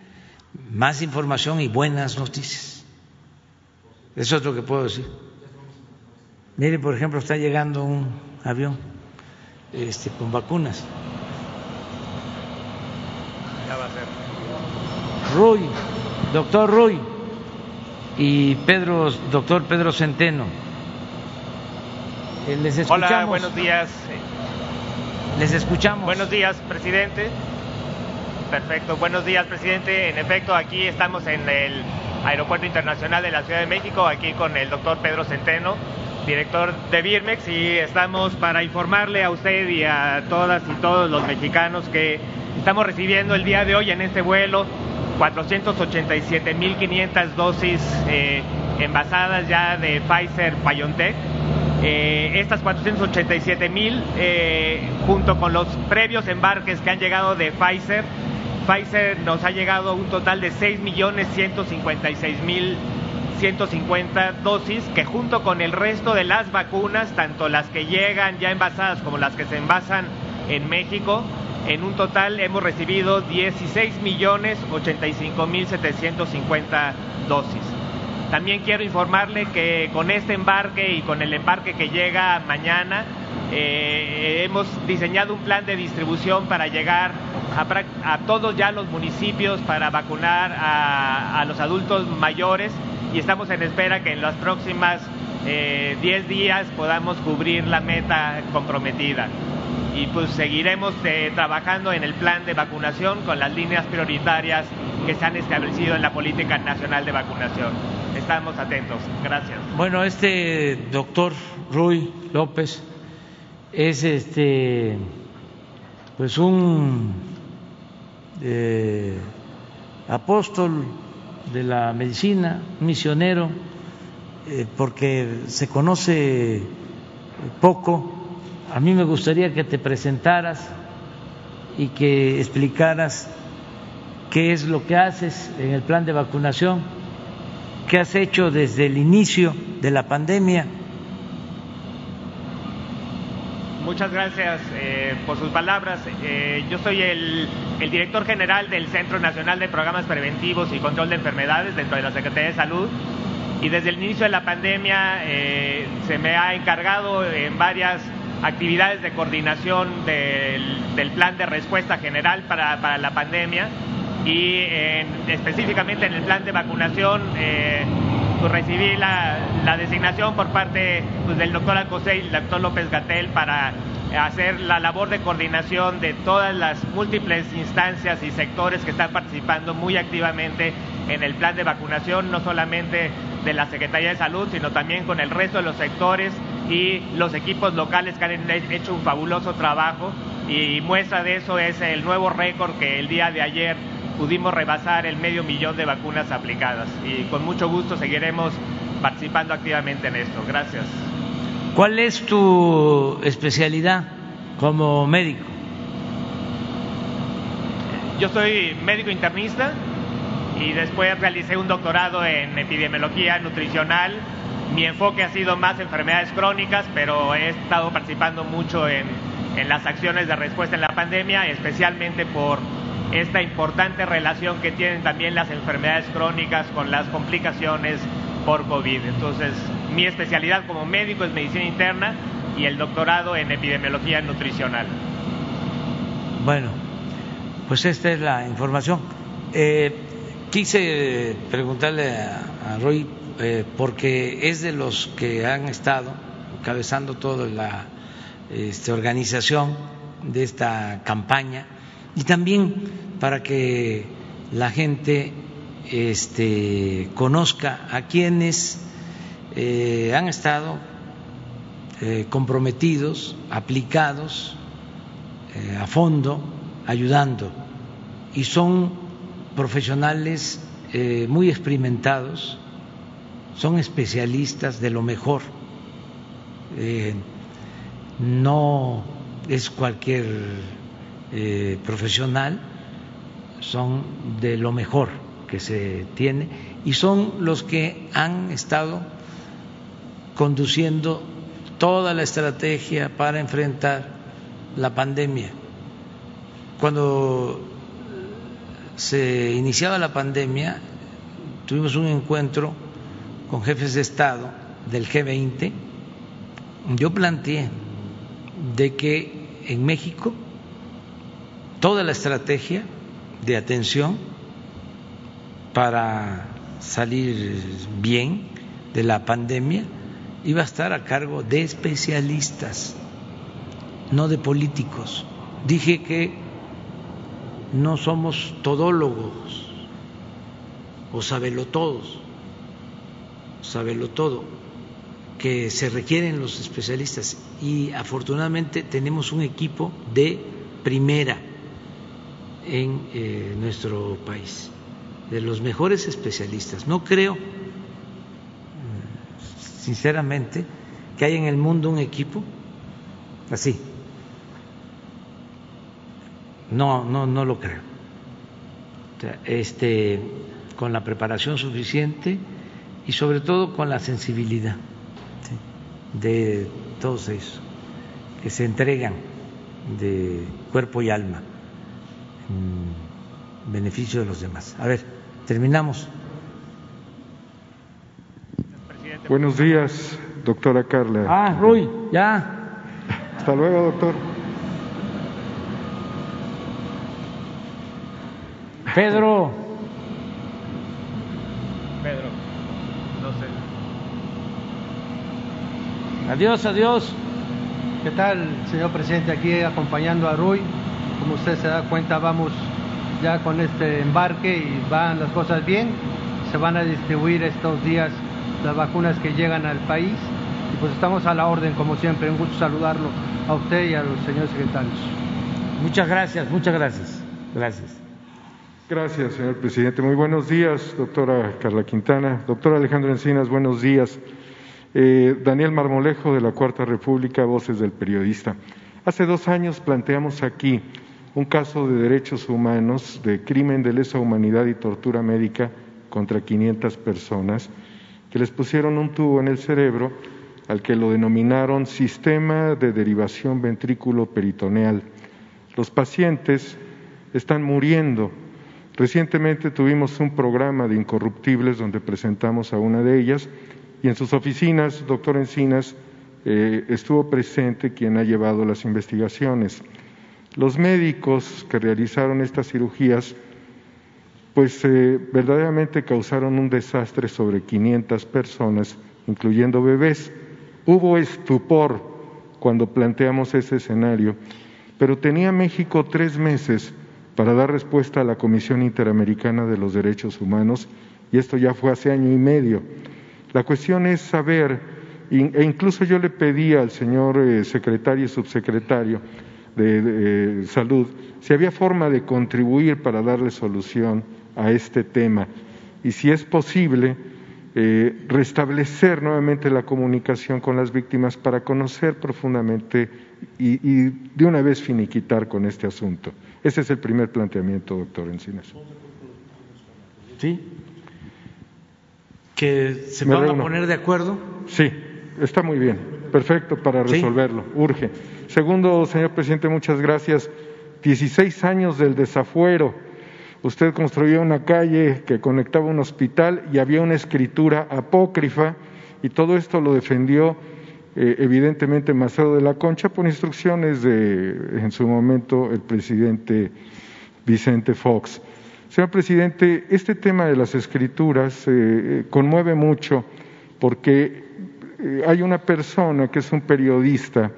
más información y buenas noticias. Eso es lo que puedo decir. Mire, por ejemplo, está llegando un avión este, con vacunas. Ya va a ser. Ruy, doctor Ruy y Pedro, doctor Pedro Centeno. Eh, les escuchamos. Hola, buenos días. Les escuchamos. Buenos días, presidente. Perfecto. Buenos días, presidente. En efecto, aquí estamos en el Aeropuerto Internacional de la Ciudad de México, aquí con el doctor Pedro Centeno, director de Birmex, y estamos para informarle a usted y a todas y todos los mexicanos que estamos recibiendo el día de hoy en este vuelo 487.500 dosis eh, envasadas ya de Pfizer BioNTech eh, estas 487 mil, eh, junto con los previos embarques que han llegado de Pfizer, Pfizer nos ha llegado un total de 6 millones 156 mil 150 dosis que junto con el resto de las vacunas, tanto las que llegan ya envasadas como las que se envasan en México, en un total hemos recibido 16 millones 85 mil 750 dosis. También quiero informarle que con este embarque y con el embarque que llega mañana, eh, hemos diseñado un plan de distribución para llegar a, todos ya los municipios para vacunar a, los adultos mayores y estamos en espera que en las próximas 10 eh, días podamos cubrir la meta comprometida. Y pues seguiremos eh, trabajando en el plan de vacunación con las líneas prioritarias que se han establecido en la política nacional de vacunación. Estamos atentos. Gracias. Bueno, este doctor Rui López es este pues un eh, apóstol de la medicina, misionero, eh, porque se conoce poco. A mí me gustaría que te presentaras y que explicaras qué es lo que haces en el plan de vacunación, qué has hecho desde el inicio de la pandemia Muchas gracias eh, por sus palabras. Eh, yo soy el, director general del Centro Nacional de Programas Preventivos y Control de Enfermedades dentro de la Secretaría de Salud. Y desde el inicio de la pandemia eh, se me ha encargado en varias actividades de coordinación del, plan de respuesta general para, la pandemia y específicamente en el plan de vacunación pues recibí la, designación por parte pues, del doctor Alcosé y el doctor López Gatel para hacer la labor de coordinación de todas las múltiples instancias y sectores que están participando muy activamente en el plan de vacunación, no solamente de la Secretaría de Salud, sino también con el resto de los sectores y los equipos locales que han hecho un fabuloso trabajo. Y muestra de eso es el nuevo récord que el día de ayer pudimos rebasar el medio millón de vacunas aplicadas y con mucho gusto seguiremos participando activamente en esto. Gracias. ¿Cuál es tu especialidad como médico? Yo soy médico internista y después realicé un doctorado en epidemiología nutricional. Mi enfoque ha sido más enfermedades crónicas, pero he estado participando mucho en, en las acciones de respuesta en la pandemia, especialmente por esta importante relación que tienen también las enfermedades crónicas con las complicaciones por COVID. Entonces, mi especialidad como médico es medicina interna y el doctorado en epidemiología nutricional. Bueno, pues esta es la información. Eh, quise preguntarle a, Roy, eh, porque es de los que han estado encabezando toda la este, organización de esta campaña y también para que la gente este, conozca a quienes eh, han estado eh, comprometidos, aplicados eh, a fondo, ayudando. Y son profesionales muy experimentados, son especialistas de lo mejor. no es cualquier eh, profesional, son de lo mejor que se tiene y son los que han estado conduciendo toda la estrategia para enfrentar la pandemia. Cuando se iniciaba la pandemia, tuvimos un encuentro con jefes de Estado del G20, yo planteé de que en México toda la estrategia de atención para salir bien de la pandemia iba a estar a cargo de especialistas, no de políticos. Dije que no somos todólogos o sabelotodos, sabelo todo, que se requieren los especialistas y afortunadamente tenemos un equipo de primera en eh, nuestro país, de los mejores especialistas. No creo, mm, sinceramente, que haya en el mundo un equipo así. No, no, no lo creo. este, con la preparación suficiente y sobre todo con la sensibilidad de todos ellos que se entregan de cuerpo y alma beneficio de los demás. A ver, terminamos. Buenos días, doctora Carla. Ah, Rui, ya. Hasta luego, doctor. Pedro. Pedro, no sé. Adiós, adiós. ¿Qué tal, señor presidente? Aquí acompañando a Rui. Como usted se da cuenta, vamos ya con este embarque y van las cosas bien. Se van a distribuir estos días las vacunas que llegan al país. Y pues estamos a la orden, como siempre. Un gusto saludarlo a usted y a los señores secretarios. Muchas gracias, muchas gracias. Gracias. Gracias, señor presidente. Muy buenos días, doctora Carla Quintana. Doctor Alejandro Encinas, buenos días. Eh, Daniel Marmolejo, de la Cuarta República, Voces del Periodista. Hace dos años planteamos aquí un caso de derechos humanos, de crimen de lesa humanidad y tortura médica contra 500 personas, que les pusieron un tubo en el cerebro al que lo denominaron sistema de derivación ventrículo peritoneal. Los pacientes están muriendo. Recientemente tuvimos un programa de incorruptibles donde presentamos a una de ellas y en sus oficinas, doctor Encinas, eh, estuvo presente quien ha llevado las investigaciones. Los médicos que realizaron estas cirugías, pues eh, verdaderamente causaron un desastre sobre 500 personas, incluyendo bebés. Hubo estupor cuando planteamos ese escenario, pero tenía México tres meses para dar respuesta a la Comisión Interamericana de los Derechos Humanos y esto ya fue hace año y medio. La cuestión es saber, e incluso yo le pedí al señor eh, secretario y subsecretario de, Salud si había forma de contribuir para darle solución a este tema y si es posible eh, restablecer nuevamente la comunicación con las víctimas para conocer profundamente y, y, de una vez finiquitar con este asunto. Ese es el primer planteamiento, doctor Encinas. Sí, que se van a poner de acuerdo. Sí, está muy bien, perfecto para resolverlo, urge. Segundo, señor presidente, muchas gracias. 16 años del desafuero. Usted construyó una calle que conectaba un hospital y había una escritura apócrifa y todo esto lo defendió eh, evidentemente Maceo de la Concha por instrucciones de en su momento el presidente Vicente Fox. Señor presidente, este tema de las escrituras eh, eh, conmueve mucho porque hay una persona que es un periodista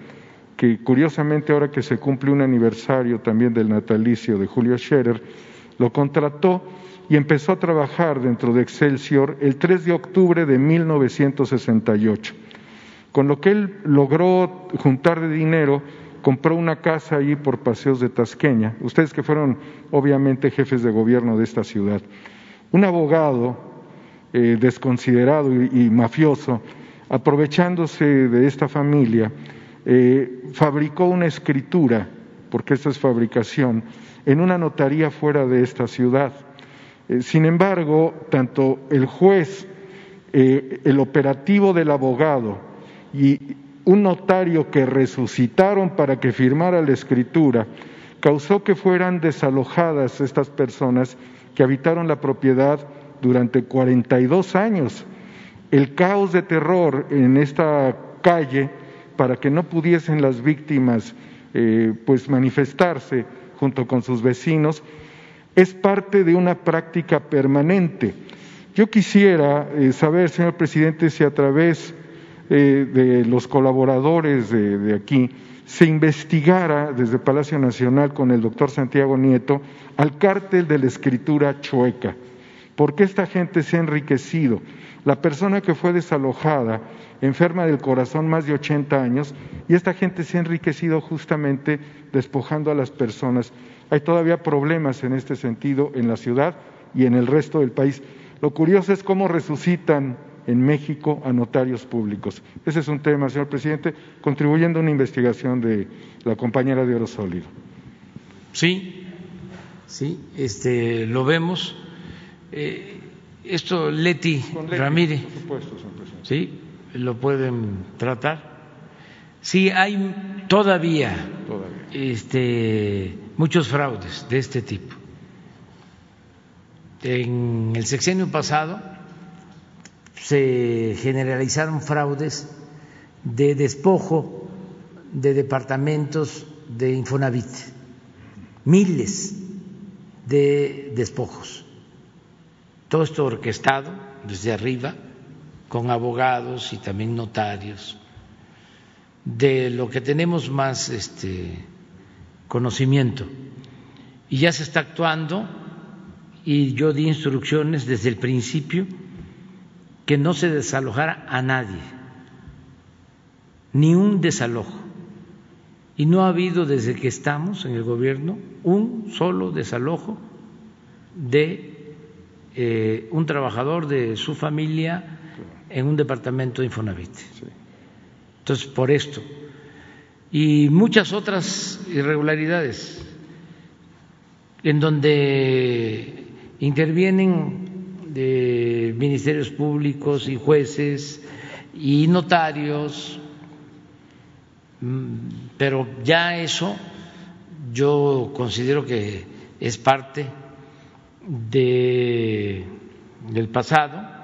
que curiosamente ahora que se cumple un aniversario también del natalicio de Julio Scherer, lo contrató y empezó a trabajar dentro de Excelsior el 3 de octubre de 1968. Con lo que él logró juntar de dinero, compró una casa allí por Paseos de Tasqueña, ustedes que fueron obviamente jefes de gobierno de esta ciudad. Un abogado eh, desconsiderado y, mafioso, aprovechándose de esta familia, eh, fabricó una escritura, porque esta es fabricación, en una notaría fuera de esta ciudad. Eh, sin embargo, tanto el juez, el operativo del abogado y un notario que resucitaron para que firmara la escritura, causó que fueran desalojadas estas personas que habitaron la propiedad durante 42 años. El caos de terror en esta calle para que no pudiesen las víctimas eh, pues manifestarse junto con sus vecinos es parte de una práctica permanente. Yo quisiera eh, saber, señor presidente, si a través eh, de los colaboradores de, aquí se investigara desde Palacio Nacional con el doctor Santiago Nieto al cártel de la escritura chueca. porque esta gente se ha enriquecido? La persona que fue desalojada, enferma del corazón más de 80 años, y esta gente se ha enriquecido justamente despojando a las personas. Hay todavía problemas en este sentido en la ciudad y en el resto del país. Lo curioso es cómo resucitan en México a notarios públicos. Ese es un tema, señor presidente, contribuyendo a una investigación de la compañera de Oro Sólido. Sí, sí, este, lo vemos. Eh, esto, Leti, Ramírez, sí, lo pueden tratar. Sí, hay todavía, Este, muchos fraudes de este tipo. En el sexenio pasado se generalizaron fraudes de despojo de departamentos de Infonavit, miles de despojos. Todo esto orquestado desde arriba, con abogados y también notarios, de lo que tenemos más este, conocimiento. Y ya se está actuando y yo di instrucciones desde el principio que no se desalojara a nadie, ni un desalojo. Y no ha habido desde que estamos en el gobierno un solo desalojo de eh, un trabajador de su familia en un departamento de Infonavit. Entonces, por esto. Y muchas otras irregularidades en donde intervienen de ministerios públicos y jueces y notarios, mm, pero ya eso yo considero que es parte de, del pasado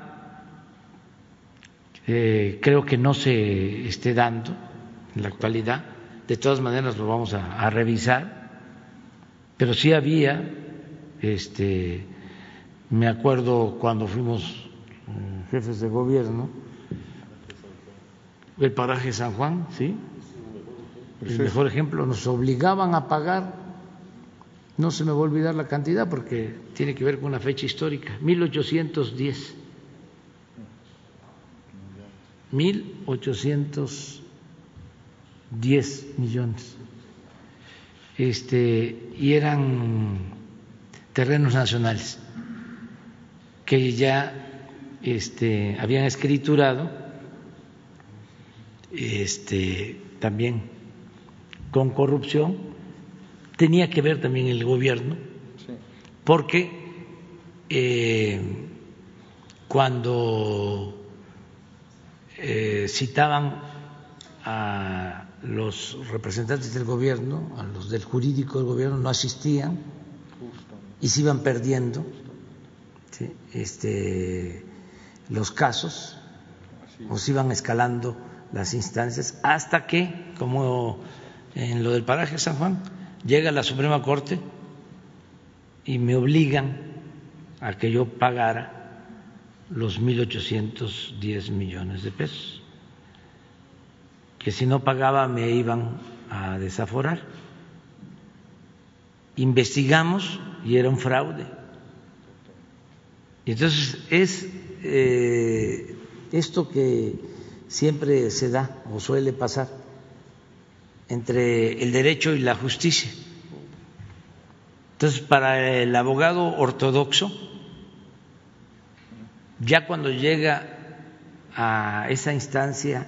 eh, creo que no se esté dando en la actualidad. De todas maneras lo vamos a, revisar, pero sí había, este, me acuerdo cuando fuimos eh, jefes de gobierno, el paraje San Juan, ¿sí? El mejor ejemplo, nos obligaban a pagar, no se me va a olvidar la cantidad porque tiene que ver con una fecha histórica, 1810 1.810 millones. Este, y eran terrenos nacionales que ya este, habían escriturado este, también con corrupción. Tenía que ver también el gobierno, porque eh, cuando eh, citaban a los representantes del gobierno, a los del jurídico del gobierno, no asistían y se iban perdiendo este, los casos o se iban escalando las instancias hasta que, como en lo del paraje San Juan, llega la Suprema Corte y me obligan a que yo pagara los 1.810 millones de pesos, que si no pagaba me iban a desaforar. Investigamos y era un fraude. Y entonces es eh, esto que siempre se da o suele pasar entre el derecho y la justicia. Entonces, para el abogado ortodoxo, ya cuando llega a esa instancia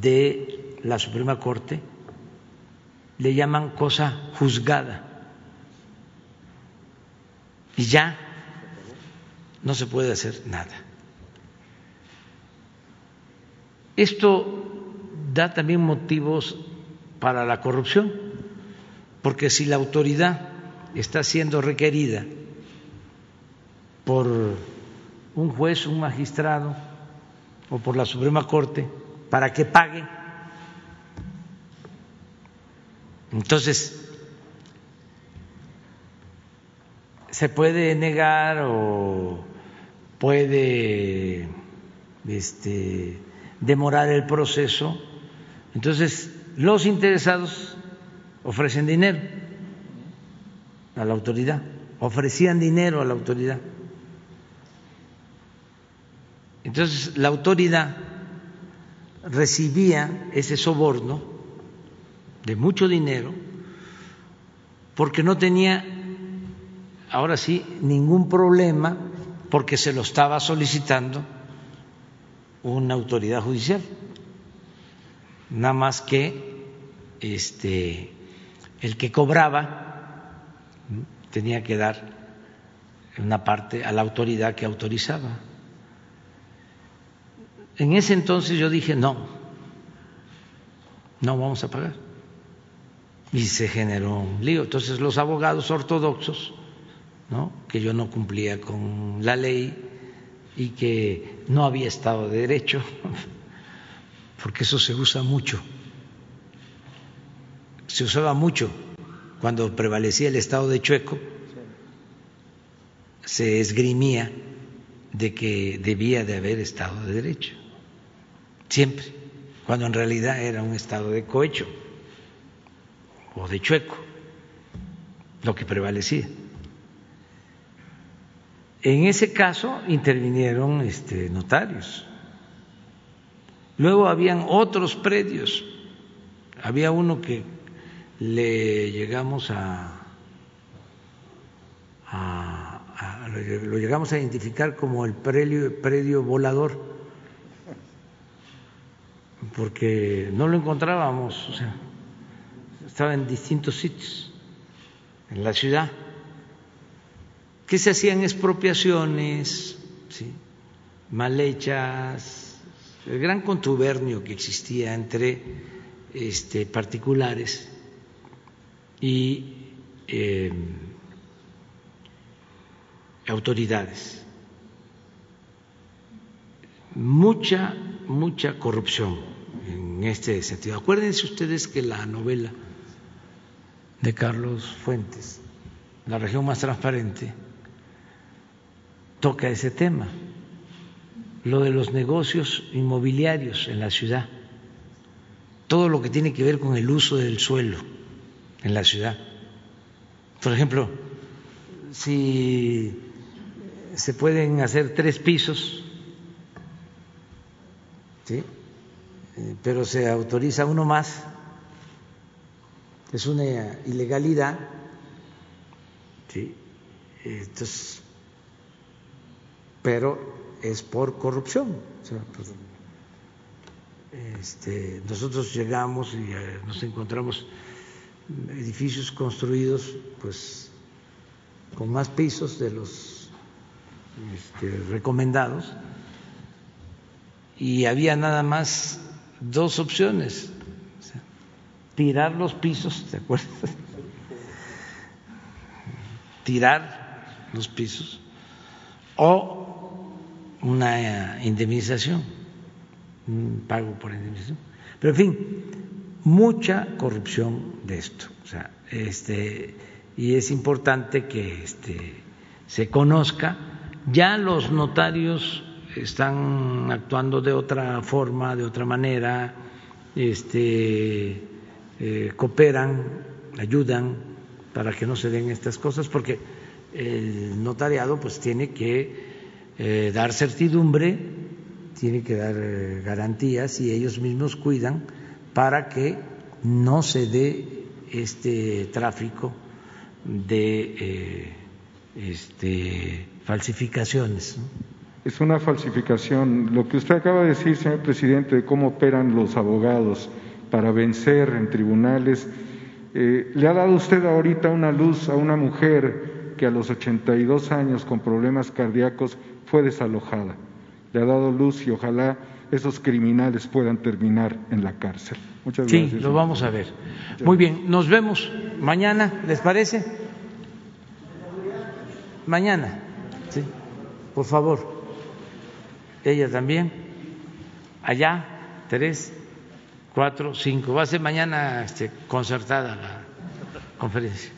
de la Suprema Corte, le llaman cosa juzgada. Y ya no se puede hacer nada. Esto da también motivos para la corrupción, porque si la autoridad está siendo requerida por un juez, un magistrado o por la Suprema Corte para que pague. Entonces, se puede negar o puede este, demorar el proceso. Entonces, los interesados ofrecen dinero a la autoridad, ofrecían dinero a la autoridad entonces la autoridad recibía ese soborno de mucho dinero porque no tenía, ahora sí, ningún problema porque se lo estaba solicitando una autoridad judicial. Nada más que este el que cobraba tenía que dar una parte a la autoridad que autorizaba. En ese entonces yo dije, no, no vamos a pagar. Y se generó un lío. Entonces los abogados ortodoxos, ¿no? que yo no cumplía con la ley y que no había Estado de Derecho, porque eso se usa mucho, se usaba mucho cuando prevalecía el Estado de Chueco, se esgrimía de que debía de haber Estado de Derecho, siempre, cuando en realidad era un Estado de cohecho o de chueco, lo que prevalecía. En ese caso intervinieron este, notarios. Luego habían otros predios. Había uno que le llegamos a, lo llegamos a identificar como el predio, volador, porque no lo encontrábamos, o sea, estaba en distintos sitios en la ciudad que se hacían expropiaciones mal hechas, el gran contubernio que existía entre este, particulares y eh, autoridades. Mucha, mucha corrupción en este sentido. Acuérdense ustedes que la novela de Carlos Fuentes, La región más transparente, toca ese tema, lo de los negocios inmobiliarios en la ciudad, todo lo que tiene que ver con el uso del suelo en la ciudad. Por ejemplo, si se pueden hacer tres pisos, ¿sí? Eh, pero se autoriza uno más, es una ilegalidad, ¿sí? entonces pero es por corrupción. Pues, este, nosotros llegamos y eh, nos encontramos edificios construidos pues con más pisos de los este, recomendados y había nada más dos opciones tirar los pisos ¿te acuerdas? tirar los pisos o una indemnización, un pago por indemnización. Pero en fin, mucha corrupción de esto. O sea, este, y es importante que este, se conozca. Ya los notarios están actuando de otra forma, de otra manera, este, eh, cooperan, ayudan para que no se den estas cosas, porque el notariado pues tiene que eh, dar certidumbre, tiene que dar eh, garantías y ellos mismos cuidan para que no se dé este tráfico de eh, este, falsificaciones. Es una falsificación. Lo que usted acaba de decir, señor presidente, de cómo operan los abogados para vencer en tribunales, le ha dado usted ahorita una luz a una mujer que a los 82 años con problemas cardíacos fue desalojada. Le ha dado luz y ojalá esos criminales puedan terminar en la cárcel. Muchas gracias. Sí, lo vamos a ver. Muy bien, nos vemos mañana, ¿les parece? Mañana, sí, por favor. Ella también. Allá, tres, cuatro, cinco. Va a ser mañana este, concertada la conferencia.